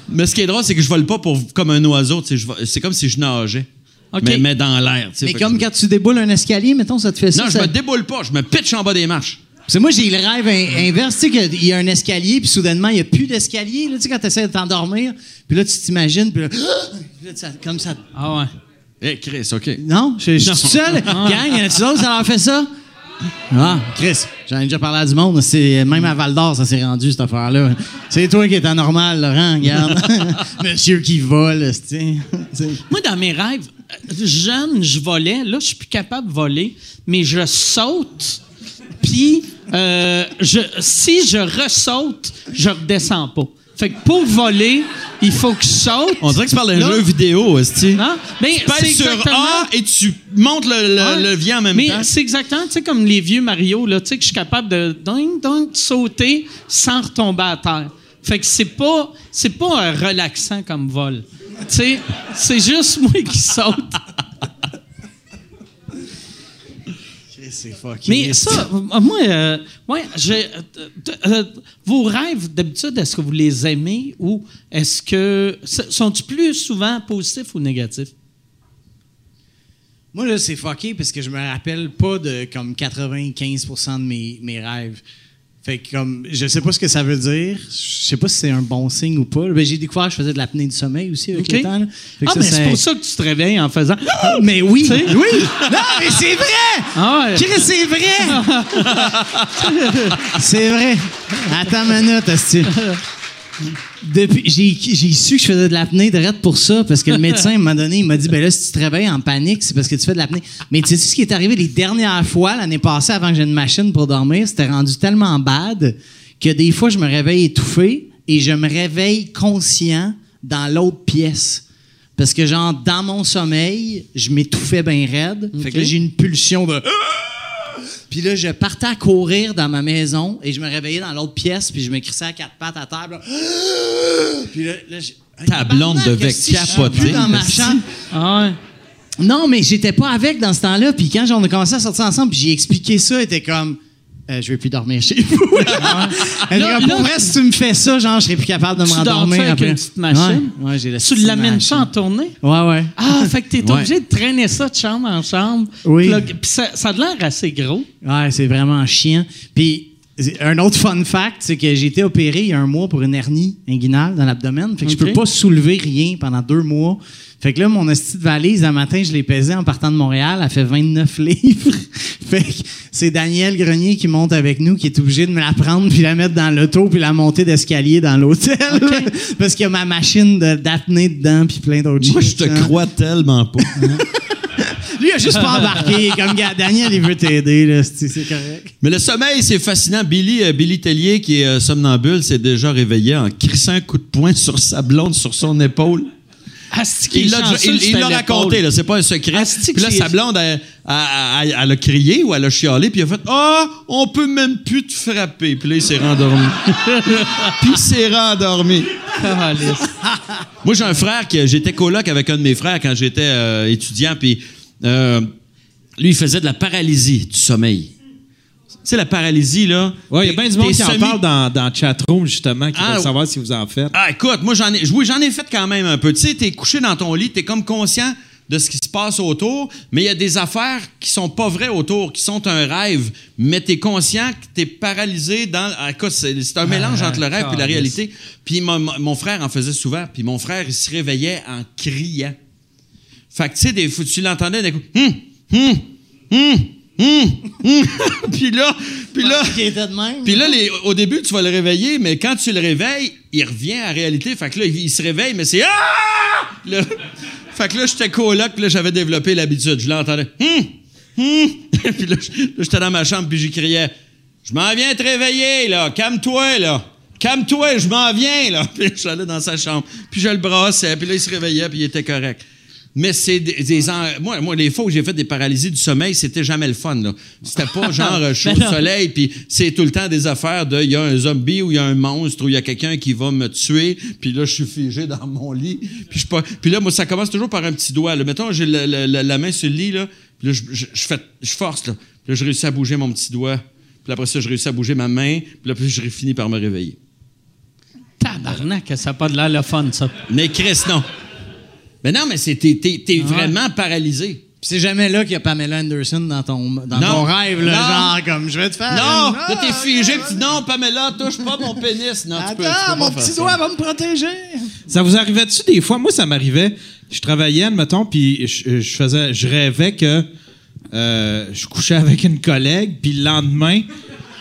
Mais ce qui est drôle, c'est que je vole pas pour, comme un oiseau. C'est comme si je nageais. OK. Mais, mais dans l'air. Mais comme que quand tu déboules un escalier, mettons, ça te fait ça. Non, je ça- me déboule pas. Je me pitch en bas des marches. Que moi, j'ai le rêve in- inverse. Tu sais, qu'il y a un escalier, puis soudainement, il n'y a plus d'escalier. là, Tu sais, quand tu essaies de t'endormir, puis là, tu t'imagines, puis là, puis là, ça- comme ça. Ah ouais. Eh, Chris, OK. Non, je je suis tout seul. Gang, y en a-tu d'autres, ça leur fait ça? Ah, Chris, j'en ai déjà parlé à du monde. C'est, même à Val d'Or, ça s'est rendu, cette affaire-là. C'est toi qui es anormal, Laurent, regarde. Monsieur qui vole, tu sais. Moi, dans mes rêves, jeune, je volais. Là, je suis plus capable de voler, mais je saute. Puis, euh, je, si je ressaute, je redescends pas. Fait que pour voler, il faut que je saute. On dirait que tu parles d'un jeu vidéo, esti. Non? Mais Tu pèses sur A et tu montes le, le, Ouais. levier en même Mais temps. c'est exactement, tu sais, comme les vieux Mario, là, tu sais, que je suis capable de ding, ding, sauter sans retomber à terre. Fait que c'est pas, c'est pas un relaxant comme vol. Tu sais, c'est juste moi qui saute. C'est fucking. Mais ça, moi, euh, ouais, je- euh, euh, vos rêves, d'habitude, est-ce que vous les aimez ou est-ce que. Sont-ils plus souvent positifs ou négatifs? Moi, là, c'est fucké parce que je me rappelle pas de comme 95% de mes, mes rêves. Fait que comme, je sais pas ce que ça veut dire. Je sais pas si c'est un bon signe ou pas. Ben, j'ai découvert que je faisais de l'apnée du sommeil aussi avec OK? le temps. là. Fait que Ah, ça, mais c'est pour ça que tu te réveilles en faisant. Mais oui, oui. Non, mais c'est vrai. Ah ouais. C'est vrai. c'est vrai. Attends une minute, Asti. Depuis, j'ai, su que je faisais de l'apnée direct pour ça, parce que le médecin m'a donné, il m'a dit, ben là, si tu te réveilles en panique, c'est parce que tu fais de l'apnée. Mais tu sais ce qui est arrivé les dernières fois, l'année passée, avant que j'ai une machine pour dormir, c'était rendu tellement bad que des fois, je me réveille étouffé et je me réveille conscient dans l'autre pièce. Parce que, genre, dans mon sommeil, je m'étouffais bien raide. Fait que là, j'ai une pulsion de. Puis là, je partais à courir dans ma maison et je me réveillais dans l'autre pièce, puis je me crissais à quatre pattes à table. Puis là, là, je- Ta blonde devait si capoter. dans ma Esti. chambre? Ah ouais. Non, mais j'étais pas avec dans ce temps-là. Puis quand on a commencé à sortir ensemble, puis j'ai expliqué ça, elle était comme. Euh, je vais plus dormir chez vous. Elle Là- là- pour vrai, si tu me fais ça, genre, je serais plus capable de me Tu rendormir. dors-tu avec une petite machine? Ouais, ouais, j'ai la Tu l'amènes ça en tournée? Ouais, ouais. Ah, fait que t'es Ouais. obligé de traîner ça de chambre en chambre. Oui. Puis ça, ça a l'air assez gros. Ouais, c'est vraiment chiant. Puis un autre fun fact, c'est que j'ai été opéré il y a un mois pour une hernie inguinale dans l'abdomen. Fait que je peux pas soulever rien pendant deux mois. Fait que là, mon petite valise, un matin, je l'ai pesée en partant de Montréal. Elle fait 29 livres. fait que c'est Daniel Grenier qui monte avec nous, qui est obligé de me la prendre, puis la mettre dans l'auto, puis la monter d'escalier dans l'hôtel. Parce qu'il y a ma machine de- d'apnée dedans, puis plein d'autres Moi, je te hein. crois tellement pas. Lui, il a juste pas embarqué. Comme, gars, Daniel, il veut t'aider, là. C'est correct. Mais le sommeil, c'est fascinant. Billy, euh, Billy Tellier, qui est euh, somnambule, s'est déjà réveillé en crissant un coup de poing sur sa blonde, sur son épaule. Est Il l'a il- il raconté, là, c'est pas un secret. Que Puis là, sa blonde, elle, elle- elle- elle a crié ou elle a chialé, puis elle a fait Ah, on peut même plus te frapper. Puis là, il s'est rendormi. puis il s'est rendormi. Moi, j'ai un frère qui j'étais coloc avec un de mes frères quand j'étais euh, étudiant, puis euh, lui, il faisait de la paralysie du sommeil. Tu sais, la paralysie, là. Ouais, il y a bien du monde qui en parle dans, dans le chatroom, justement, qui Ah, ouais. savoir si vous en faites. Ah, écoute, moi, j'en ai, oui, j'en ai fait quand même un peu. Tu sais, t'es couché dans ton lit, t'es comme conscient de ce qui se passe autour, mais il y a des affaires qui sont pas vraies autour, qui sont un rêve, mais t'es conscient que t'es paralysé dans... Ah, écoute, c'est, c'est un mélange entre le rêve et la réalité. Puis mon, mon frère en faisait souvent, puis mon frère, il se réveillait en criant. Fait que, tu sais, des fois, tu l'entendais d'un coup... Hum, hum, hum, hum, hum. puis là, puis là... Puis là, les- au début, tu vas le réveiller, mais quand tu le réveilles, il revient à la réalité. Fait que là, il, se réveille, mais c'est Ah! Là- fait que là, j'étais coloc, puis là, j'avais développé l'habitude. Je l'entendais. Hum! Hum! puis là, j'étais dans ma chambre, puis j'y criais Je m'en viens te réveiller, là. Calme-toi, là. Calme-toi, je m'en viens, là. Puis je suis allé dans sa chambre. Puis je le brassais, puis là, il se réveillait, puis il était correct. Mais c'est des, des en- moi, moi, les fois où j'ai fait des paralysies du sommeil, c'était jamais le fun. Là. C'était pas genre chaud Ben non. soleil, puis c'est tout le temps des affaires de il y a un zombie ou il y a un monstre ou il y a quelqu'un qui va me tuer, puis là je suis figé dans mon lit, puis je suis pas, puis là moi ça commence toujours par un petit doigt. Là. Mettons j'ai la, la- la- la main sur le lit là, puis là je, je, je fais, je force là, puis là je réussis à bouger mon petit doigt, puis après ça je réussis à bouger ma main, puis là puis je finis par me réveiller. Tabarnak, ça n'a pas de l'air le fun, ça. Mais Chris non. Mais non, mais c'est t'es, t'es- t'es vraiment paralysé. Puis c'est jamais là qu'il y a Pamela Anderson dans ton, dans Non. ton rêve, là, Non. genre comme je vais te faire. Non, une- là t'es figé, puis tu dis, non Pamela, touche pas mon pénis. Non, tu peux, tu peux Attends, mon petit ça. doigt va me protéger. Ça vous arrivait-tu des fois? Moi, ça m'arrivait. Je travaillais, admettons, puis je, je faisais, je rêvais que euh, je couchais avec une collègue, puis le lendemain,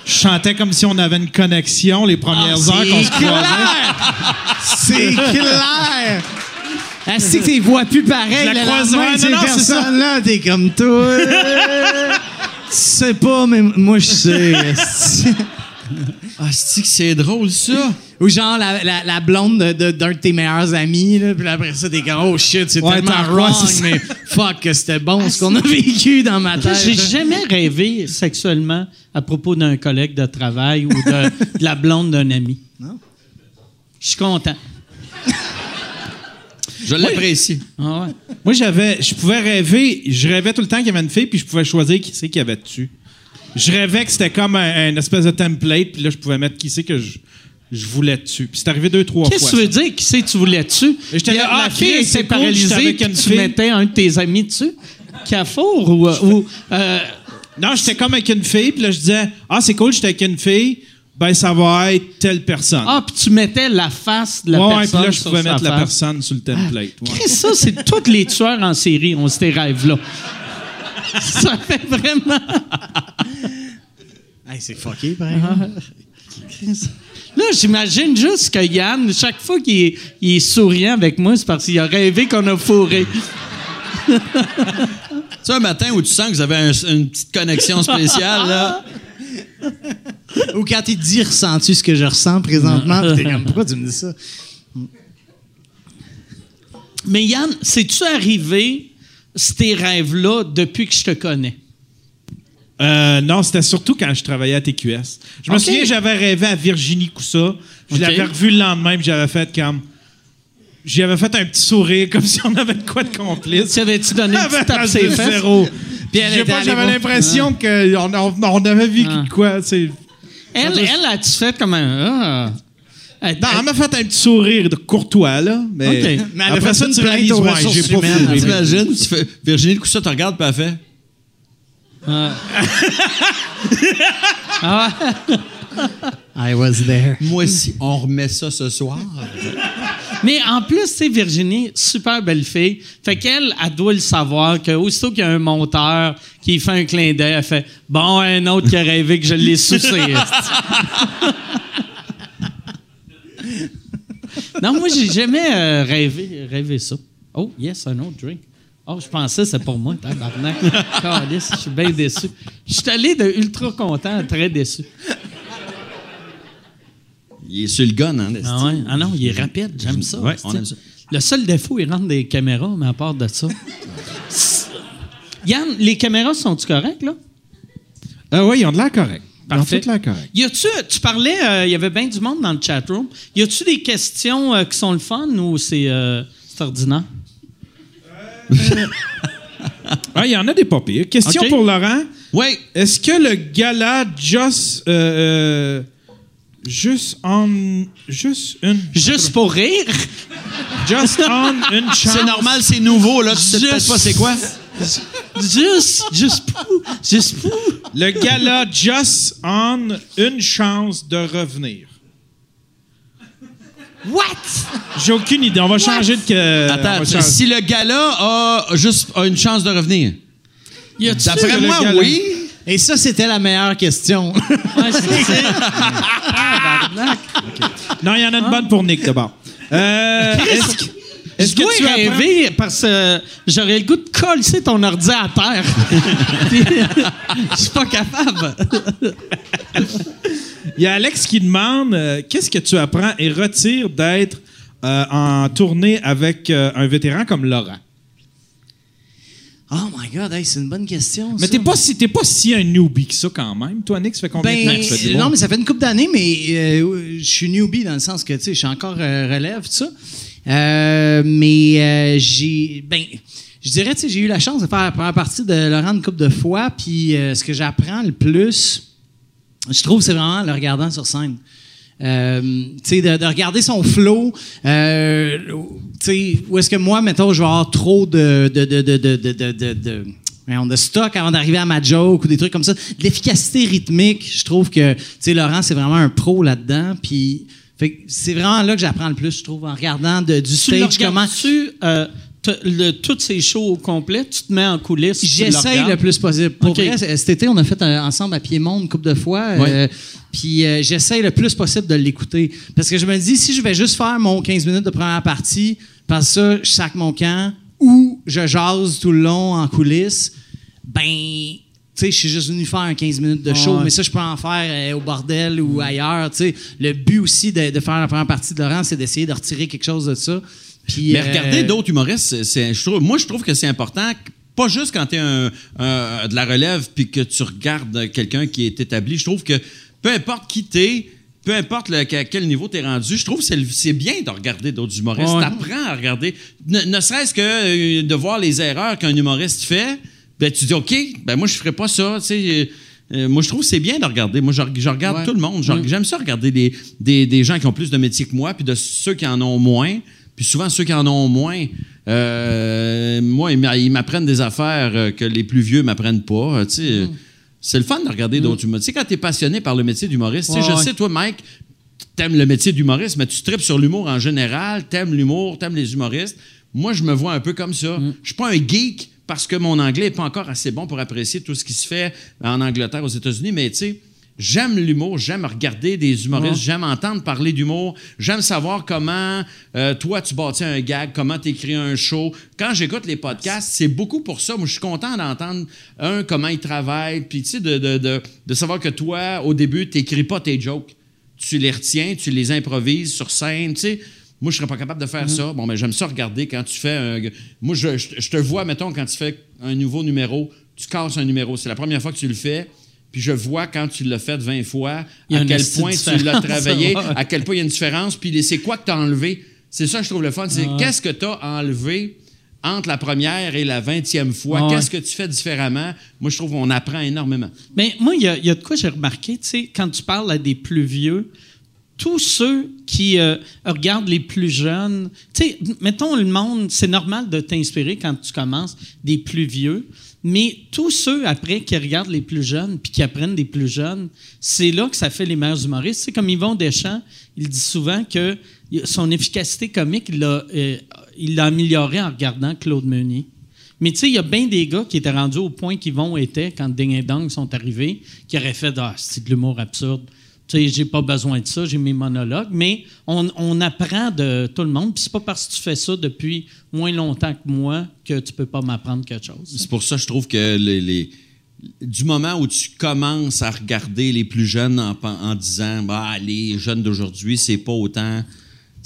je chantais comme si on avait une connexion les premières Ah, heures qu'on se c'est croisait. C'est clair! Est-ce que tu vois plus pareil Je la croise, ouais, non, non, c'est ça. personnes-là? T'es comme toi. tu sais pas, mais moi, je sais. esti. Ah, c'est que c'est drôle, ça? Ou genre la, la, la blonde de- de- d'un de, tes meilleurs amis, là, puis après ça, t'es comme, oh shit, c'est Ouais, tellement wrong, mais fuck, que c'était bon ce qu'on a vécu dans ma tête. J'ai jamais rêvé sexuellement à propos d'un collègue de travail ou de, de la blonde d'un ami. Non? Je suis content. Je l'apprécie. Ah ouais. Moi, j'avais, je pouvais rêver, je rêvais tout le temps qu'il y avait une fille, puis je pouvais choisir qui c'est qu'il y avait dessus. Je rêvais que c'était comme un, un espèce de template, puis là, je pouvais mettre qui c'est que je, je voulais dessus. Puis c'est arrivé deux, trois fois. Qu'est-ce que tu veux dire? Qui c'est que tu voulais dessus? Et j'étais là, la ah, fille paralysée avec puis une tu fille. mettais un de tes amis dessus? Cafour ou... ou euh, Non, j'étais comme avec une fille, puis là, je disais, ah, c'est cool, j'étais avec une fille, ben, ça va être telle personne. ah, puis tu mettais la face de la ouais, ouais, personne puis là, je pouvais mettre la personne sur le template. ouais. Chris, ça, c'est tous les tueurs en série ont ces rêves-là. ça fait vraiment... Hey, c'est fucké, par exemple. Là, j'imagine juste que Yann, chaque fois qu'il est, il est souriant avec moi, c'est parce qu'il a rêvé qu'on a fourré. C'est un matin où tu sens que vous avez un- une petite connexion spéciale, là. Ou quand il dit, ressens-tu ce que je ressens présentement? Puis t'es comme, pourquoi tu me dis ça? Mais Yann, c'est-tu arrivé, ces rêves-là, depuis que je te connais? Euh, non, c'était surtout quand je travaillais à TQS. Je me Ok. souviens, j'avais rêvé à Virginie Coussa. Je l'avais revu le lendemain, puis j'avais fait comme. J'avais fait un petit sourire, comme si on avait de quoi de complice. Tu avais-tu donné une J'avais petite tape ses fesses? zéro. Puis elle Je sais était pas, allée j'avais l'impression qu'on on, on avait vécu Ah. de quoi, Elle, elle a-tu fait comme un... Ah. Elle- Non, elle m'a fait un petit sourire de courtois, là. Mais, Ok. Mais elle a fait ça, une plainte aux ouais, ressources j'ai pas humaines. T'imagines, tu fais, Virginie, le coup ça, tu regardes, puis elle fait. Ah ouais. I was there. Moi aussi, on remet ça ce soir. Mais en plus, sais, Virginie, super belle fille. Fait qu'elle, elle doit le savoir que aussitôt qu'il y a un monteur qui fait un clin d'œil, elle fait Bon, un autre qui a rêvé que je l'ai esti. non, moi, j'ai jamais euh, rêvé, rêvé ça. Oh, yes, un autre drink. Oh, je pensais que c'était pour moi, tabarnak. Je suis bien déçu. Je suis allé de ultra content à très déçu. Il est sur le gun, hein. Ah, ouais? ah non, il est rapide, j'aime ça. Ouais, esti. on aime ça. Le seul défaut, il rentre des caméras, mais à part de ça. Yann, les caméras sont-tu correctes, là? Ah oui, ils ont de l'air correct. Ils ont Parfait. tout l'air correct. Y a-tu, tu parlais, euh, il y avait bien du monde dans le chatroom. Y a-tu des questions euh, qui sont le fun ou c'est, euh, c'est ordinaire? Ah, il y en a des pas pires. Question pour Laurent. Oui. Est-ce que le gala Just. euh, euh, juste on. Juste une. Juste pour rire? Just on une chance. C'est normal, c'est nouveau, là. Tu sais peut-être pas c'est quoi. Juste, juste pour, juste pour. Le gala Just on une chance de revenir. What? J'ai aucune idée. On va changer de. que- Attends, changer. si le gars-là a juste a une chance de revenir. D'après moi, oui. Et ça, c'était la meilleure question. Ouais, c'est. Non, il y en a une bonne pour Nick d'abord. Euh, est-ce que, Je dois tu apprends- rêver? Parce que j'aurais le goût de coller ton ordi à terre. Je suis pas capable. Il y a Alex qui demande euh, qu'est-ce que tu apprends et retires d'être euh, en tournée avec euh, un vétéran comme Laurent? Oh my God, hey, c'est une bonne question. Mais t'es pas si t'es pas si un newbie que ça quand même. Toi, Nick, ça fait combien de temps Ben, que tu fais du non, mais ça fait une couple d'années, mais euh, je suis newbie dans le sens que, tu sais, je suis encore euh, relève, tout ça. Euh, mais j'ai, ben, je dirais, tu sais, j'ai eu la chance de faire la première partie de Laurent une couple de fois, puis ce que j'apprends le plus, je trouve, c'est vraiment le regardant sur scène. Euh, tu de, de regarder son flow. Euh, tu où est-ce que moi, mettons, je vais avoir trop de, de, de, stock avant d'arriver à ma joke ou des trucs comme ça. L'efficacité rythmique, je trouve que, tu sais, Laurent, c'est vraiment un pro là-dedans. Puis, c'est vraiment là que j'apprends le plus, je trouve, en regardant de- du Tu stage comment. regardes-tu, euh, te- le- toutes ces shows au complet, tu te mets en coulisses. le J'essaye le plus possible. Pour vrai, cet été, on a fait un- ensemble à Piémont une couple de fois. euh, puis euh, j'essaye le plus possible de l'écouter. Parce que je me dis, si je vais juste faire mon 15 minutes de première partie, parce que ça, je sac mon camp, ou je jase tout le long en coulisses, ben tu sais, je suis juste venu faire un 15 minutes de show, Ouais. mais ça, je peux en faire euh, au bordel ou ailleurs. Tu sais, le but aussi de, de faire la première partie de Laurent, c'est d'essayer de retirer quelque chose de ça. Puis, Mais euh, regarder d'autres humoristes, c'est- je trouve, moi, je trouve que c'est important, pas juste quand tu es un, un- de la relève puis que tu regardes quelqu'un qui est établi. Je trouve que peu importe qui t'es, peu importe le- à quel niveau tu es rendu, je trouve que c'est, bien de regarder d'autres humoristes. Ouais. T'apprends à regarder. Ne, ne serait-ce que euh, de voir les erreurs qu'un humoriste fait, ben, tu dis, OK, ben moi, je ferais pas ça. Tu sais, euh, moi, je trouve que c'est bien de regarder. Moi, je, je regarde Ouais. tout le monde. J'aime ça regarder des, des, des gens qui ont plus de métier que moi, puis de ceux qui en ont moins. Puis souvent, ceux qui en ont moins, euh, moi, ils m'a- ils m'apprennent des affaires euh, que les plus vieux m'apprennent pas. euh, tu sais. C'est le fun de regarder d'autres humoristes. Tu sais, quand tu es passionné par le métier d'humoriste, tu sais, Ouais, je ouais. sais, toi, Mike, t'aimes le métier d'humoriste, mais tu tripes sur l'humour en général, t'aimes l'humour, t'aimes les humoristes. Moi, je me vois un peu comme ça. Je suis pas un geek parce que mon anglais est pas encore assez bon pour apprécier tout ce qui se fait en Angleterre, aux États-Unis, mais tu sais, j'aime l'humour, j'aime regarder des humoristes, j'aime entendre parler d'humour, j'aime savoir comment euh, toi tu bâtis un gag, comment tu écris un show. Quand j'écoute les podcasts, c'est beaucoup pour ça. Moi, je suis content d'entendre un comment il travaille, puis tu sais, de, de, de, de savoir que toi, au début, tu n'écris pas tes jokes tu les retiens, tu les improvises sur scène, tu sais. Moi, je serais pas capable de faire ça. Bon, mais j'aime ça regarder quand tu fais un. Moi, je, je- je te vois, mettons, quand tu fais un nouveau numéro, tu casses un numéro. C'est la première fois que tu le fais. Puis je vois quand tu l'as fait 20 fois, à quel point tu l'as travaillé, à quel point il y a une différence, puis c'est quoi que tu as enlevé? C'est ça que je trouve le fun. C'est qu'est-ce que tu as enlevé entre la première et la vingtième fois? Ah. Qu'est-ce que tu fais différemment? Moi, je trouve qu'on apprend énormément. Mais moi, il y, a- il y a de quoi j'ai remarqué, tu sais, quand tu parles à des plus vieux, tous ceux qui euh, regardent les plus jeunes, tu sais, mettons le monde, c'est normal de t'inspirer quand tu commences des plus vieux, mais tous ceux après qui regardent les plus jeunes puis qui apprennent des plus jeunes, c'est là que ça fait les meilleurs humoristes. C'est comme Yvon Deschamps, il dit souvent que son efficacité comique, il l'a euh, améliorée en regardant Claude Meunier. Mais tu sais, il y a bien des gars qui étaient rendus au point qu'Yvon était quand Ding et Dong sont arrivés, qui auraient fait Ah, c'est de l'humour absurde. Sais, j'ai pas besoin de ça, j'ai mes monologues. Mais on, apprend de tout le monde. Puis c'est pas parce que tu fais ça depuis moins longtemps que moi que tu peux pas m'apprendre quelque chose. C'est pour ça que je trouve que du moment où tu commences à regarder les plus jeunes en, en disant bah, les jeunes d'aujourd'hui, c'est pas autant.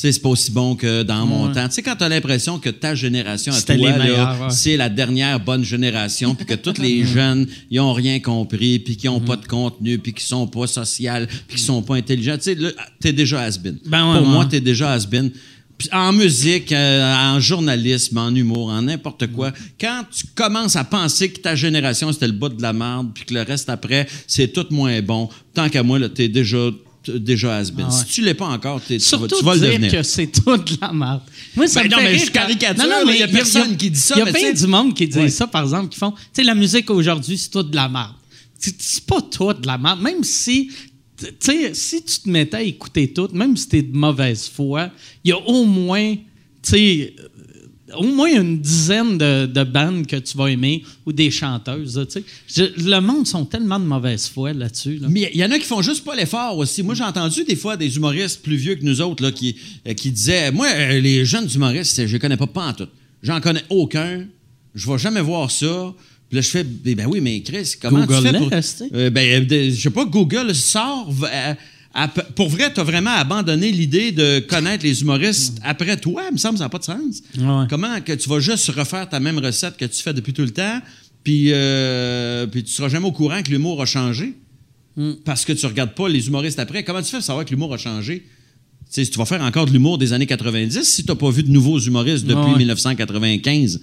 Sais, c'est pas aussi bon que dans mon Ouais. temps. Tu sais, quand tu as l'impression que ta génération à toi, là, ouais. c'est la dernière bonne génération, puis que tous les jeunes, ils ont rien compris, puis qu'ils ont pas de contenu, puis qu'ils sont pas social, puis qu'ils sont pas intelligents. Tu sais, t'es déjà has-been. Ben ouais, Pour moi, t'es déjà has-been. En musique, euh, en journalisme, en humour, en n'importe quoi, quand tu commences à penser que ta génération, c'était le bout de la merde, puis que le reste après, c'est tout moins bon, tant qu'à moi, là, t'es déjà, déjà has-been. Ah ouais. Si tu l'es pas encore, tu vas, tu vas le dire devenir. que c'est tout de la merde. Moi, ça Ben me non, fait mais rire je caricature, Non, non, mais il y a il y a- personne qui dit ça, Il y a bien du monde qui dit Ouais. ça, par exemple, qui font, tu sais, la musique aujourd'hui, c'est tout de la merde. C'est- pas tout de la merde. Même si, tu sais, si tu te mettais à écouter tout, même si t'es de mauvaise foi, il y a au moins, tu sais, au moins une dizaine de, de bandes que tu vas aimer ou des chanteuses. là, tu sais. Je- le monde sont tellement de mauvaise foi là-dessus. là. Mais il y en a qui font juste pas l'effort aussi. Moi, j'ai entendu des fois des humoristes plus vieux que nous autres là, qui, euh, qui disaient Moi, euh, les jeunes humoristes, je les connais pas, pas en tout. J'en connais aucun. Je vais jamais voir ça. Puis là, je fais Ben oui, mais Chris, comment tu Google-le, fais pour. Euh, ben, euh, je sais pas, Google sort. euh, pour vrai, tu as vraiment abandonné l'idée de connaître les humoristes après toi. Il me semble que ça n'a pas de sens. Ouais. Comment que tu vas juste refaire ta même recette que tu fais depuis tout le temps, puis, euh, puis tu seras jamais au courant que l'humour a changé? parce que tu regardes pas les humoristes après. Comment tu fais pour savoir que l'humour a changé? Tu vas faire encore de l'humour des années 90 si tu n'as pas vu de nouveaux humoristes depuis Ouais. 1995.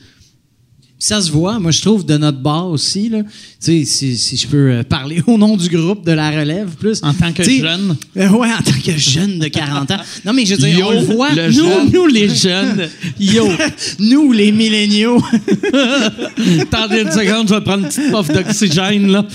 Ça se voit, moi je trouve de notre bar aussi. Là. Tu sais, si, si je peux euh, parler au nom du groupe de la relève plus. En tant que jeune. euh, ouais, en tant que jeune de 40 ans. Non, mais je veux dire, Yo, on le voit. le nous, jeune. Nous, les jeunes, yo, nous, les milléniaux. attendez une seconde, je vais prendre une petite puff d'oxygène, là.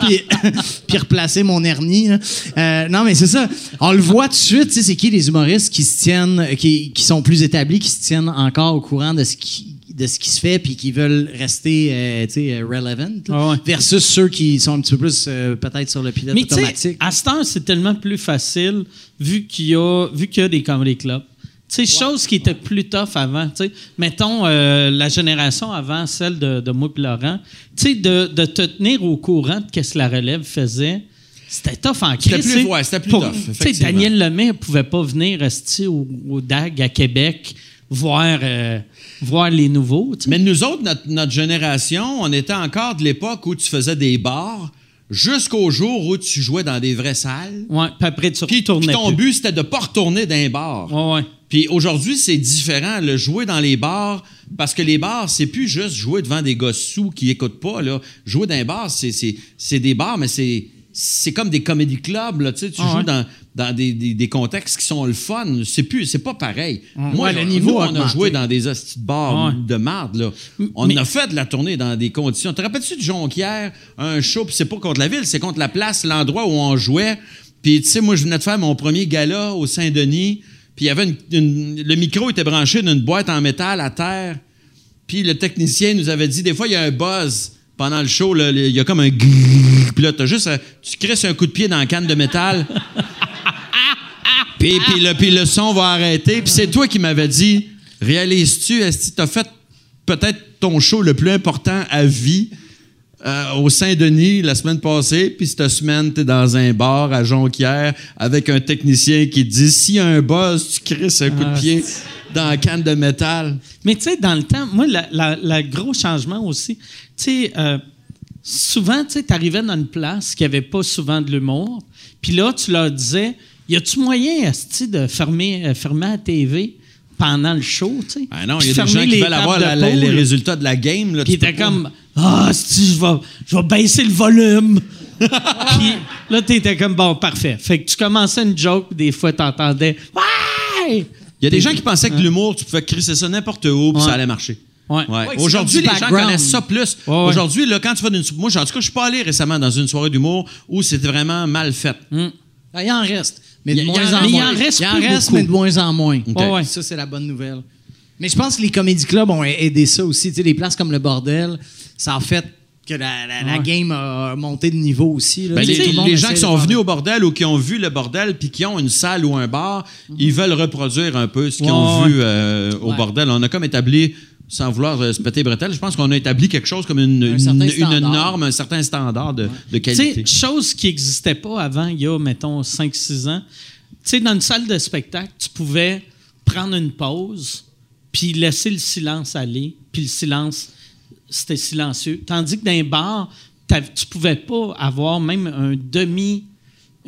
Puis, puis replacer mon hernie. Euh, non, mais c'est ça. On le voit tout de suite. tu sais, C'est qui les humoristes qui se tiennent, euh, qui, qui sont plus établis, qui se tiennent encore au courant de ce qui de ce qui se fait puis qui veulent rester euh, tu sais, euh, relevant Ah ouais. versus ceux qui sont un petit peu plus euh, peut-être sur le pilote Mais automatique. à cette heure, c'est tellement plus facile, vu qu'il y a, vu qu'il y a des comedy clubs. Sais, chose qui était plus tough avant. Tu sais, mettons euh, la génération avant, celle de, de moi et Laurent. Tu sais, de, de te tenir au courant de ce que la relève faisait. C'était tough en C'était crise. plus- sais. ouais, c'était plus Pour- tough, effectivement. Daniel Lemay ne pouvait pas venir rester au, au DAG à Québec voir, euh, voir les nouveaux. Mais nous autres, notre, notre génération, on était encore de l'époque où tu faisais des bars jusqu'au jour où tu jouais dans des vraies salles. Ouais, puis après, tu Puis, ton plus. but, c'était de pas retourner dans un bar. Ouais, ouais. Puis aujourd'hui, c'est différent. Le jouer dans les bars, parce que les bars, c'est plus juste jouer devant des gosses sous qui écoutent pas. Là. Jouer dans les bars, c'est, des bars, mais c'est, c'est comme des comédie clubs. Là. Tu, sais, tu Ah joues ouais. dans, dans des, des- des contextes qui sont le fun. C'est plus, c'est pas pareil. Moi, Ouais, le niveau on a joué dans des hosties de bars Ouais. de marde. Là. On mais- a fait de la tournée dans des conditions. Te rappelles-tu de Jonquière, un show, puis c'est pas contre la ville, c'est contre la place, l'endroit où on jouait. Puis, tu sais, moi, je venais de faire mon premier gala au Saint-Denis. Puis, le micro était branché d'une boîte en métal à terre. Puis, le technicien nous avait dit, des fois, il y a un buzz pendant le show. il y a comme un. Puis là, t'as juste, tu crisses un coup de pied dans la canne de métal. puis, le, puis le son va arrêter. Puis, c'est toi qui m'avais dit, réalises-tu, est-ce que t'as fait peut-être ton show le plus important à vie? Euh, au Saint-Denis la semaine passée, puis cette semaine, tu es dans un bar à Jonquière avec un technicien qui dit s'il y a un buzz, tu crisses un coup de pied dans la canne de métal. Mais tu sais, dans le temps, moi, la gros changement aussi, tu sais, euh, souvent, tu sais, t'arrivais dans une place qui avait pas souvent de l'humour, puis là, tu leur disais, y a-tu moyen, esti, de fermer, euh, fermer la TV pendant le show, tu sais? Ah non, il y a des gens qui les veulent avoir la- la- les résultats de la game. Là, Puis pas- comme, ah, esti, je vais, je vais baisser le volume. puis là, t'étais comme, bon, parfait. Fait que tu commençais une joke, puis des fois, t'entendais, ouais! Il y a des gens qui pensaient que l'humour, tu pouvais crisser ça n'importe où, puis Ouais. ça allait marcher. Ouais. Ouais. Aujourd'hui, les gens connaissent ça plus. Ouais, ouais. Aujourd'hui, là, quand tu vas d'une. Moi, en tout cas, je suis pas allé récemment dans une soirée d'humour où c'était vraiment mal fait. Ah, il en reste. Mais Il de y- moins il y en- en mais il moins. en reste Il en plus reste, beaucoup. mais de moins en moins. OK. Ouais, ouais. Ça, c'est la bonne nouvelle. Mais je pense que les comédie clubs ont aidé ça aussi. Tu sais, les places comme le bordel, ça a fait que la, la- la Ouais. game a monté de niveau aussi. là. Ben, les, le gens qui sont faire- venus au bordel ou qui ont vu le bordel puis qui ont une salle ou un bar, ils veulent reproduire un peu ce qu'ils ont Ouais, vu euh, au Ouais. bordel. On a comme établi, sans vouloir euh, se péter bretelles, je pense qu'on a établi quelque chose comme une, Un certain une- une standard. norme, un certain standard de, de Tu qualité. sais, chose qui n'existait pas avant, il y a, mettons, 5-6 ans. Tu sais, dans une salle de spectacle, tu pouvais prendre une pause, puis laisser le silence aller, puis le silence, c'était silencieux. Tandis que dans un bar, t'av- tu pouvais pas avoir même un demi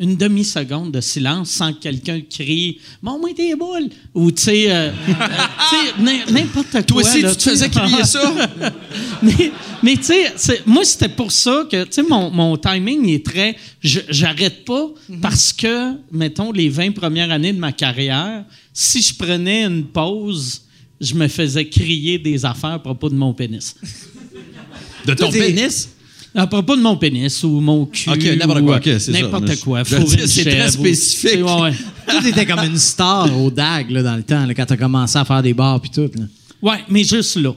une demi-seconde de silence sans que quelqu'un crie « Mon moi tes boules! » ou tu sais, euh, n'importe quoi. Toi aussi, là, tu te faisais crier ça? mais, mais tu sais, moi, c'était pour ça que, tu sais, mon, mon timing il est très. je- J'arrête pas parce que, mettons, les 20 premières années de ma carrière, si je prenais une pause, je me faisais crier des affaires à propos de mon pénis. De ton pénis? À propos de mon pénis ou mon cul. Ok, n'importe ou, quoi, euh, ok, c'est ça. N'importe quoi. je- fourrer une c'est très chèvre ou- spécifique. c'est- ouais, ouais. Tout était comme une star au DAG là, dans le temps, là, quand t'as commencé à faire des bars puis tout. là. Ouais, mais juste là.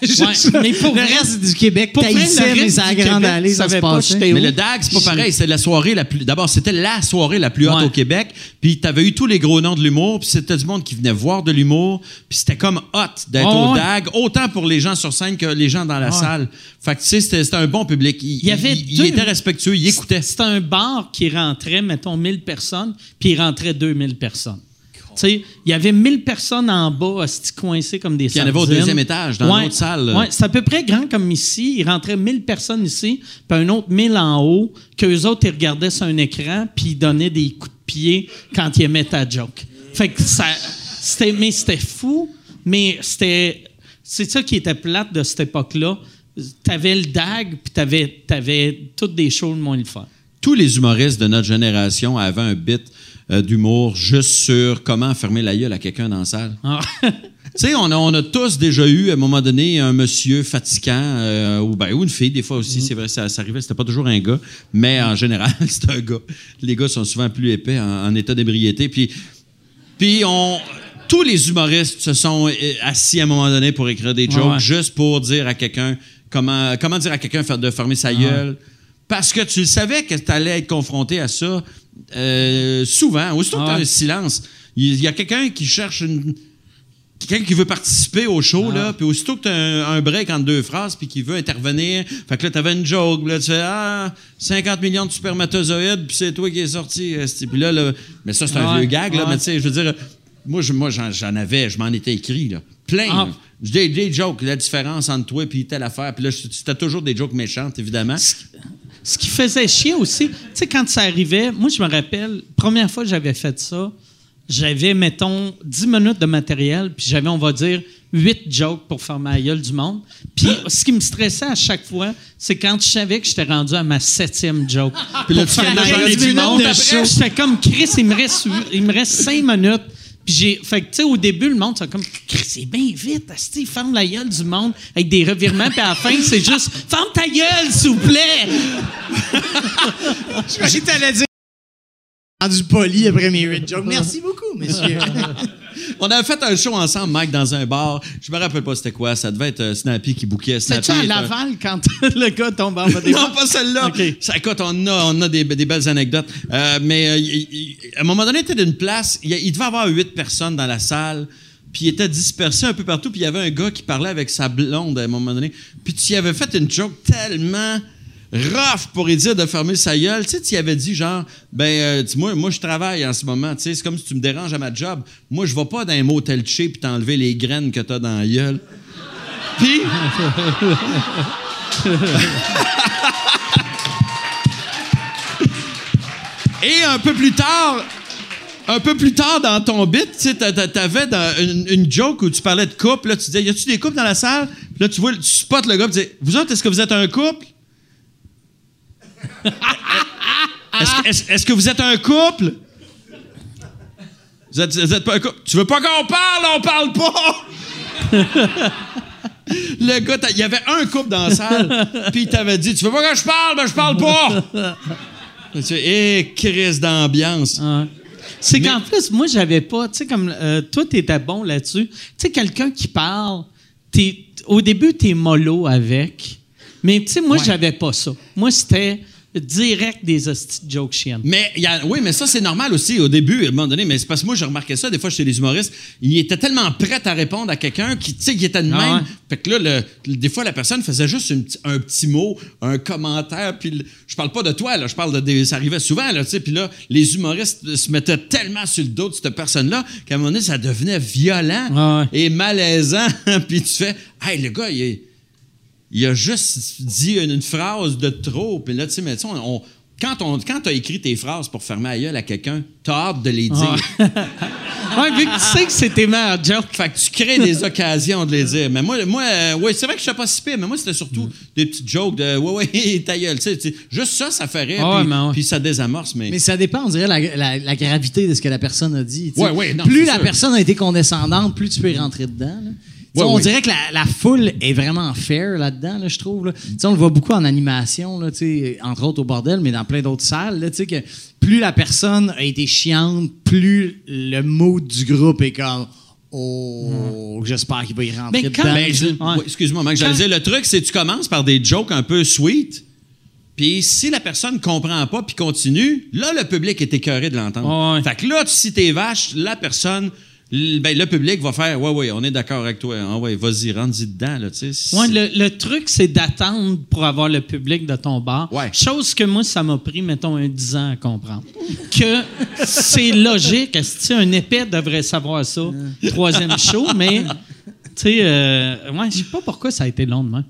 Ouais, mais pour le vrai- reste du Québec, Pour vrai, le taillissait, mais reste ça a du grande allée, ça se passait. Mais le DAG, c'est pas pareil. C'est la soirée la plus. D'abord, c'était la soirée la plus haute Ouais. au Québec. Puis t'avais eu tous les gros noms de l'humour. Puis c'était du monde qui venait voir de l'humour. Puis c'était comme hot d'être au ouais. DAG, autant pour les gens sur scène que les gens dans la salle. Fait que tu sais, c'était c'était un bon public. Il, Il y avait il- il était respectueux, il écoutait. C'était un bar qui rentrait, mettons, 1000 personnes, puis il rentrait 2000 personnes. Tu sais, il y avait 1000 personnes en bas, coincées comme des Puis il y en avait au deuxième étage, dans Ouais. l'autre salle. Ouais, c'est à peu près grand comme ici. Il rentrait 1000 personnes ici, puis un autre 1000 en haut, qu'eux autres, ils regardaient sur un écran, puis ils donnaient des coups de pied quand ils aimaient ta joke. Fait que ça... C'était, mais c'était fou, mais c'était... C'est ça qui était plate de cette époque-là. T'avais le DAG, puis t'avais, t'avais toutes des shows de moins le fun. Tous les humoristes de notre génération avaient un bit euh, d'humour juste sur comment fermer la gueule à quelqu'un dans la salle. Ah. Tu sais, on a, on a tous déjà eu, à un moment donné, un monsieur fatigant, euh, ou, ben, ou une fille, des fois aussi, Mm. c'est vrai, ça, ça arrivait, c'était pas toujours un gars, mais en général, c'était un gars. Les gars sont souvent plus épais en, en état d'ébriété. Puis, puis on, tous les humoristes se sont euh, assis à un moment donné pour écrire des jokes, ouais. juste pour dire à quelqu'un, comment, comment dire à quelqu'un de fermer sa gueule. Parce que tu savais que tu allais être confronté à ça euh, souvent. Aussitôt que Ah tu as ouais. un silence, Il y a quelqu'un qui cherche une. Quelqu'un qui veut participer au show, Ah. là, puis aussitôt que tu as un, un break entre deux phrases, puis qui veut intervenir, fait que là, tu avais une joke, là, tu fais Ah, 50 millions de spermatozoïdes, puis c'est toi qui es sorti. Puis là, là, mais ça, c'est un Ouais, vieux gag, là, ouais. mais tu sais, je veux dire, moi, je- moi j'en, avais, je m'en étais écrit, là. Plein. Ah. Des, des jokes, la différence entre toi et telle affaire. Puis là, c'était toujours des jokes méchantes, évidemment. Ce qui faisait chier aussi, tu sais, quand ça arrivait, moi, je me rappelle, première fois que j'avais fait ça, j'avais, mettons, 10 minutes de matériel, puis j'avais, on va dire, 8 jokes pour faire ma gueule du monde. Puis ce qui me stressait à chaque fois, c'est quand je savais que j'étais rendu à ma septième joke. Puis là, tu ma jaser gueule du monde j'étais comme, Chris, il me reste, il me reste 5 minutes. Puis j'ai. Fait que, tu sais, au début, le monde, c'est comme, c'est bien vite, Asti, ferme la gueule du monde avec des revirements, puis à la fin, c'est juste, ferme ta gueule, s'il vous plaît! Que t'allais dire rendu poli après mes red jokes. Merci beaucoup, monsieur. On avait fait un show ensemble, Mike, dans un bar. Je me rappelle pas c'était quoi. Ça devait être euh, Snappy qui bouquait. C'est-tu à un- Laval quand le gars tombe en bas des Non, pas celle-là. Ça, écoute, on a, on a des, des belles anecdotes. Euh, mais euh, il- il- à un moment donné, tu d'une place, il, il devait y avoir huit personnes dans la salle, puis il était dispersé un peu partout, puis il y avait un gars qui parlait avec sa blonde à un moment donné, puis tu y avais fait une joke tellement rough pour lui dire de fermer sa gueule. Tu sais, tu y avais dit genre, ben, euh, moi, moi, je travaille en ce moment, tu sais, c'est comme si tu me déranges à ma job. Moi, je vais pas dans un motel chez puis t'enlever les graines que t'as dans la gueule. Puis... Et un peu plus tard, un peu plus tard dans ton bit, tu t'avais dans une, une joke où tu parlais de couple. Là, tu disais, y a-tu des couples dans la salle? Puis là, tu vois, tu spots le gars, tu dis, vous autres, est-ce que vous êtes un couple? Est-ce que- vous êtes un couple? Vous êtes, vous êtes pas un couple? Tu veux pas qu'on parle? On parle pas! Le gars, il y avait un couple dans la salle, puis il t'avait dit Tu veux pas que je parle? Ben, je parle pas! Eh, crise d'ambiance. Ouais. C'est qu'en plus, moi, j'avais pas, tu sais, comme euh, toi, t'étais bon là-dessus. Tu sais, quelqu'un qui parle, au début, t'es mollo avec. Mais tu sais, moi, j'avais pas ça. Moi, c'était direct des hosties de jokes chiennes. Mais y a- oui, mais ça, c'est normal aussi au début, à un moment donné. Mais c'est parce que moi, j'ai remarqué ça des fois chez les humoristes. Ils étaient tellement prêts à répondre à quelqu'un qui, tu sais, qui était de même. Ah ouais. Fait que là, le- le- des fois, la personne faisait juste une un petit mot, un commentaire. Puis le- je parle pas de toi, là. Je parle de. des- ça arrivait souvent, là, tu sais. Puis là, les humoristes se mettaient tellement sur le dos de cette personne-là qu'à un moment donné, ça devenait violent Ah ouais. et malaisant. puis tu fais, hey, le gars, il est il a juste dit une, une phrase de trop. Puis là, tu sais, mais tu sais, on, on- quand on quand as écrit tes phrases pour fermer la gueule à quelqu'un, t'as hâte de les dire. Ouais, vu que tu sais que c'est tes meilleurs jokes. Fait que tu crées des occasions de les dire. Mais moi, moi euh, ouais, c'est vrai que je sais pas si pire, mais moi, c'était surtout des petites jokes de ouais, ouais, ta gueule. Tu sais, tu sais, juste ça, ça fait rire. Ah ouais, puis, mais ouais. puis ça désamorce. Mais, Mais ça dépend, on dirait, la, la- la gravité de ce que la personne a dit. tu. Ouais, ouais, non, plus la sûr. personne a été condescendante, plus tu peux y rentrer dedans. là. Tu Ouais, on dirait que la, la foule est vraiment fair là-dedans, là, je trouve. là. Tu on le voit beaucoup en animation, là, tu entre autres au bordel, mais dans plein d'autres salles. là, tu sais, que plus la personne a été chiante, plus le mood du groupe est comme Oh, j'espère qu'il va y rentrer Mais quand- dedans. Ben, Ouais. excuse-moi, Mike, j'allais dire, le truc, c'est que tu commences par des jokes un peu sweet. Puis si la personne comprend pas puis continue, là, le public est écœuré de l'entendre. Ouais. Fait que là, si t'es vache, la personne, l- ben, le public va faire Ouais, ouais, on est d'accord avec toi. Ah ouais, vas-y, rentre-y dedans, là, tu sais. Ouais, le, le truc, c'est d'attendre pour avoir le public de ton bar. Ouais. Chose que moi, ça m'a pris, mettons, un 10 ans à comprendre. Que c'est logique. Est-ce que un épais devrait savoir ça? Troisième show, mais, tu sais, euh, ouais, je sais pas pourquoi ça a été long de même.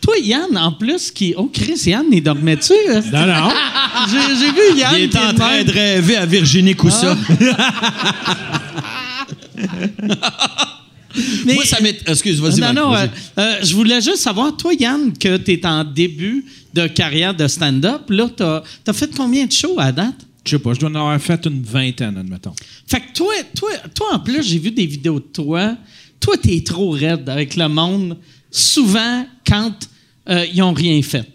Toi, Yann, en plus, qui. Oh, Chris, Yann, il dormait-tu? Non, non. J'ai j'ai vu Yann. Il est en de train même. de rêver à Virginie Coussa. Mais- Moi, ça m'est. Excuse, vas-y, non, Mike, non, euh, euh, je voulais juste savoir, toi, Yann, que tu es en début de carrière de stand-up, là, tu as, fait combien de shows à date? Je sais pas, je dois en avoir fait une vingtaine, admettons. Fait que toi, toi, toi en plus, j'ai vu des vidéos de toi. Toi, t'es trop raide avec le monde, souvent quand euh, ils ont rien fait.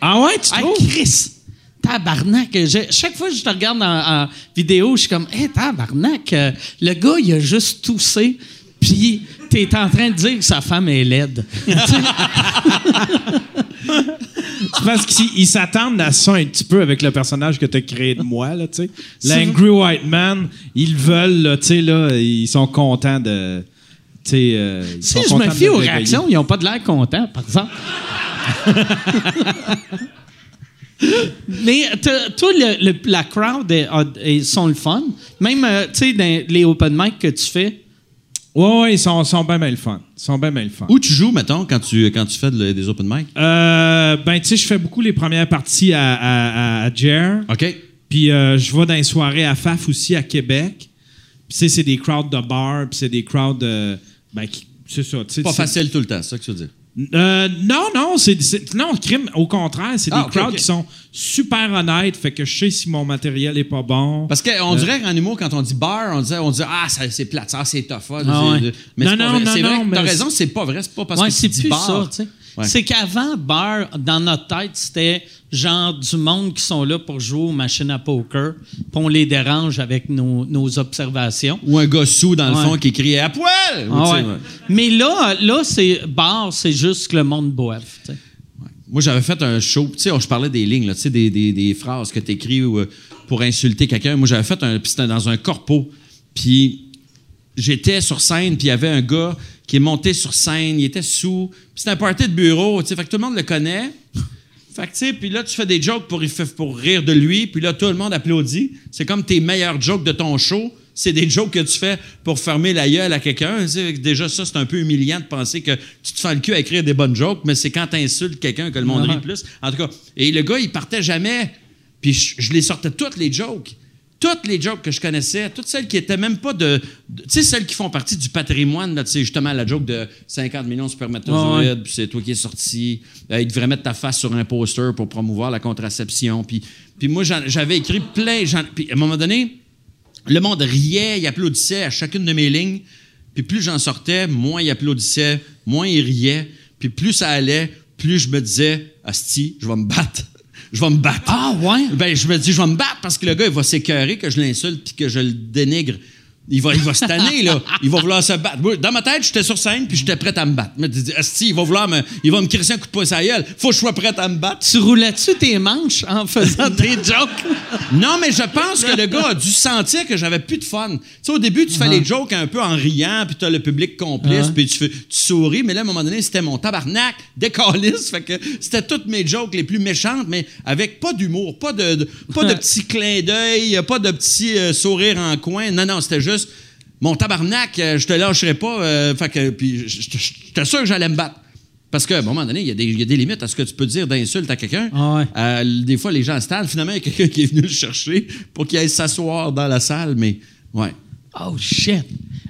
Ah ouais, tu Hey, trouves? Chris! Tabarnak! je- chaque fois que je te regarde en, en vidéo, je suis comme, hé, tabarnak! euh, le gars, il a juste toussé, puis t'es en train de dire que sa femme est laide. C'est parce qu'ils ils s'attendent à ça un petit peu avec le personnage que tu as créé de moi, là, tu sais? L'Angry White Man, ils le veulent, là, tu sais, là, ils sont contents de. tu sais, euh, Si je me fie aux réveiller. réactions, ils n'ont pas de l'air contents, par exemple. Mais toi, le- le- la crowd, est- a- est- sont le fun. Même, euh, tu sais, dans les open mic que tu fais, Ouais, ouais, ils sont, sont bien, bien le fun. Ils sont bien, bien le fun. Où tu joues, mettons, quand tu, quand tu fais de- des open mic? Euh, ben, tu sais, je fais beaucoup les premières parties à, à, à, à Jer. OK. Puis euh, je vais dans les soirées à FAF aussi à Québec. Puis tu sais, c'est des crowds de bar, puis c'est des crowds euh, ben, qui- c'est ça. tu sais, Pas facile tout le temps, c'est ça que tu veux dire. Euh, non, non, c'est, non, crime, au contraire, c'est Ah, des ok, crowds qui sont super honnêtes, fait que je sais si mon matériel est pas bon. Parce qu'on dirait qu'en humour, quand on dit bar, on dit, on dit Ah, ça, c'est plate, ça, c'est tough. ah, Ah ouais. Mais Non, non, vrai. non, C'est vrai non, que T'as raison, c'est pas vrai. C'est pas parce ouais, que c'est plus bar. ça, tu sais. Ouais. C'est qu'avant, bar, dans notre tête, c'était genre du monde qui sont là pour jouer aux machines à poker, puis on les dérange avec nos, nos observations. Ou un gars sous, dans le Ouais. fond, qui criait à poil. Ah ouais. Mais là, là c'est bar, c'est juste que le monde boive. Moi, j'avais fait un show, tu sais, je parlais des lignes, là, tu sais, des, des- des phrases que tu écris pour insulter quelqu'un. Moi, j'avais fait un, puis c'était dans un corpo, puis j'étais sur scène, puis il y avait un gars qui est monté sur scène, il était sous, puis c'était un party de bureau, tu sais, fait que tout le monde le connaît. Fait que, tu sais, puis là, tu fais des jokes pour, rire de lui, puis là, tout le monde applaudit. C'est comme tes meilleurs jokes de ton show. C'est des jokes que tu fais pour fermer la gueule à quelqu'un. Déjà, ça, c'est un peu humiliant de penser que tu te fais le cul à écrire des bonnes jokes, mais c'est quand tu insultes quelqu'un que le monde Ah. rit plus. En tout cas, et le gars, il partait jamais. Puis je, je les sortais toutes les jokes. Toutes les jokes que je connaissais, toutes celles qui étaient même pas de. de- tu sais, celles qui font partie du patrimoine, là, tu sais, justement, la joke de 50 millions de spermatozoïdes, Ah ouais. puis c'est toi qui es sorti. Euh, il devrait mettre ta face sur un poster pour promouvoir la contraception. Puis, puis moi, j'avais écrit plein. Puis à un moment donné, le monde riait, il applaudissait à chacune de mes lignes. Puis plus j'en sortais, moins il applaudissait, moins il riait. Puis plus ça allait, plus je me disais, Asti, je vais me battre. Je vais me battre. Ah, ouais? Ben, je me dis, je vais me battre parce que le gars, il va s'écœurer que je l'insulte puis que je le dénigre. Il va, il va se tanner, là. Il va vouloir se battre. Dans ma tête, j'étais sur scène puis j'étais prêt à me battre. Dis, Asti, il va vouloir me. Il va me crisser un coup de poing sur la gueule. Faut que je sois prêt à me battre. Tu roulais-tu tes manches en faisant tes jokes? Non, mais je pense que le gars a dû sentir que j'avais plus de fun. Tu sais, au début, tu fais les jokes un peu en riant, puis t'as le public complice, Ah. puis tu, fais- tu souris, mais là, à un moment donné, c'était mon tabarnak, décalisse. Fait que c'était toutes mes jokes les plus méchantes, mais avec pas d'humour, pas de, de- pas de petits clins d'œil, pas de petits euh, sourires en coin. Non, non, c'était juste mon tabarnak, euh, je te lâcherai pas. euh, fait que, puis j'étais sûr que j'allais me battre. Parce qu'à un moment donné, il y, a des- il y a des limites à ce que tu peux dire d'insulte à quelqu'un. Ah ouais. Euh, des fois, les gens se tannent. Finalement, il y a quelqu'un qui est venu le chercher pour qu'il aille s'asseoir dans la salle, mais ouais. Oh, shit.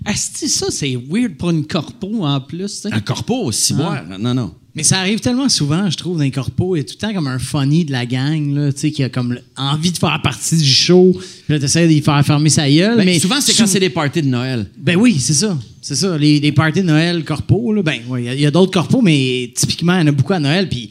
Asti, ça, c'est weird pour une corpo en plus. tu sais. Un corpo aussi, boire. Non, non. Mais ça arrive tellement souvent, je trouve, dans les corpos. Il y a tout le temps comme un funny de la gang, là, tu sais, qui a comme envie de faire partie du show. Puis là, t'essaies de lui faire fermer sa gueule. Ben, mais souvent, c'est sou- quand c'est des parties de Noël. Ben oui, c'est ça. C'est ça. Les, les parties de Noël corpos, là, ben, ouais, il y a- d'autres corpos, mais typiquement, il y en a beaucoup à Noël. Puis,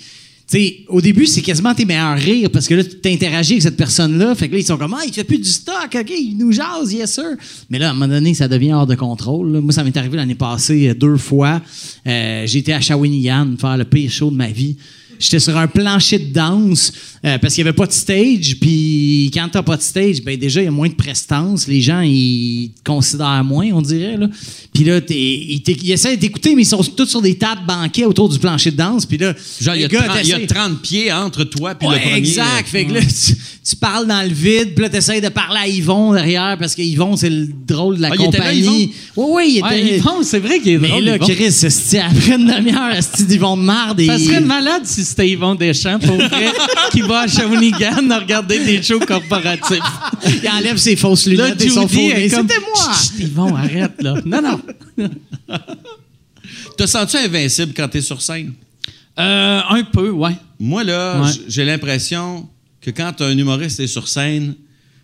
tu sais, au début, c'est quasiment tes meilleurs rires parce que là, tu t'interagis avec cette personne-là. Fait que là, ils sont comme, ah, il fait plus du stock, OK, il nous jase, yes, sir. Mais là, à un moment donné, ça devient hors de contrôle. Moi, ça m'est arrivé l'année passée euh, deux fois. Euh, été à Shawinigan faire le pire show de ma vie. J'étais sur un plancher de danse euh, parce qu'il n'y avait pas de stage. Puis quand t'as pas de stage, ben déjà, il y a moins de prestance. Les gens, ils te considèrent moins, on dirait. Là. Puis là, ils, ils essaient d'écouter, mais ils sont tous sur des tables banquets autour du plancher de danse. Puis là, Genre, il y, le a gars, 30, il y a t'essaies- 30 pieds entre toi et le Ouais, premier. exact. euh, Fait que là, tu, tu parles dans le vide, puis là, t'essayes de parler à Yvon derrière, parce que Yvon, c'est le drôle de la Ah, là, compagnie. Oui, oui, il était Ouais, Yvon, c'est vrai qu'il est Mais drôle. là, Yvon. Chris, esti, après une demi-heure, esti d'Yvon de marde. Ça et- serait malade si c'était Yvon Deschamps, pour vrai, qui va à Shawinigan à regarder des shows corporatifs. Il enlève ses fausses Là, lunettes et son faux. C'était moi! Chut, chut, Yvon, arrête, là. Non, non. Te sens-tu invincible quand t'es sur scène? Euh, un peu, ouais. Moi, là, Ouais. j'ai l'impression que quand un humoriste est sur scène,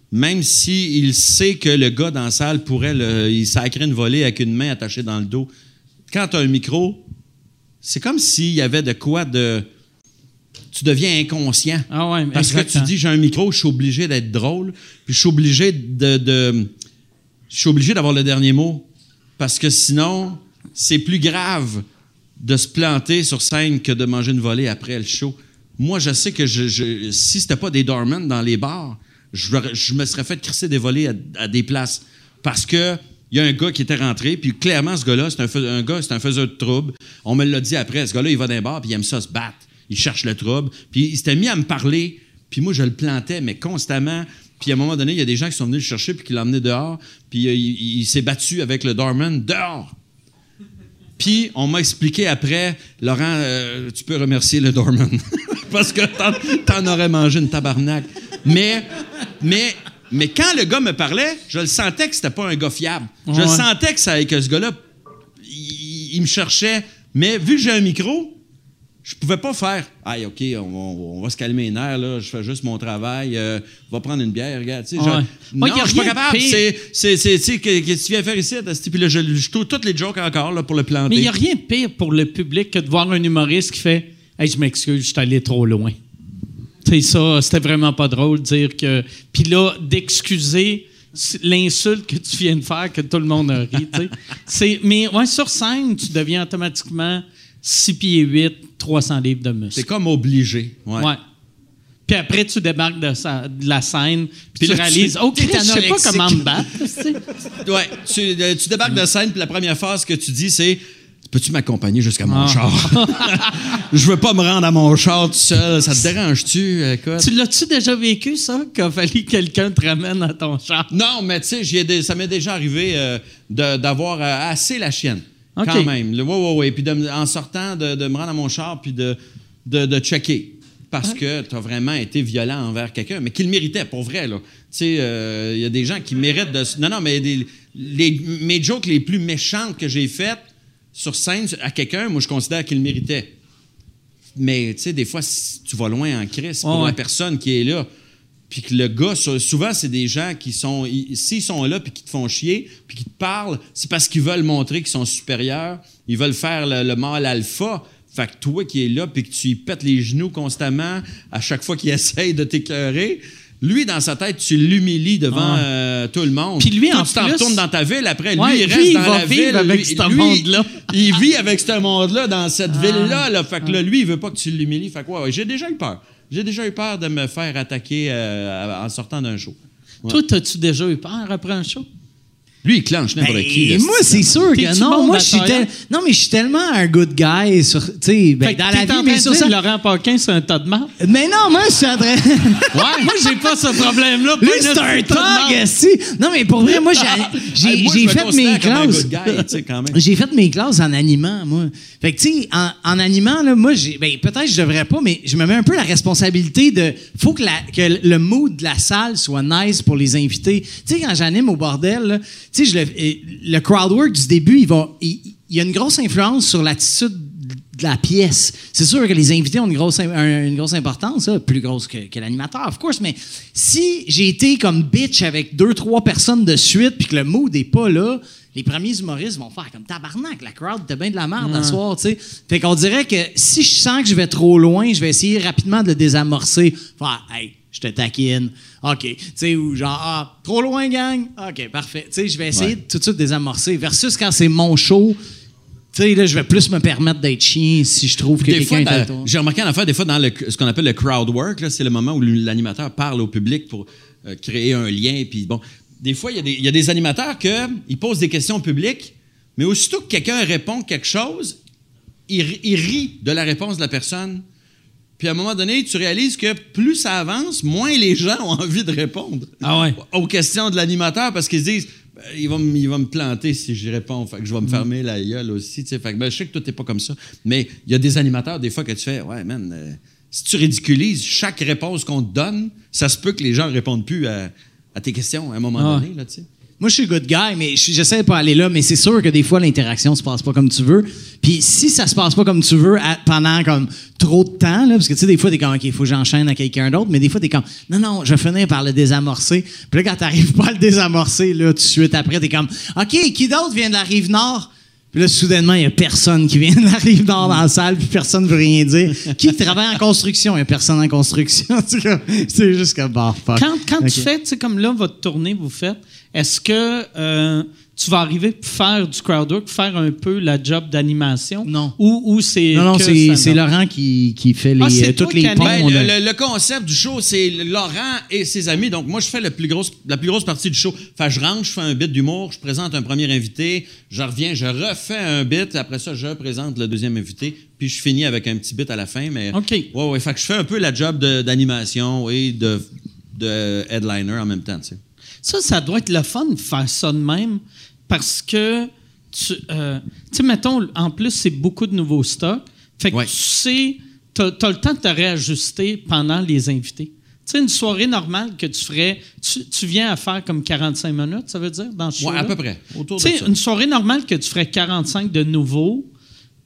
même s'il il sait que le gars dans la salle pourrait le, il sacrer une volée avec une main attachée dans le dos, quand tu as un micro, c'est comme s'il y avait de quoi de. Tu deviens inconscient. Ah ouais, Parce que tu dis, j'ai un micro, je suis obligé d'être drôle, puis je suis obligé de. de- je suis obligé d'avoir le dernier mot. Parce que sinon, c'est plus grave de se planter sur scène que de manger une volée après le show. Moi, je sais que je, je, si c'était pas des doormen dans les bars, je, me serais fait crisser des volets à, des places. Parce que il y a un gars qui était rentré, puis clairement, ce gars-là, c'est un, gars, c'est un faiseur de trouble. On me l'a dit après. Ce gars-là, il va dans les bars, puis il aime ça se battre. Il cherche le trouble. Puis il s'était mis à me parler, puis moi, je le plantais, mais constamment. Puis à un moment donné, il y a des gens qui sont venus le chercher, puis qui l'ont emmené dehors, puis euh, il, s'est battu avec le doorman dehors. Puis on m'a expliqué après, Laurent, euh, tu peux remercier le doorman. Parce que t'en, aurais mangé une tabarnak. Mais, mais, mais quand le gars me parlait, je le sentais que c'était pas un gars fiable. Je le sentais que, ça, que ce gars-là, il, il me cherchait. Mais vu que j'ai un micro, je pouvais pas faire Aïe, OK, on, on- on va se calmer les nerfs, là, je fais juste mon travail, euh, on va prendre une bière, regarde. tu sais, je- Ouais. Non, je suis pas capable. C'est, c'est, c'est, qu'est-ce que tu viens faire ici? Puis là, je, je trouve toutes les jokes encore là, pour le planter. Mais il n'y a rien de pire pour le public que de voir un humoriste qui fait Hey, je m'excuse, je suis allé trop loin. Sais, ça, c'était vraiment pas drôle de dire que. Puis là, d'excuser l'insulte que tu viens de faire, que tout le monde a ri. C'est- Mais ouais, sur scène, tu deviens automatiquement 6 pieds 8, 300 livres de muscle. C'est comme obligé. Ouais. Ouais. Puis après, tu débarques de, sa- de la scène, puis tu réalises, OK, t'es je sais pas comment me battre. Ouais, tu, euh, tu débarques de scène, puis la première phrase que tu dis, c'est Peux-tu m'accompagner jusqu'à mon Ah. char? Je veux pas me rendre à mon char tout seul. Ça te dérange-tu? Tu l'as-tu déjà vécu, ça, qu'il a fallu que quelqu'un te ramène à ton char? Non, mais tu sais, ça m'est déjà arrivé euh, d'avoir euh, assez la chienne. OK. Quand même. Ouais, ouais, ouais. Puis de en sortant, de, de me rendre à mon char, puis de, de, de checker. Parce que tu as vraiment été violent envers quelqu'un, mais qui le méritait, pour vrai. Tu sais, euh, il y a des gens qui méritent de. Non, non, mais des- les, mes jokes les plus méchantes que j'ai faites sur scène à quelqu'un, moi, je considère qu'il méritait. Mais tu sais, des fois, si tu vas loin en crise pour ouais. la personne qui est là. Puis que le gars, sou- souvent, c'est des gens qui sont. ils- S'ils sont là, puis qui te font chier, puis qui te parlent, c'est parce qu'ils veulent montrer qu'ils sont supérieurs. Ils veulent faire le, le mâle alpha. Fait que toi qui es là, puis que tu lui pètes les genoux constamment à chaque fois qu'il essaye de t'écœurer, lui, dans sa tête, tu l'humilies devant euh, tout le monde. Puis lui, Toi, en tu t'en plus- retournes dans ta ville après. Ouais, lui, il lui, reste il dans va la vivre ville. avec lui- ce monde-là. il vit avec ce monde-là dans cette ville-là. Là. Fait que là, lui, il veut pas que tu l'humilies. Fait que ouais, ouais, j'ai déjà eu peur. J'ai déjà eu peur de me faire attaquer euh, en sortant d'un show. Toi, t'as-tu déjà eu peur après un show? Lui, il clenche n'importe Ben, qui. là, moi, c'est sûr que non. Moi, je suis tel- non, mais je suis tellement un good guy sur, ben, Fait que dans la vie, mais sur ça. que Laurent Paquin, c'est un tas de marde? Mais non, moi, je suis en train. Ouais, moi, j'ai pas ce problème-là. Lui, c'est un tas de marde. tag, esti. Non, mais pour vrai, moi, j'ai- j'ai Hey, fait mes classes. good guy, tu sais, quand même. J'ai fait mes classes en animant, moi. Fait que, tu sais, en, en animant, là, moi, j'ai, ben, peut-être je devrais pas, mais je me mets un peu la responsabilité de. Faut que, la- que le mood de la salle soit nice pour les invités. Tu sais, quand j'anime au bordel, là, tu sais, le, le crowd work du début, il va. Il, il y a une grosse influence sur l'attitude de la pièce. C'est sûr que les invités ont une grosse, un- une grosse importance, là, plus grosse que, que l'animateur, of course, mais si j'ai été comme bitch avec deux, trois personnes de suite, puis que le mood n'est pas là, les premiers humoristes vont faire comme tabarnak, la crowd était bien de la merde à soir, tu sais. Fait qu'on dirait que si je sens que je vais trop loin, je vais essayer rapidement de le désamorcer. Faire, hey, je te taquine. OK. Tu sais, ou genre, ah, trop loin, gang? OK, parfait. Tu sais, je vais essayer Ouais. de tout de suite désamorcer. Versus quand c'est mon show, tu sais, là, je vais plus me permettre d'être chien si je trouve que quelqu'un est dans- à toi. j'ai remarqué en affaire, des fois, dans le- ce qu'on appelle le crowd work, là, c'est le moment où l'animateur parle au public pour euh, créer un lien. Puis bon, des fois, il y, a des- il y a des animateurs qui posent des questions au public, mais aussitôt que quelqu'un répond quelque chose, il rit de la réponse de la personne. Puis à un moment donné, tu réalises que plus ça avance, moins les gens ont envie de répondre Ah ouais. aux questions de l'animateur parce qu'ils se disent Ben, il, va me, il va me planter si j'y réponds. Fait que je vais me fermer la gueule aussi. Fait que, ben, je sais que toi, t'es pas comme ça. Mais il y a des animateurs, des fois, que tu fais Ouais, man, euh, si tu ridiculises chaque réponse qu'on te donne, ça se peut que les gens ne répondent plus à, à tes questions à un moment Ah donné. Là, tu sais. Moi, je suis good guy, mais je- j'essaie de pas aller là. Mais c'est sûr que des fois, l'interaction se passe pas comme tu veux. Puis si ça se passe pas comme tu veux à- pendant comme trop de temps, là, parce que tu sais, des fois, t'es comme, OK, il faut que j'enchaîne à quelqu'un d'autre. Mais des fois, t'es comme, non, non, je vais finir par le désamorcer. Puis là, quand t'arrives pas à le désamorcer, là, tout de suite après, t'es comme, OK, qui d'autre vient de la rive nord? Puis là, soudainement, il y a personne qui vient de la rive nord dans la salle, puis personne veut rien dire. Qui travaille en construction? Il y a personne en construction. C'est juste comme, bah, fuck. Quand, quand tu fais, tu sais, comme là, votre tournée, vous faites, est-ce que euh, tu vas arriver pour faire du crowd work, faire un peu la job d'animation? Non. Ou, ou c'est. Non, non, c'est Laurent qui, qui fait les, Ah, c'est euh, toutes les ponts. Ben, le, a- le- le concept du show, c'est Laurent et ses amis. Donc, moi, je fais la plus grosse, la plus grosse partie du show. Fait que je rentre, je fais un bit d'humour, je présente un premier invité, je reviens, je refais un bit, après ça, je présente le deuxième invité, puis je finis avec un petit bit à la fin. Mais, OK. Ouais, ouais. Fait que je fais un peu la job de- d'animation et de, de headliner en même temps, tu sais. Ça, ça doit être le fun de faire ça de même parce que, tu euh, tu sais, mettons, en plus, c'est beaucoup de nouveaux stocks. Fait que Ouais. tu sais, tu as, le temps de te réajuster pendant les invités. Tu sais, une soirée normale que tu ferais, tu, tu viens à faire comme 45 minutes, ça veut dire, dans ce Ouais, à peu près. Autour de Tu sais, ça. une soirée normale que tu ferais 45 de nouveau,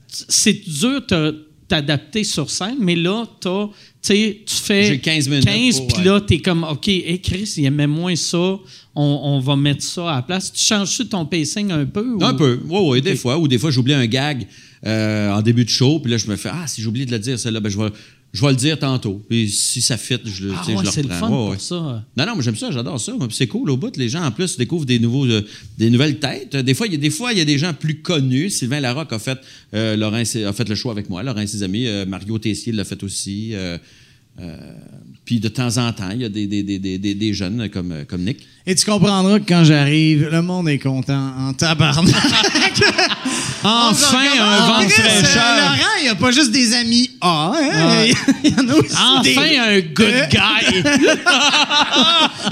c'est dur de t'adapter sur scène, mais là, t'as, tu sais, tu fais J'ai 15 minutes 15, pour, puis là, t'es comme, OK, hey Chris, il aimait moins ça, on, on va mettre ça à la place. Tu changes-tu ton pacing un peu? ou- Un peu, oui, oui, des fois. Ou des fois, j'oublie un gag euh, en début de show, puis là, je me fais Ah, si j'oublie de le dire, celle-là, ben, je vais, je vais le dire tantôt. Puis si ça fit, je, le- Ah ouais, je le c'est le fun Ouais, pour ça. Non, non, mais j'aime ça, j'adore ça. C'est cool au bout. Les gens, en plus, découvrent des, nouveaux, euh, des nouvelles têtes. Des fois, il y a des fois, il y a des gens plus connus. Sylvain Larocque a fait, euh, Laurent, a fait le show avec moi. Laurent et ses amis. Euh, Mario Tessier l'a fait aussi. Euh, euh, puis de temps en temps, il y a des, des, des, des, des- des jeunes comme, comme Nick. Et tu comprendras que quand j'arrive, le monde est content en tabarnak. Enfin, un vent de Chris, euh, fraîcheur. Laurent, il n'y a pas juste des amis A. hein? Il y en a aussi Enfin, des- un good guy!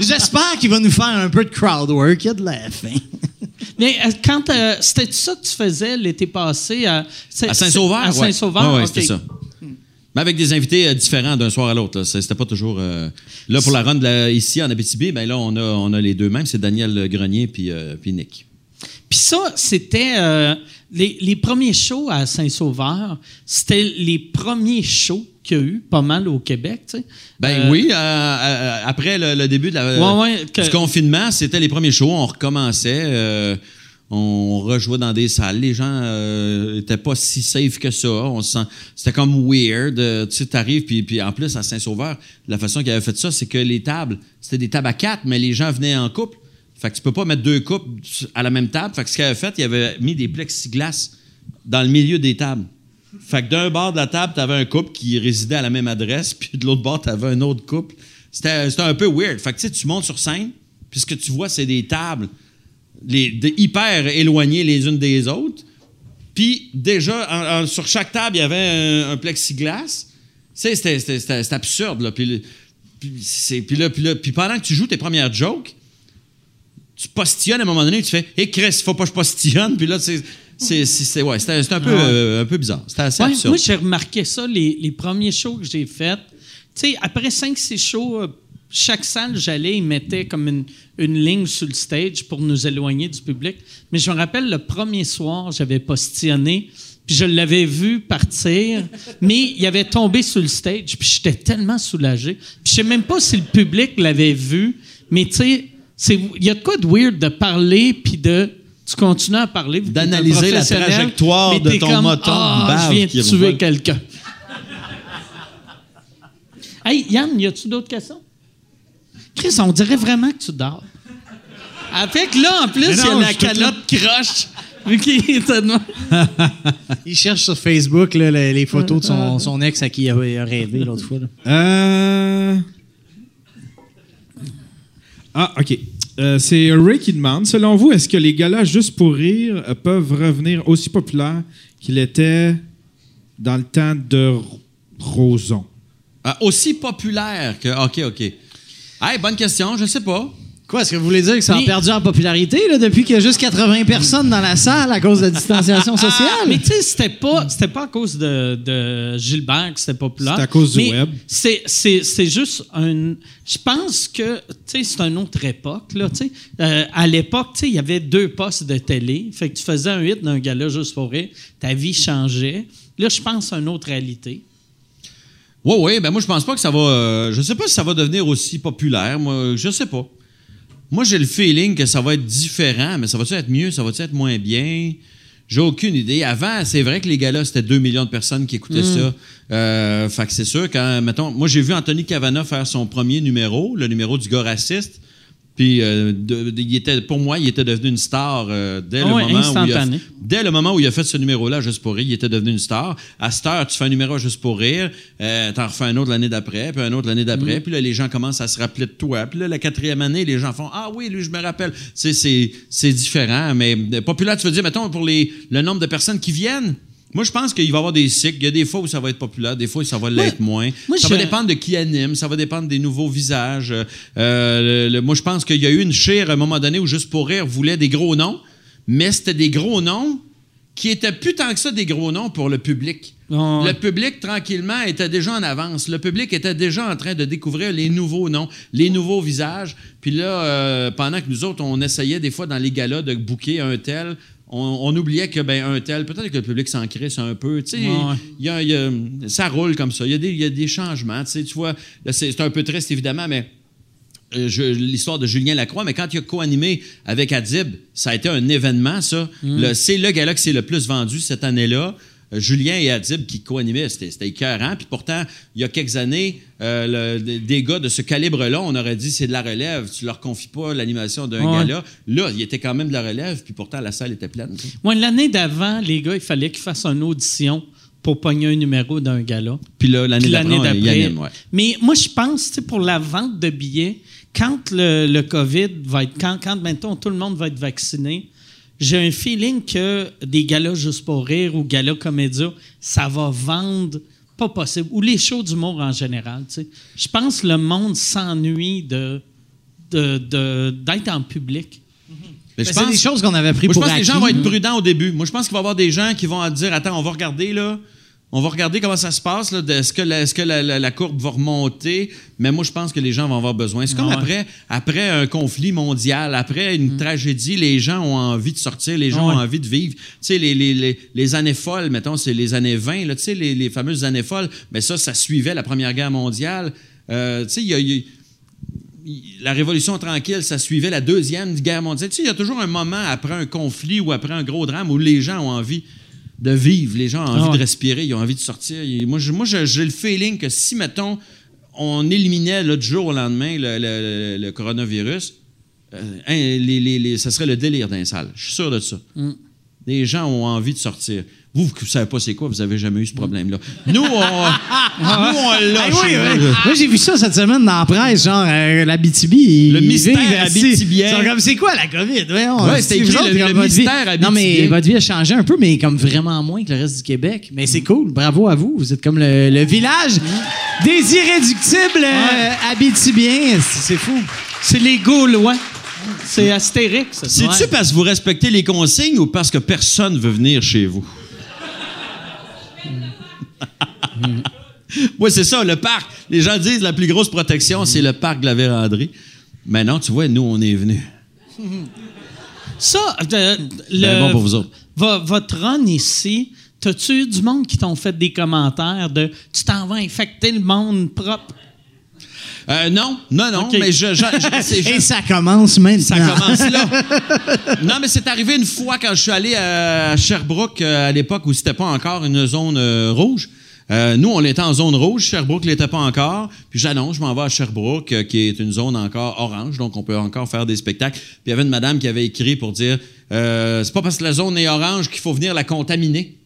J'espère qu'il va nous faire un peu de crowd work. Il y a de la fin. Mais euh, quand euh, c'était ça que tu faisais l'été passé à, Saint-Sauveur? À. Saint-Sauveur, Ouais, ouais, OK. c'était ça. Mais avec des invités euh, différents d'un soir à l'autre. C'était pas toujours. euh, Là, pour la run de la- ici en Abitibi, ben là, on a, on a les deux mêmes. C'est Daniel Grenier puis, euh, puis Nick. Puis ça, c'était euh, les, les premiers shows à Saint-Sauveur, c'était les premiers shows qu'il y a eu pas mal au Québec, tu sais. Ben Euh, oui, euh, euh, après le, le début de la, Ouais, ouais, que- du confinement, c'était les premiers shows. On recommençait. on rejouait dans des salles. Les gens n'étaient pas si safe que ça. On se sent, c'était comme weird. tu sais, t'arrives, puis, puis en plus, à Saint-Sauveur, la façon qu'ils avaient fait ça, c'est que les tables, c'était des tables à quatre, mais les gens venaient en couple. Fait que tu peux pas mettre deux couples à la même table. Fait que ce qu'ils avaient fait, ils avaient mis des plexiglas dans le milieu des tables. Fait que d'un bord de la table, tu avais un couple qui résidait à la même adresse, puis de l'autre bord, tu avais un autre couple. C'était un peu weird. Fait que tu sais, tu montes sur scène, puis ce que tu vois, c'est des tables hyper éloignées les unes des autres. Puis déjà, sur chaque table, il y avait un, plexiglas. C'était- c'était absurde. Là. Là- puis pendant que tu joues tes premières jokes, tu postillonnes à un moment donné, tu fais Hé, Chris, faut pas que je postillonne. Puis là, c'est. c'est- ouais, c'était c'était un, peu, euh, un peu bizarre. C'était assez Ouais, absurde. moi, j'ai remarqué ça, les, les premiers shows que j'ai faits. Tu sais, après 5-6 shows, euh, chaque salle, j'allais, ils mettaient comme une, une ligne sur le stage pour nous éloigner du public. Mais je me rappelle, le premier soir, j'avais postillonné, puis je l'avais vu partir, mais il avait tombé sur le stage, puis j'étais tellement soulagé. Puis je sais même pas si le public l'avait vu, mais tu sais, il y a de quoi de weird de parler, puis de... Tu continues à parler. D'analyser la trajectoire de ton comme, moton Ah, je viens de tuer quelqu'un. Hey, Yann, y a-tu d'autres questions? Chris, on dirait vraiment que tu dors. Avec là, en plus, il y a la calotte croche. Vu qu'il était de même. Il cherche sur Facebook là, les, les photos de son, son ex à qui il a, il a rêvé l'autre fois. là. Euh... Ah, OK. Euh, c'est Ray qui demande Selon vous, est-ce que les galas juste pour rire euh, peuvent revenir aussi populaires qu'ils étaient dans le temps de Roson? Ah, aussi populaire que. OK, OK. Hey, bonne question, je sais pas. Quoi, est-ce que vous voulez dire que ça a Mais- perdu en popularité là, depuis qu'il y a juste 80 personnes dans la salle à cause de la distanciation sociale? Ah, mais tu sais, c'était pas, c'était pas à cause de, de Gilbert que c'était populaire. C'était à cause du Mais web. C'est, c'est, c'est juste un. Je pense que, tu sais, c'est une autre époque, là, tu sais. Euh, à l'époque, tu sais, il y avait deux postes de télé. Fait que tu faisais un hit d'un gala juste pour rire. Ta vie changeait. Là, je pense à une autre réalité. Oui, oui, ben moi, je pense pas que ça va. euh, je sais pas si ça va devenir aussi populaire. Moi, je sais pas. Moi, j'ai le feeling que ça va être différent, mais ça va-tu être mieux? Ça va-tu être moins bien? J'ai aucune idée. Avant, c'est vrai que les gars-là, c'était 2 millions de personnes qui écoutaient ça. Euh, fait que c'est sûr, quand, mettons, moi, j'ai vu Anthony Cavana faire son premier numéro, le numéro du gars raciste. Puis euh, de- de- il était, pour moi, il était devenu une star euh, dès, le Ah moment où il a, dès le moment où il a fait ce numéro-là, Juste pour rire, il était devenu une star. À cette heure, tu fais un numéro Juste pour rire, euh, t'en refais un autre l'année d'après, puis un autre l'année Mm. d'après, puis là, les gens commencent à se rappeler de toi. Puis là, la quatrième année, les gens font Ah oui, lui, je me rappelle. C'est, c'est, c'est différent, mais euh, populaire, tu veux dire, mettons, pour les, le nombre de personnes qui viennent. Moi, je pense qu'il va y avoir des cycles. Il y a des fois où ça va être populaire, des fois où ça va l'être moins. moi, ça je- va dépendre de qui anime, ça va dépendre des nouveaux visages. Euh, le- le- moi, je pense qu'il y a eu une chire à un moment donné où Juste pour rire voulait des gros noms, mais c'était des gros noms qui étaient plus tant que ça des gros noms pour le public. Le public, tranquillement, était déjà en avance. Le public était déjà en train de découvrir les nouveaux noms, les nouveaux visages. Puis là, euh, pendant que nous autres, on essayait des fois dans les galas de booker un tel, on, on oubliait que ben un tel, peut-être que le public s'en crisse un peu. Y a- il y a- ça roule comme ça. Il y a des, il y a des changements. Tu vois, c'est un peu triste, évidemment, mais euh, l'histoire de Julien Lacroix, mais quand il a co-animé avec Adib, ça a été un événement, ça. Le- C'est le gala qui s'est le plus vendu cette année-là. Julien et Adib qui co-animaient, c'était écœurant. Puis pourtant, il y a quelques années, euh, le- des- gars de ce calibre-là, on aurait dit c'est de la relève, tu leur confies pas l'animation d'un Ouais. gala. Là, il était quand même de la relève, puis pourtant, la salle était pleine. l'année d'avant, les gars, il fallait qu'ils fassent une audition pour pogner un numéro d'un gala. Puis là, l'année d'après, il anime, ouais. Mais moi, je pense, tu sais, pour la vente de billets, quand le, le COVID va être, quand, quand maintenant tout le monde va être vacciné, j'ai un feeling que des galas juste pour rire ou galas comédia, ça va vendre pas possible. Ou les shows d'humour en général, tu sais. Je pense que le monde s'ennuie de, de, de- d'être en public. Mais Ben, c'est des choses qu'on avait pris Moi, je pense que les gens vont être prudents au début. Moi, je pense qu'il va y avoir des gens qui vont dire Attends, on va regarder là. On va regarder comment ça se passe. Est-ce que, la, que la, la- la courbe va remonter? Mais moi, je pense que les gens vont avoir besoin. C'est comme ouais. après, après un conflit mondial, après une tragédie, les gens ont envie de sortir, les gens ouais. ont envie de vivre. Tu sais, les, les, les, les années folles, mettons, c'est les années 20, là, tu sais, les, les fameuses années folles, mais ça, ça suivait la Première Guerre mondiale. Euh, tu sais, il y a- il y a la Révolution tranquille, ça suivait la Deuxième Guerre mondiale. Tu sais, il y a toujours un moment après un conflit ou après un gros drame où les gens ont envie de vivre, les gens ont envie Ah ouais. de respirer, ils ont envie de sortir. Et moi, j'ai le feeling que si, mettons, on éliminait du jour au lendemain le, le- le coronavirus, euh, hein, les, les- les- ça serait le délire d'un salle. Je suis sûr de ça. Mm. Les gens ont envie de sortir. Vous, vous ne savez pas c'est quoi, vous avez jamais eu ce problème-là. Nous, on, nous, on l'a Hey, oui, oui. nous. Moi, j'ai vu ça cette semaine dans la presse, genre, euh, la BTB. Le mystère abitibien. Ils sont comme, c'est quoi la COVID? Ouais, c'est écrit vous autres, le- mystère Non, mais votre vie a changé un peu, mais comme vraiment moins que le reste du Québec. Mais c'est cool. Bravo à vous. Vous êtes comme le, le village des irréductibles euh, abitibiens. C'est c'est fou. C'est les Gaulois. C'est Astérix. ça. C'est-tu Ouais. parce que vous respectez les consignes ou parce que personne veut venir chez vous? Oui, c'est ça, le parc. Les gens disent la plus grosse protection, c'est le parc de la véranderie. Mais non, tu vois, nous, on est venus. Ça, euh, le, Ben bon pour vous autres. vo- votre run ici, t'as-tu eu du monde qui t'ont fait des commentaires de tu t'en vas infecter le monde propre? Euh, non, non, non, mais je, je- je- c'est- je- Et ça commence maintenant. Ça commence là. non, mais c'est arrivé une fois quand je suis allé à Sherbrooke euh, à l'époque où c'était pas encore une zone euh, rouge. Euh, nous, on était en zone rouge, Sherbrooke l'était pas encore. Puis j'annonce, je m'en vais à Sherbrooke, euh, qui est une zone encore orange, donc on peut encore faire des spectacles. Puis il y avait une madame qui avait écrit pour dire euh, c'est pas parce que la zone est orange qu'il faut venir la contaminer.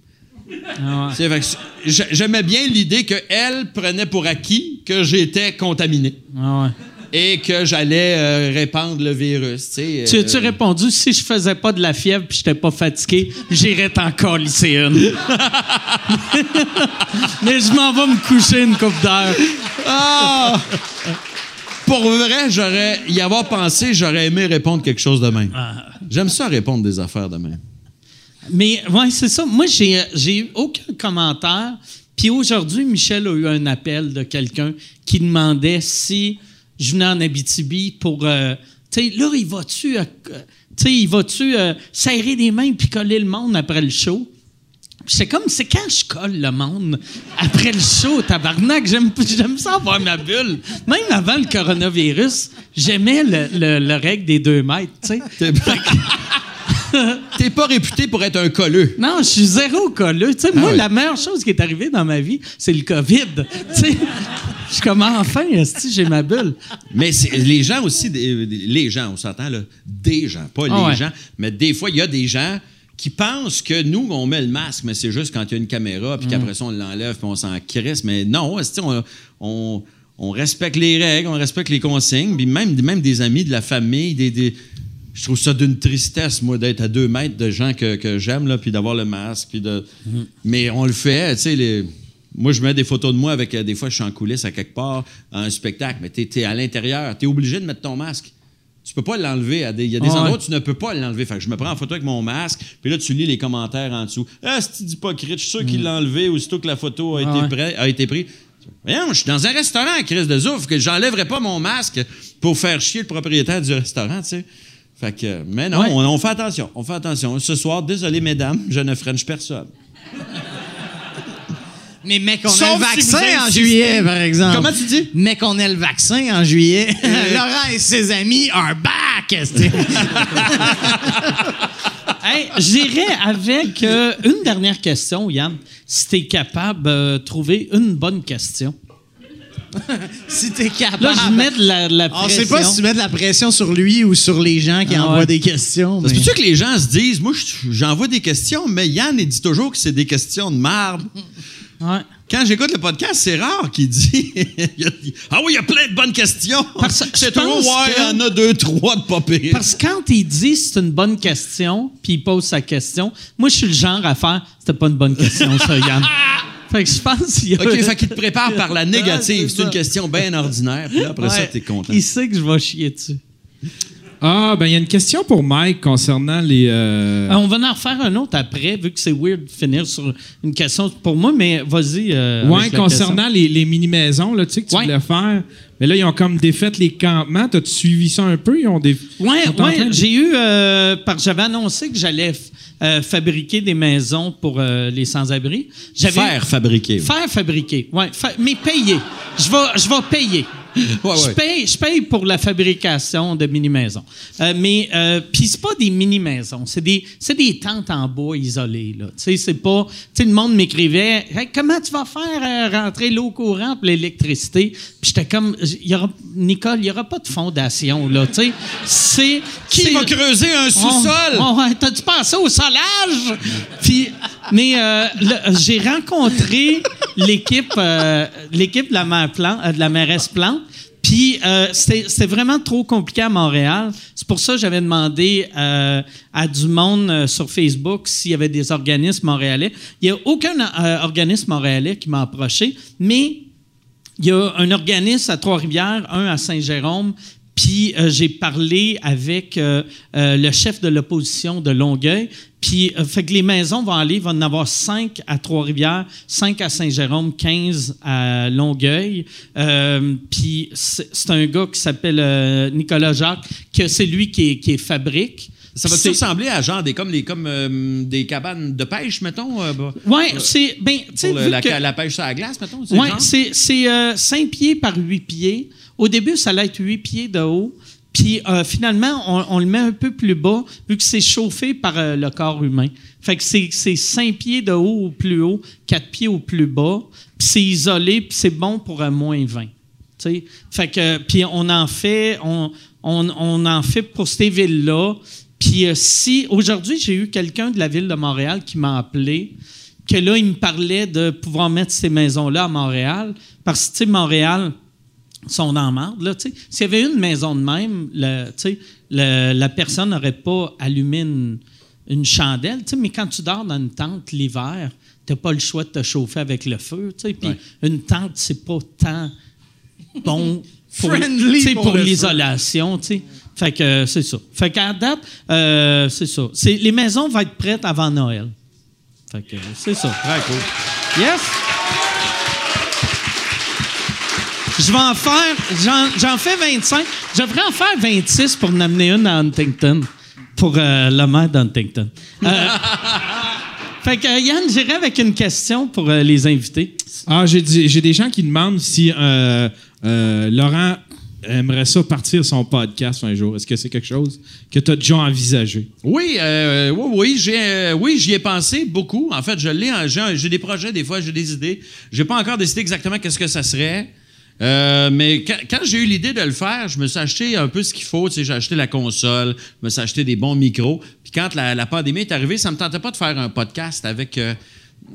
J'aimais bien l'idée qu'elle prenait pour acquis que j'étais contaminé Ah ouais. et que j'allais euh, répandre le virus. tu sais, Tu euh, as-tu répondu si je faisais pas de la fièvre puis j'étais pas fatigué, j'irais encore lycéenne. Mais je m'en vais me coucher une coupe d'heure. Ah! Pour vrai, j'aurais y avoir pensé, j'aurais aimé répondre quelque chose de même. J'aime ça répondre des affaires de même. Mais ouais, c'est ça. Moi, j'ai j'ai eu aucun commentaire. Puis aujourd'hui, Michel a eu un appel de quelqu'un qui demandait si je venais en Abitibi pour. euh, tu sais, là, il va-tu. euh, tu sais, il va-tu euh, serrer les mains puis coller le monde après le show? Puis C'est comme, c'est quand je colle le monde après le show, tabarnak, j'aime, j'aime ça avoir ma bulle. Même avant le coronavirus, j'aimais le, le- le règle des deux mètres, tu sais. T'es pas réputé pour être un colleux. Non, je suis zéro colleux. Tu sais, moi, ouais. la meilleure chose qui est arrivée dans ma vie, c'est le COVID. tu sais, je suis comme enfin, j'ai ma bulle. Mais les gens aussi, les gens, on s'entend là, des gens, pas les Ah ouais. gens, mais des fois, il y a des gens qui pensent que nous, on met le masque, mais c'est juste quand il y a une caméra, puis qu'après ça, on l'enlève, puis on s'en crisse. Mais non, on, on, on respecte les règles, on respecte les consignes, puis même, même des amis, de la famille, des, des- je trouve ça d'une tristesse, moi, d'être à deux mètres de gens que, que j'aime, là, puis d'avoir le masque, puis de... Mais on le fait, tu sais, les... Moi, je mets des photos de moi avec... euh, des fois, je suis en coulisses à quelque part, à un spectacle, mais t'es es à l'intérieur. T'es obligé de mettre ton masque. Tu peux pas l'enlever. Il y a des Ah endroits où tu ne peux pas l'enlever. Fait que je me prends en photo avec mon masque, puis là, tu lis les commentaires en dessous. Ah, c'est hypocrite, je suis sûr qu'il l'a enlevé aussitôt que la photo a, Mm. Ah été, ouais. prêt- a été prise. Voyons, je suis dans un restaurant à crise de zouf, que j'enlèverai pas mon masque pour faire chier le propriétaire du restaurant, tu sais. Fait que, mais non, Ouais. on, on fait attention. On fait attention. Ce soir, désolé, mesdames, je ne french personne. Mais mec, on a Sauf le si vous vaccin en juillet, par exemple. Comment tu dis? Mais qu'on ait le vaccin en juillet. Laurent et ses amis, un bac! esti. Hey, J'irai avec euh, une dernière question, Yann. Si tu es capable de trouver une bonne question. si t'es capable. Là, je mets de la, de la On pression. sait pas si tu mets de la pression sur lui ou sur les gens qui Ah envoient ouais. des questions. Mais- peut-tu que les gens se disent, moi, je- j'envoie des questions, mais Yann, il dit toujours que c'est des questions de marde. Ouais. Quand j'écoute le podcast, c'est rare qu'il dit, ah oui, il y a plein de bonnes questions. Parce que je c'est toujours, pense ouais, il y que- en a deux, trois de pas pire. Parce que quand il dit c'est une bonne question, puis il pose sa question, moi, je suis le genre à faire c'était pas une bonne question, ça, Yann. Fait que je pense qu'il y a. OK, fait qu'il te prépare par la négative. c'est une question bien ordinaire. Puis là, après ça, t'es content. Il sait que je vais chier dessus. Ah, ben il y a une question pour Mike concernant les. euh, Euh, on va en refaire un autre après, vu que c'est weird de finir sur une question pour moi, mais vas-y. euh, la concernant les, les mini-maisons, là, tu sais, que tu Ouais. voulais faire. Mais là, ils ont comme défait les campements. T'as-tu suivi ça un peu? Ils ont des. Oui, ouais, de- j'ai eu euh, parce que j'avais annoncé que j'allais euh, fabriquer des maisons pour euh, les sans-abri. Faire fabriquer. faire fabriquer, ouais, fa- mais payer. Je vais je vais payer. Ouais, Je paye je paye pour la fabrication de mini maisons. Euh, mais euh, puis c'est pas des mini maisons, c'est des des tentes en bois isolées là. Tu sais c'est pas tu sais le monde m'écrivait Hey, comment tu vas faire euh, rentrer l'eau courante, l'électricité Puis j'étais comme y aura Nicole, il y aura pas de fondation là, tu sais. C'est Qui va creuser un sous-sol? T'as-tu pensé au solage? Puis, mais euh, j'ai rencontré l'équipe euh, l'équipe de la mère Plante, euh, de la mairesse Plante. Puis c'était vraiment trop compliqué à Montréal. C'est pour ça que j'avais demandé à du monde sur Facebook s'il y avait des organismes montréalais. Il n'y a aucun organisme montréalais qui m'a approché, mais il y a un organisme à Trois-Rivières, un à Saint-Jérôme, puis j'ai parlé avec le chef de l'opposition de Longueuil. Puis, euh, fait que les maisons vont aller, il va en avoir cinq à Trois-Rivières, cinq à Saint-Jérôme, 15 à Longueuil. Euh, puis, c'est un gars qui s'appelle euh, Nicolas Jacques, que c'est lui qui, est- qui est fabrique. Ça C'est- ressembler à genre des, comme, les, comme euh, des cabanes de pêche, mettons? euh, bah, Ouais, c'est. Ben, pour le- la, que- la pêche sur la glace, mettons? c'est Oui, c'est, c'est euh, 5 pieds par 8 pieds. Au début, ça allait être 8 pieds de haut. Puis euh, finalement, on, le met un peu plus bas, vu que c'est chauffé par euh, le corps humain. Fait que c'est, c'est 5 pieds de haut au plus haut, 4 pieds au plus bas. Puis c'est isolé, puis c'est bon pour moins 20. Tu sais? Fait que, puis on en fait, on, on, on en fait pour ces villes-là. Puis euh, si, aujourd'hui, j'ai eu quelqu'un de la ville de Montréal qui m'a appelé, que là, il me parlait de pouvoir mettre ces maisons-là à Montréal, parce que, tu sais, Montréal, sont dans marde, là, tu sais. S'il y avait une maison de même, le, tu sais, le- la personne n'aurait pas allumé une, une chandelle, tu sais, mais quand tu dors dans une tente l'hiver, tu n'as pas le choix de te chauffer avec le feu, tu sais. Puis Ouais. une tente, c'est pas tant bon pour, pour pour l'isolation, tu sais. Fait que euh, c'est ça. Fait qu'à date, euh, c'est ça. C'est, les maisons vont être prêtes avant Noël. Fait que euh, c'est ça. Très cool. Yes! Je vais en faire, j'en, fais 25. Je devrais en faire 26 pour en amener une à Huntington, pour euh, le maire d'Huntington. Euh, fait que, euh, Yann, j'irai avec une question pour euh, les invités. Ah, j'ai, dit- j'ai des gens qui demandent si euh, euh, Laurent aimerait ça partir son podcast un jour. Est-ce que c'est quelque chose que tu as déjà envisagé? Oui, euh, oui, oui, j'ai, euh, oui, j'y ai pensé beaucoup. En fait, je l'ai, j'ai des projets, des fois, j'ai des idées. J'ai pas encore décidé exactement qu'est-ce que ça serait. Euh, mais quand, quand j'ai eu l'idée de le faire, je me suis acheté un peu ce qu'il faut. Tu sais, j'ai acheté la console, je me suis acheté des bons micros. Puis quand la, la pandémie est arrivée, ça me tentait pas de faire un podcast avec. euh,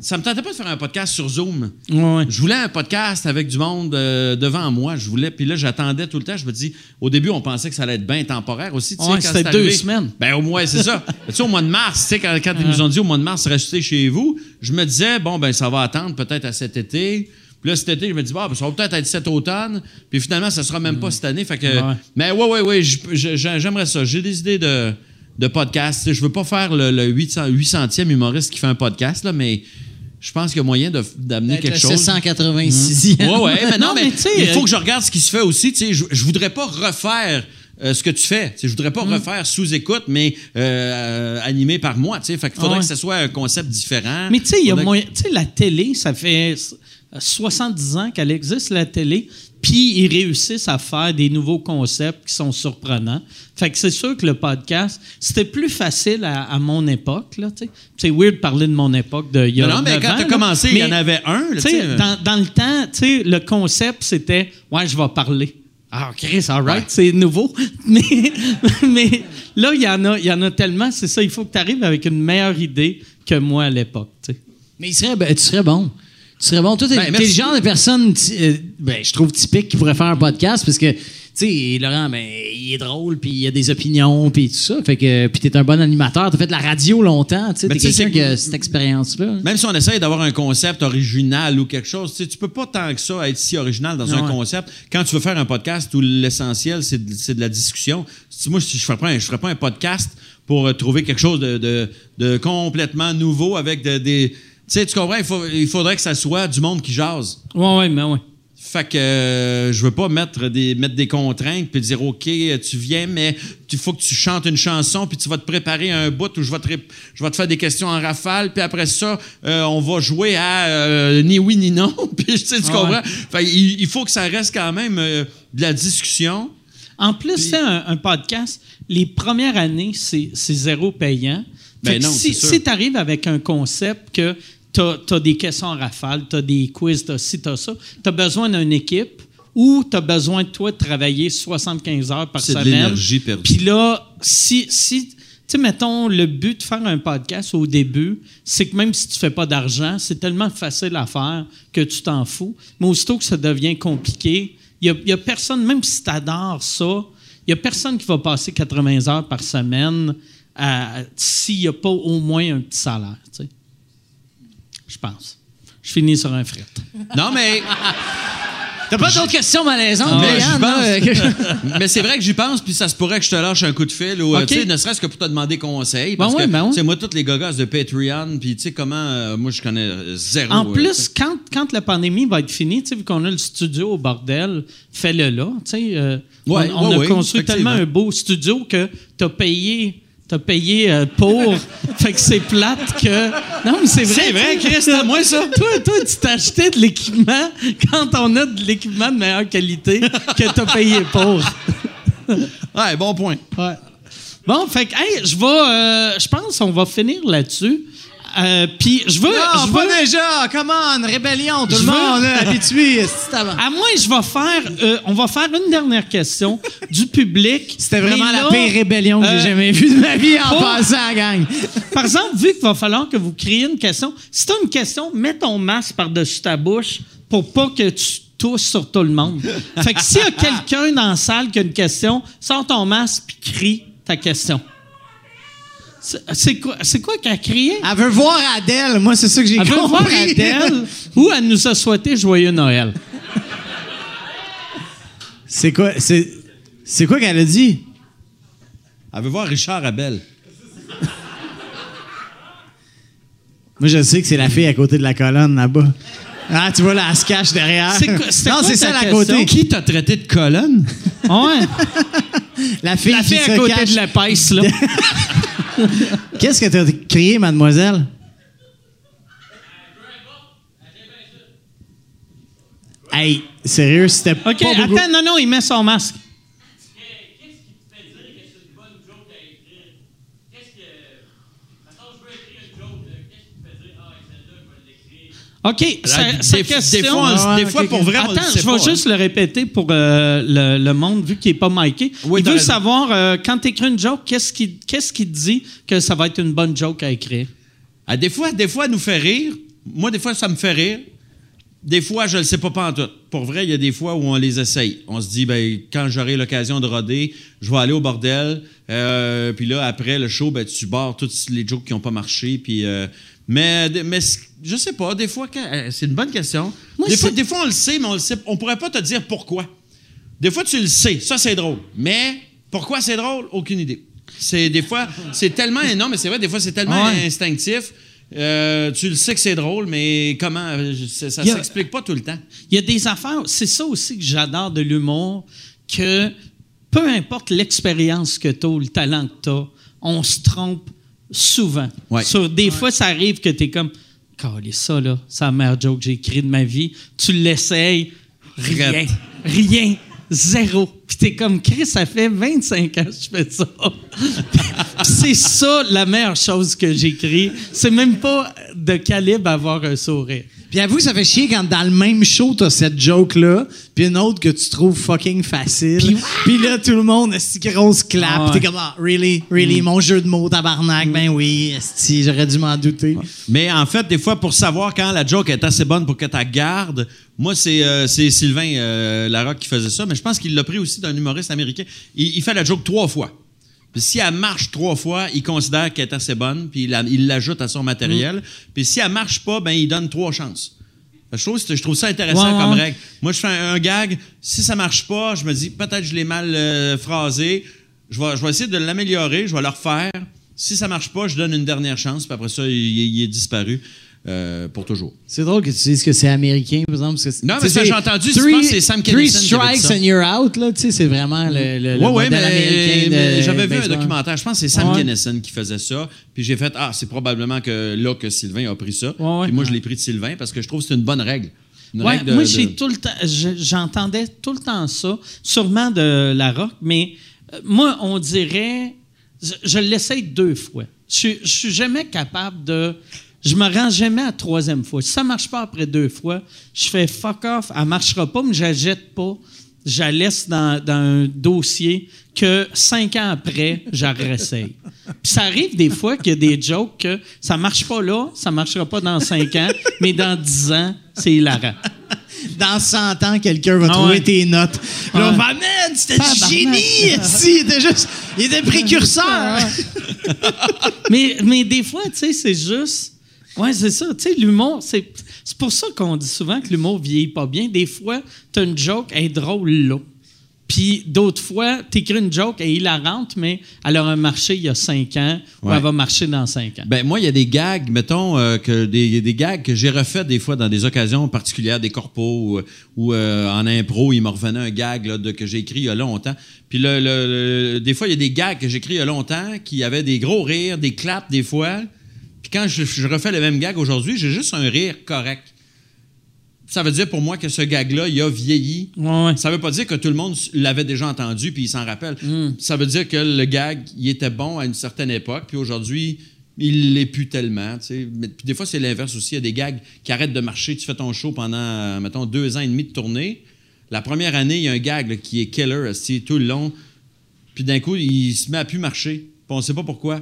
ça me tentait pas de faire un podcast sur Zoom. Ouais. Je voulais un podcast avec du monde euh, devant moi. Je voulais. Puis là, j'attendais tout le temps. Je me dis, au début, on pensait que ça allait être bien temporaire aussi. Ouais, c'était deux arrivé. semaines. Ben, au moins, c'est ça. tu sais, au mois de mars, tu sais, quand, quand ils nous ont dit au mois de mars, restez chez vous, je me disais, bon, ben, ça va attendre peut-être à cet été. Puis là, cet été, je me dis, ben, ça va peut-être être cet automne. Puis finalement, ça sera même pas cette année. Fait que. Ouais. Mais ouais, ouais, ouais, j'aimerais ça. J'ai des idées de, de podcast. Tu sais, Je veux pas faire le, le 800, 800e humoriste qui fait un podcast, là, mais je pense qu'il y a moyen d'amener quelque chose. 786e. Ouais, ouais, mais non, Non, mais, il faut euh, que je regarde ce qui se fait aussi. Je, je voudrais pas refaire euh, ce que tu fais. Tu sais, je voudrais pas refaire sous écoute, mais euh, animé par moi. Tu sais, fait qu'il faudrait Ouais. que ce soit un concept différent. Mais tu sais, il y a Faudrait- moyen. Tu sais, la télé, ça fait 70 ans qu'elle existe, la télé. Puis ils réussissent à faire des nouveaux concepts qui sont surprenants. Fait que c'est sûr que le podcast, c'était plus facile à, à mon époque. Tu c'est weird de parler de mon époque de il y a Non, non, mais 9 quand là. commencé, il y en avait un. là, tu tu dans, dans le temps, tu le concept, c'était Ouais, je vais parler. Ah, Chris, all right, Ouais. c'est nouveau. Mais, mais là, il y, en a, y en a tellement, c'est ça, il faut que tu arrives avec une meilleure idée que moi à l'époque. tu. Mais il serait, ben, tu serais bon. Tu serais bon. Toi, t'es Ben, t'es le genre de personne, euh, ben, je trouve typique qui pourrait faire un podcast parce que, tu sais, Laurent, ben, il est drôle, puis il a des opinions, puis tout ça. Fait que, puis t'es un bon animateur. T'as fait de la radio longtemps, tu sais. Mais T'es quelqu'un qui a cette expérience-là. Même si on essaye d'avoir un concept original ou quelque chose, tu peux pas tant que ça être si original dans un Ouais. concept. Quand tu veux faire un podcast où l'essentiel, c'est de, c'est de la discussion, si moi, si je ferais pas un, je ferais pas un podcast pour euh, trouver quelque chose de, de- de complètement nouveau avec de- des... Tu sais, tu comprends? Il, faut- il faudrait que ça soit du monde qui jase. Ouais, ouais, mais ouais. Fait que euh, je veux pas mettre des, mettre des contraintes puis dire OK, tu viens, mais il faut que tu chantes une chanson puis tu vas te préparer un bout où je vais te, je vais te faire des questions en rafale puis après ça, euh, on va jouer à euh, ni oui ni non. puis tu comprends? ouais. Fait il, il faut que ça reste quand même euh, de la discussion. En plus, c'est un, un podcast, les premières années, c'est zéro payant. Ben Fait que non, si, si tu arrives avec un concept que tu as, des questions en rafale, tu as des quiz, tu as ci, tu as ça, tu as besoin d'une équipe ou tu as besoin de toi de travailler 75 heures par C'est de semaine. l'énergie perdue. Puis là, si, si tu sais, mettons, le but de faire un podcast au début, c'est que même si tu fais pas d'argent, c'est tellement facile à faire que tu t'en fous. Mais aussitôt que ça devient compliqué, il y a, personne, même si tu adores ça, il y a personne qui va passer 80 heures par semaine s'il n'y a pas au moins un petit salaire, tu sais. Je pense. Je finis sur un fret. Non, mais, T'as pas d'autres questions malaisantes, mais, là? pense. mais c'est vrai que j'y pense, puis ça se pourrait que je te lâche un coup de fil, ou euh, sais, ne serait-ce que pour te demander conseil. Parce Ben ouais, que, ben ouais. moi, tous les gogos de Patreon, puis tu sais, comment. euh, moi, je connais zéro. En euh, plus, quand, quand la pandémie va être finie, tu sais, vu qu'on a le studio au bordel, fais-le là. tu sais, euh, Ouais, on on a construit tellement un beau studio que tu as payé. T'as payé euh, pour. fait que c'est plate que. Non, mais c'est vrai. C'est vrai. Chris, c'est à moi, ça. Toi, toi, tu acheté de l'équipement quand on a de l'équipement de meilleure qualité que t'as payé pour. Ouais, bon point. Ouais. Bon, fait que, hey, je vais. euh, je pense qu'on va finir là-dessus. Euh, Puis je veux. Non, je pas veux- déjà! Come on! Rébellion! Tout le monde est habitué! À moi, je vais faire. euh, on va faire une dernière question du public. C'était vraiment la pire rébellion que euh, j'ai jamais vue de ma vie en pour- passant, gang! Par exemple, vu qu'il va falloir que vous créiez une question, si tu as une question, mets ton masque par-dessus ta bouche pour pas que tu tousses sur tout le monde. Fait que s'il y a quelqu'un dans la salle qui a une question, sors ton masque puis crie ta question. C'est- quoi, c'est quoi qu'elle a crié? Elle veut voir Adèle, moi, c'est ça que j'ai Elle veut compris. voir Adèle? Ou elle nous a souhaité joyeux Noël? C'est quoi, c'est, c'est quoi qu'elle a dit? Elle veut voir Richard Abel. Moi, je sais que c'est la fille à côté de la colonne, là-bas. Ah, tu vois, là, elle se cache derrière. C'est quoi- non, c'est ça, à côté. Qui t'a traité de colonne? Ouais. La fille, La qui fille se à côté cache. de la pèse, là. Qu'est-ce que t'as crié, mademoiselle? Hey, sérieux, c'était OK, pas beaucoup. attends, non, non, il met son masque. OK, sa, Des- sa question... des fois, Ah, des fois, ok. pour vrai, on le Attends, je vais pas, hein. juste le répéter pour euh, le, le monde, vu qu'il n'est pas miké. Oui, il veut raison. savoir, euh, quand tu écris une joke, qu'est-ce qui, qu'est-ce qui te dit que ça va être une bonne joke à écrire? Ah, des fois, des fois, elle nous fait rire. Moi, des fois, ça me fait rire. Des fois, je ne le sais pas pas en tout. Pour vrai, il y a des fois où on les essaye. On se dit, ben, quand j'aurai l'occasion de roder, je vais aller au bordel. Euh, puis là, après le show, ben, tu barres toutes les jokes qui n'ont pas marché. Puis, euh, mais, mais je sais pas. Des fois, quand- euh, c'est une bonne question. Moi, des, fois, des fois, on le sait, mais on le sait. On pourrait pas te dire pourquoi. Des fois, tu le sais. Ça, c'est drôle. Mais pourquoi c'est drôle? Aucune idée. C'est des fois, c'est tellement non, mais c'est vrai, des fois, c'est tellement ouais. instinctif. Euh, tu le sais que c'est drôle, mais comment? euh, Ça, ça s'explique pas tout le temps. Il y a des affaires, c'est ça aussi que j'adore de l'humour, que peu importe l'expérience que tu as ou le talent que tu as, on se trompe souvent. Ouais. Sur, des fois, ça arrive que tu es comme, Calais, ça, là, c'est la meilleure joke que j'ai écrite de ma vie. Tu l'essayes, rien, rien, zéro. Puis t'es comme, Chris, ça fait 25 ans que je fais ça. Puis c'est ça la meilleure chose que j'écris. C'est même pas de calibre avoir un sourire. Puis avoue, ça fait chier quand dans le même show, t'as cette joke-là, puis une autre que tu trouves fucking facile. Puis, là, tout le monde, esti grosse clap. Ah ouais. t'es comme, ah, really, really, mon jeu de mots, tabarnak, ben oui, esti, j'aurais dû m'en douter. Mais en fait, des fois, pour savoir quand la joke est assez bonne pour que tu gardes, moi, c'est euh, Sylvain euh, Larocque qui faisait ça, mais je pense qu'il l'a pris aussi d'un humoriste américain. Il, il fait la joke trois fois. Puis si elle marche trois fois, il considère qu'elle est assez bonne, puis il la- il l'ajoute à son matériel. Puis si elle marche pas, ben il donne trois chances. Je trouve, je trouve ça intéressant comme règle. Moi, je fais un, un gag. Si ça marche pas, je me dis peut-être je l'ai mal euh, phrasé. Je vais, je vais essayer de l'améliorer. Je vais le refaire. Si ça marche pas, je donne une dernière chance. Puis après ça, il, il est disparu euh, pour toujours. C'est drôle que tu dises que c'est américain, par exemple. Parce que, Non, mais ça, j'ai entendu, je three- pense que c'est Sam Three avait dit strikes and you're out, là, tu sais, c'est vraiment le, le, le mais, américain de mais j'avais vu un documentaire. Je pense que c'est Sam Ouais. Kinison qui faisait ça. Puis j'ai fait Ah, c'est probablement que là que Sylvain a pris ça. Ouais, ouais. Puis moi, je l'ai pris de Sylvain parce que je trouve que c'est une bonne règle. Ouais, de- moi, de- j'ai tout le temps, je- j'entendais tout le temps ça, sûrement de la rock, mais euh, moi, on dirait, je, je l'essaye deux fois. Je, je suis jamais capable de, je me rends jamais à la troisième fois. Si ça marche pas après deux fois, je fais fuck off, elle marchera pas, mais je la jette pas. Je la laisse dans, dans un dossier que cinq ans après, je réessaye. Puis ça arrive des fois qu'il y a des jokes que ça marche pas là, ça marchera pas dans cinq ans, mais dans dix ans, c'est hilarant. Dans 100 ans, quelqu'un va Ah trouver ouais. tes notes. Là, on Ouais. va, man, c'était du génie! Il était juste, il était précurseur. mais, mais des fois, tu sais, c'est juste. Ouais, c'est ça. Tu sais, l'humour, c'est, c'est pour ça qu'on dit souvent que l'humour vieillit pas bien. Des fois, t'as une joke, elle est drôle là. Puis d'autres fois, t'écris une joke, elle est hilarante, mais elle aura marché il y a cinq ans ou Ouais. elle va marcher dans cinq ans. Ben, moi, il y a des gags, mettons, euh, que des, des gags que j'ai refait des fois dans des occasions particulières, des corpos ou, euh, en impro, il me revenait un gag là, de, que j'ai écrit il y a longtemps. Puis le, le- le- des fois, il y a des gags que j'ai écrits il y a longtemps qui avaient des gros rires, des claps des fois. Quand je, je refais le même gag aujourd'hui, j'ai juste un rire correct. Ça veut dire pour moi que ce gag-là, il a vieilli. Ouais, ouais. Ça veut pas dire que tout le monde l'avait déjà entendu puis il s'en rappelle. Ça veut dire que le gag, il était bon à une certaine époque, puis aujourd'hui, il l'est plus tellement. Mais puis des fois, c'est l'inverse aussi. Il y a des gags qui arrêtent de marcher. Tu fais ton show pendant, mettons, deux ans et demi de tournée. La première année, il y a un gag là, qui est killer tout le long. Puis d'un coup, il se met à plus marcher. Puis on sait pas pourquoi.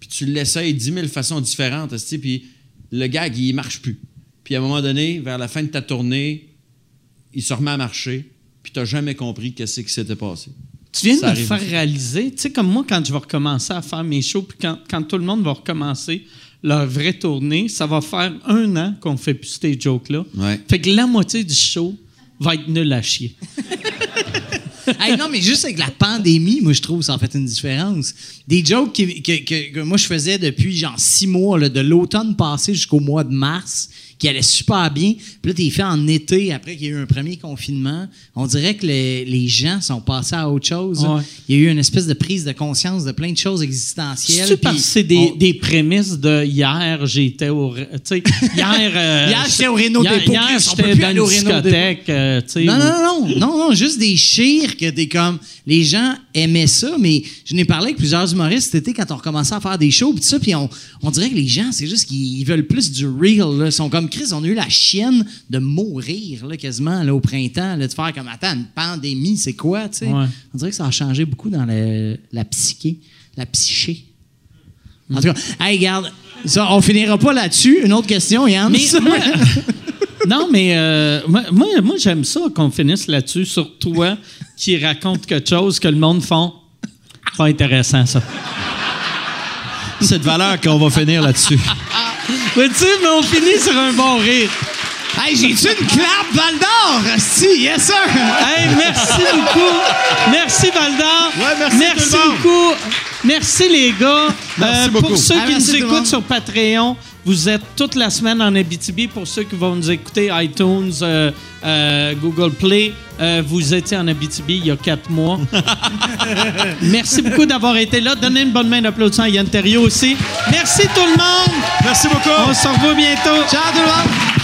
Puis tu l'essayes dix mille façons différentes, puis le gag, il marche plus. Puis à un moment donné, vers la fin de ta tournée, il se remet à marcher, puis tu n'as jamais compris qu'est-ce qui s'était passé. Tu viens de me faire réaliser, tu sais, comme moi, quand je vais recommencer à faire mes shows, puis quand, quand tout le monde va recommencer leur vraie tournée, ça va faire un an qu'on fait plus ces jokes-là. Ouais. Fait que la moitié du show va être nul à chier. Non, mais juste avec la pandémie, moi, je trouve ça en fait une différence. Des jokes qui- que, que- que moi, je faisais depuis genre six mois, là, de l'automne passé jusqu'au mois de mars, qui allait super bien. Puis là, t'es fait en été, après qu'il y a eu un premier confinement. On dirait que les, les gens sont passés à autre chose. Ouais. Il y a eu une espèce de prise de conscience de plein de choses existentielles. C'est parce puis que c'est des, on- des prémices de hier, j'étais au. Tu sais, hier. euh, Hier, j'étais au Réno hier, Hier, j'étais plus dans une discothèque. euh, tu Non, non, non, non, non, juste des chires que t'es comme. Les gens aimaient ça, mais je n'ai parlé avec plusieurs humoristes cet été quand on recommençait à faire des shows, puis ça, puis on, on dirait que les gens, c'est juste qu'ils veulent plus du real. Là. Ils sont comme Chris, on a eu la chienne de mourir là, quasiment là, au printemps, là, de faire comme attends, une pandémie, c'est quoi, tu sais? Ouais. On dirait que ça a changé beaucoup dans le- la psyché, la psyché. En tout cas, hey, regarde, ça, on finira pas là-dessus. Une autre question, Yann? Mais moi- non, mais euh, moi, moi, j'aime ça qu'on finisse là-dessus, sur toi qui raconte quelque chose que le monde font. Pas intéressant, ça. Cette valeur qu'on va finir là-dessus. Mais tu sais, mais on finit sur un bon rire. Hey, j'ai-tu une clap Val d'Or? Si, yes sir! Hey, merci beaucoup. Merci, Valdar. Ouais, merci tout le monde. beaucoup. Merci, les gars. Merci pour beaucoup. ceux Ah, qui merci nous écoutent sur Patreon, vous êtes toute la semaine en Abitibi. Pour ceux qui vont nous écouter, iTunes, euh, euh, Google Play, euh, vous étiez en Abitibi il y a quatre mois. Merci beaucoup d'avoir été là. Donnez une bonne main d'applaudissement à Yann Terriot aussi. Merci tout le monde. Merci beaucoup. On se revoit bientôt. Ciao tout le monde!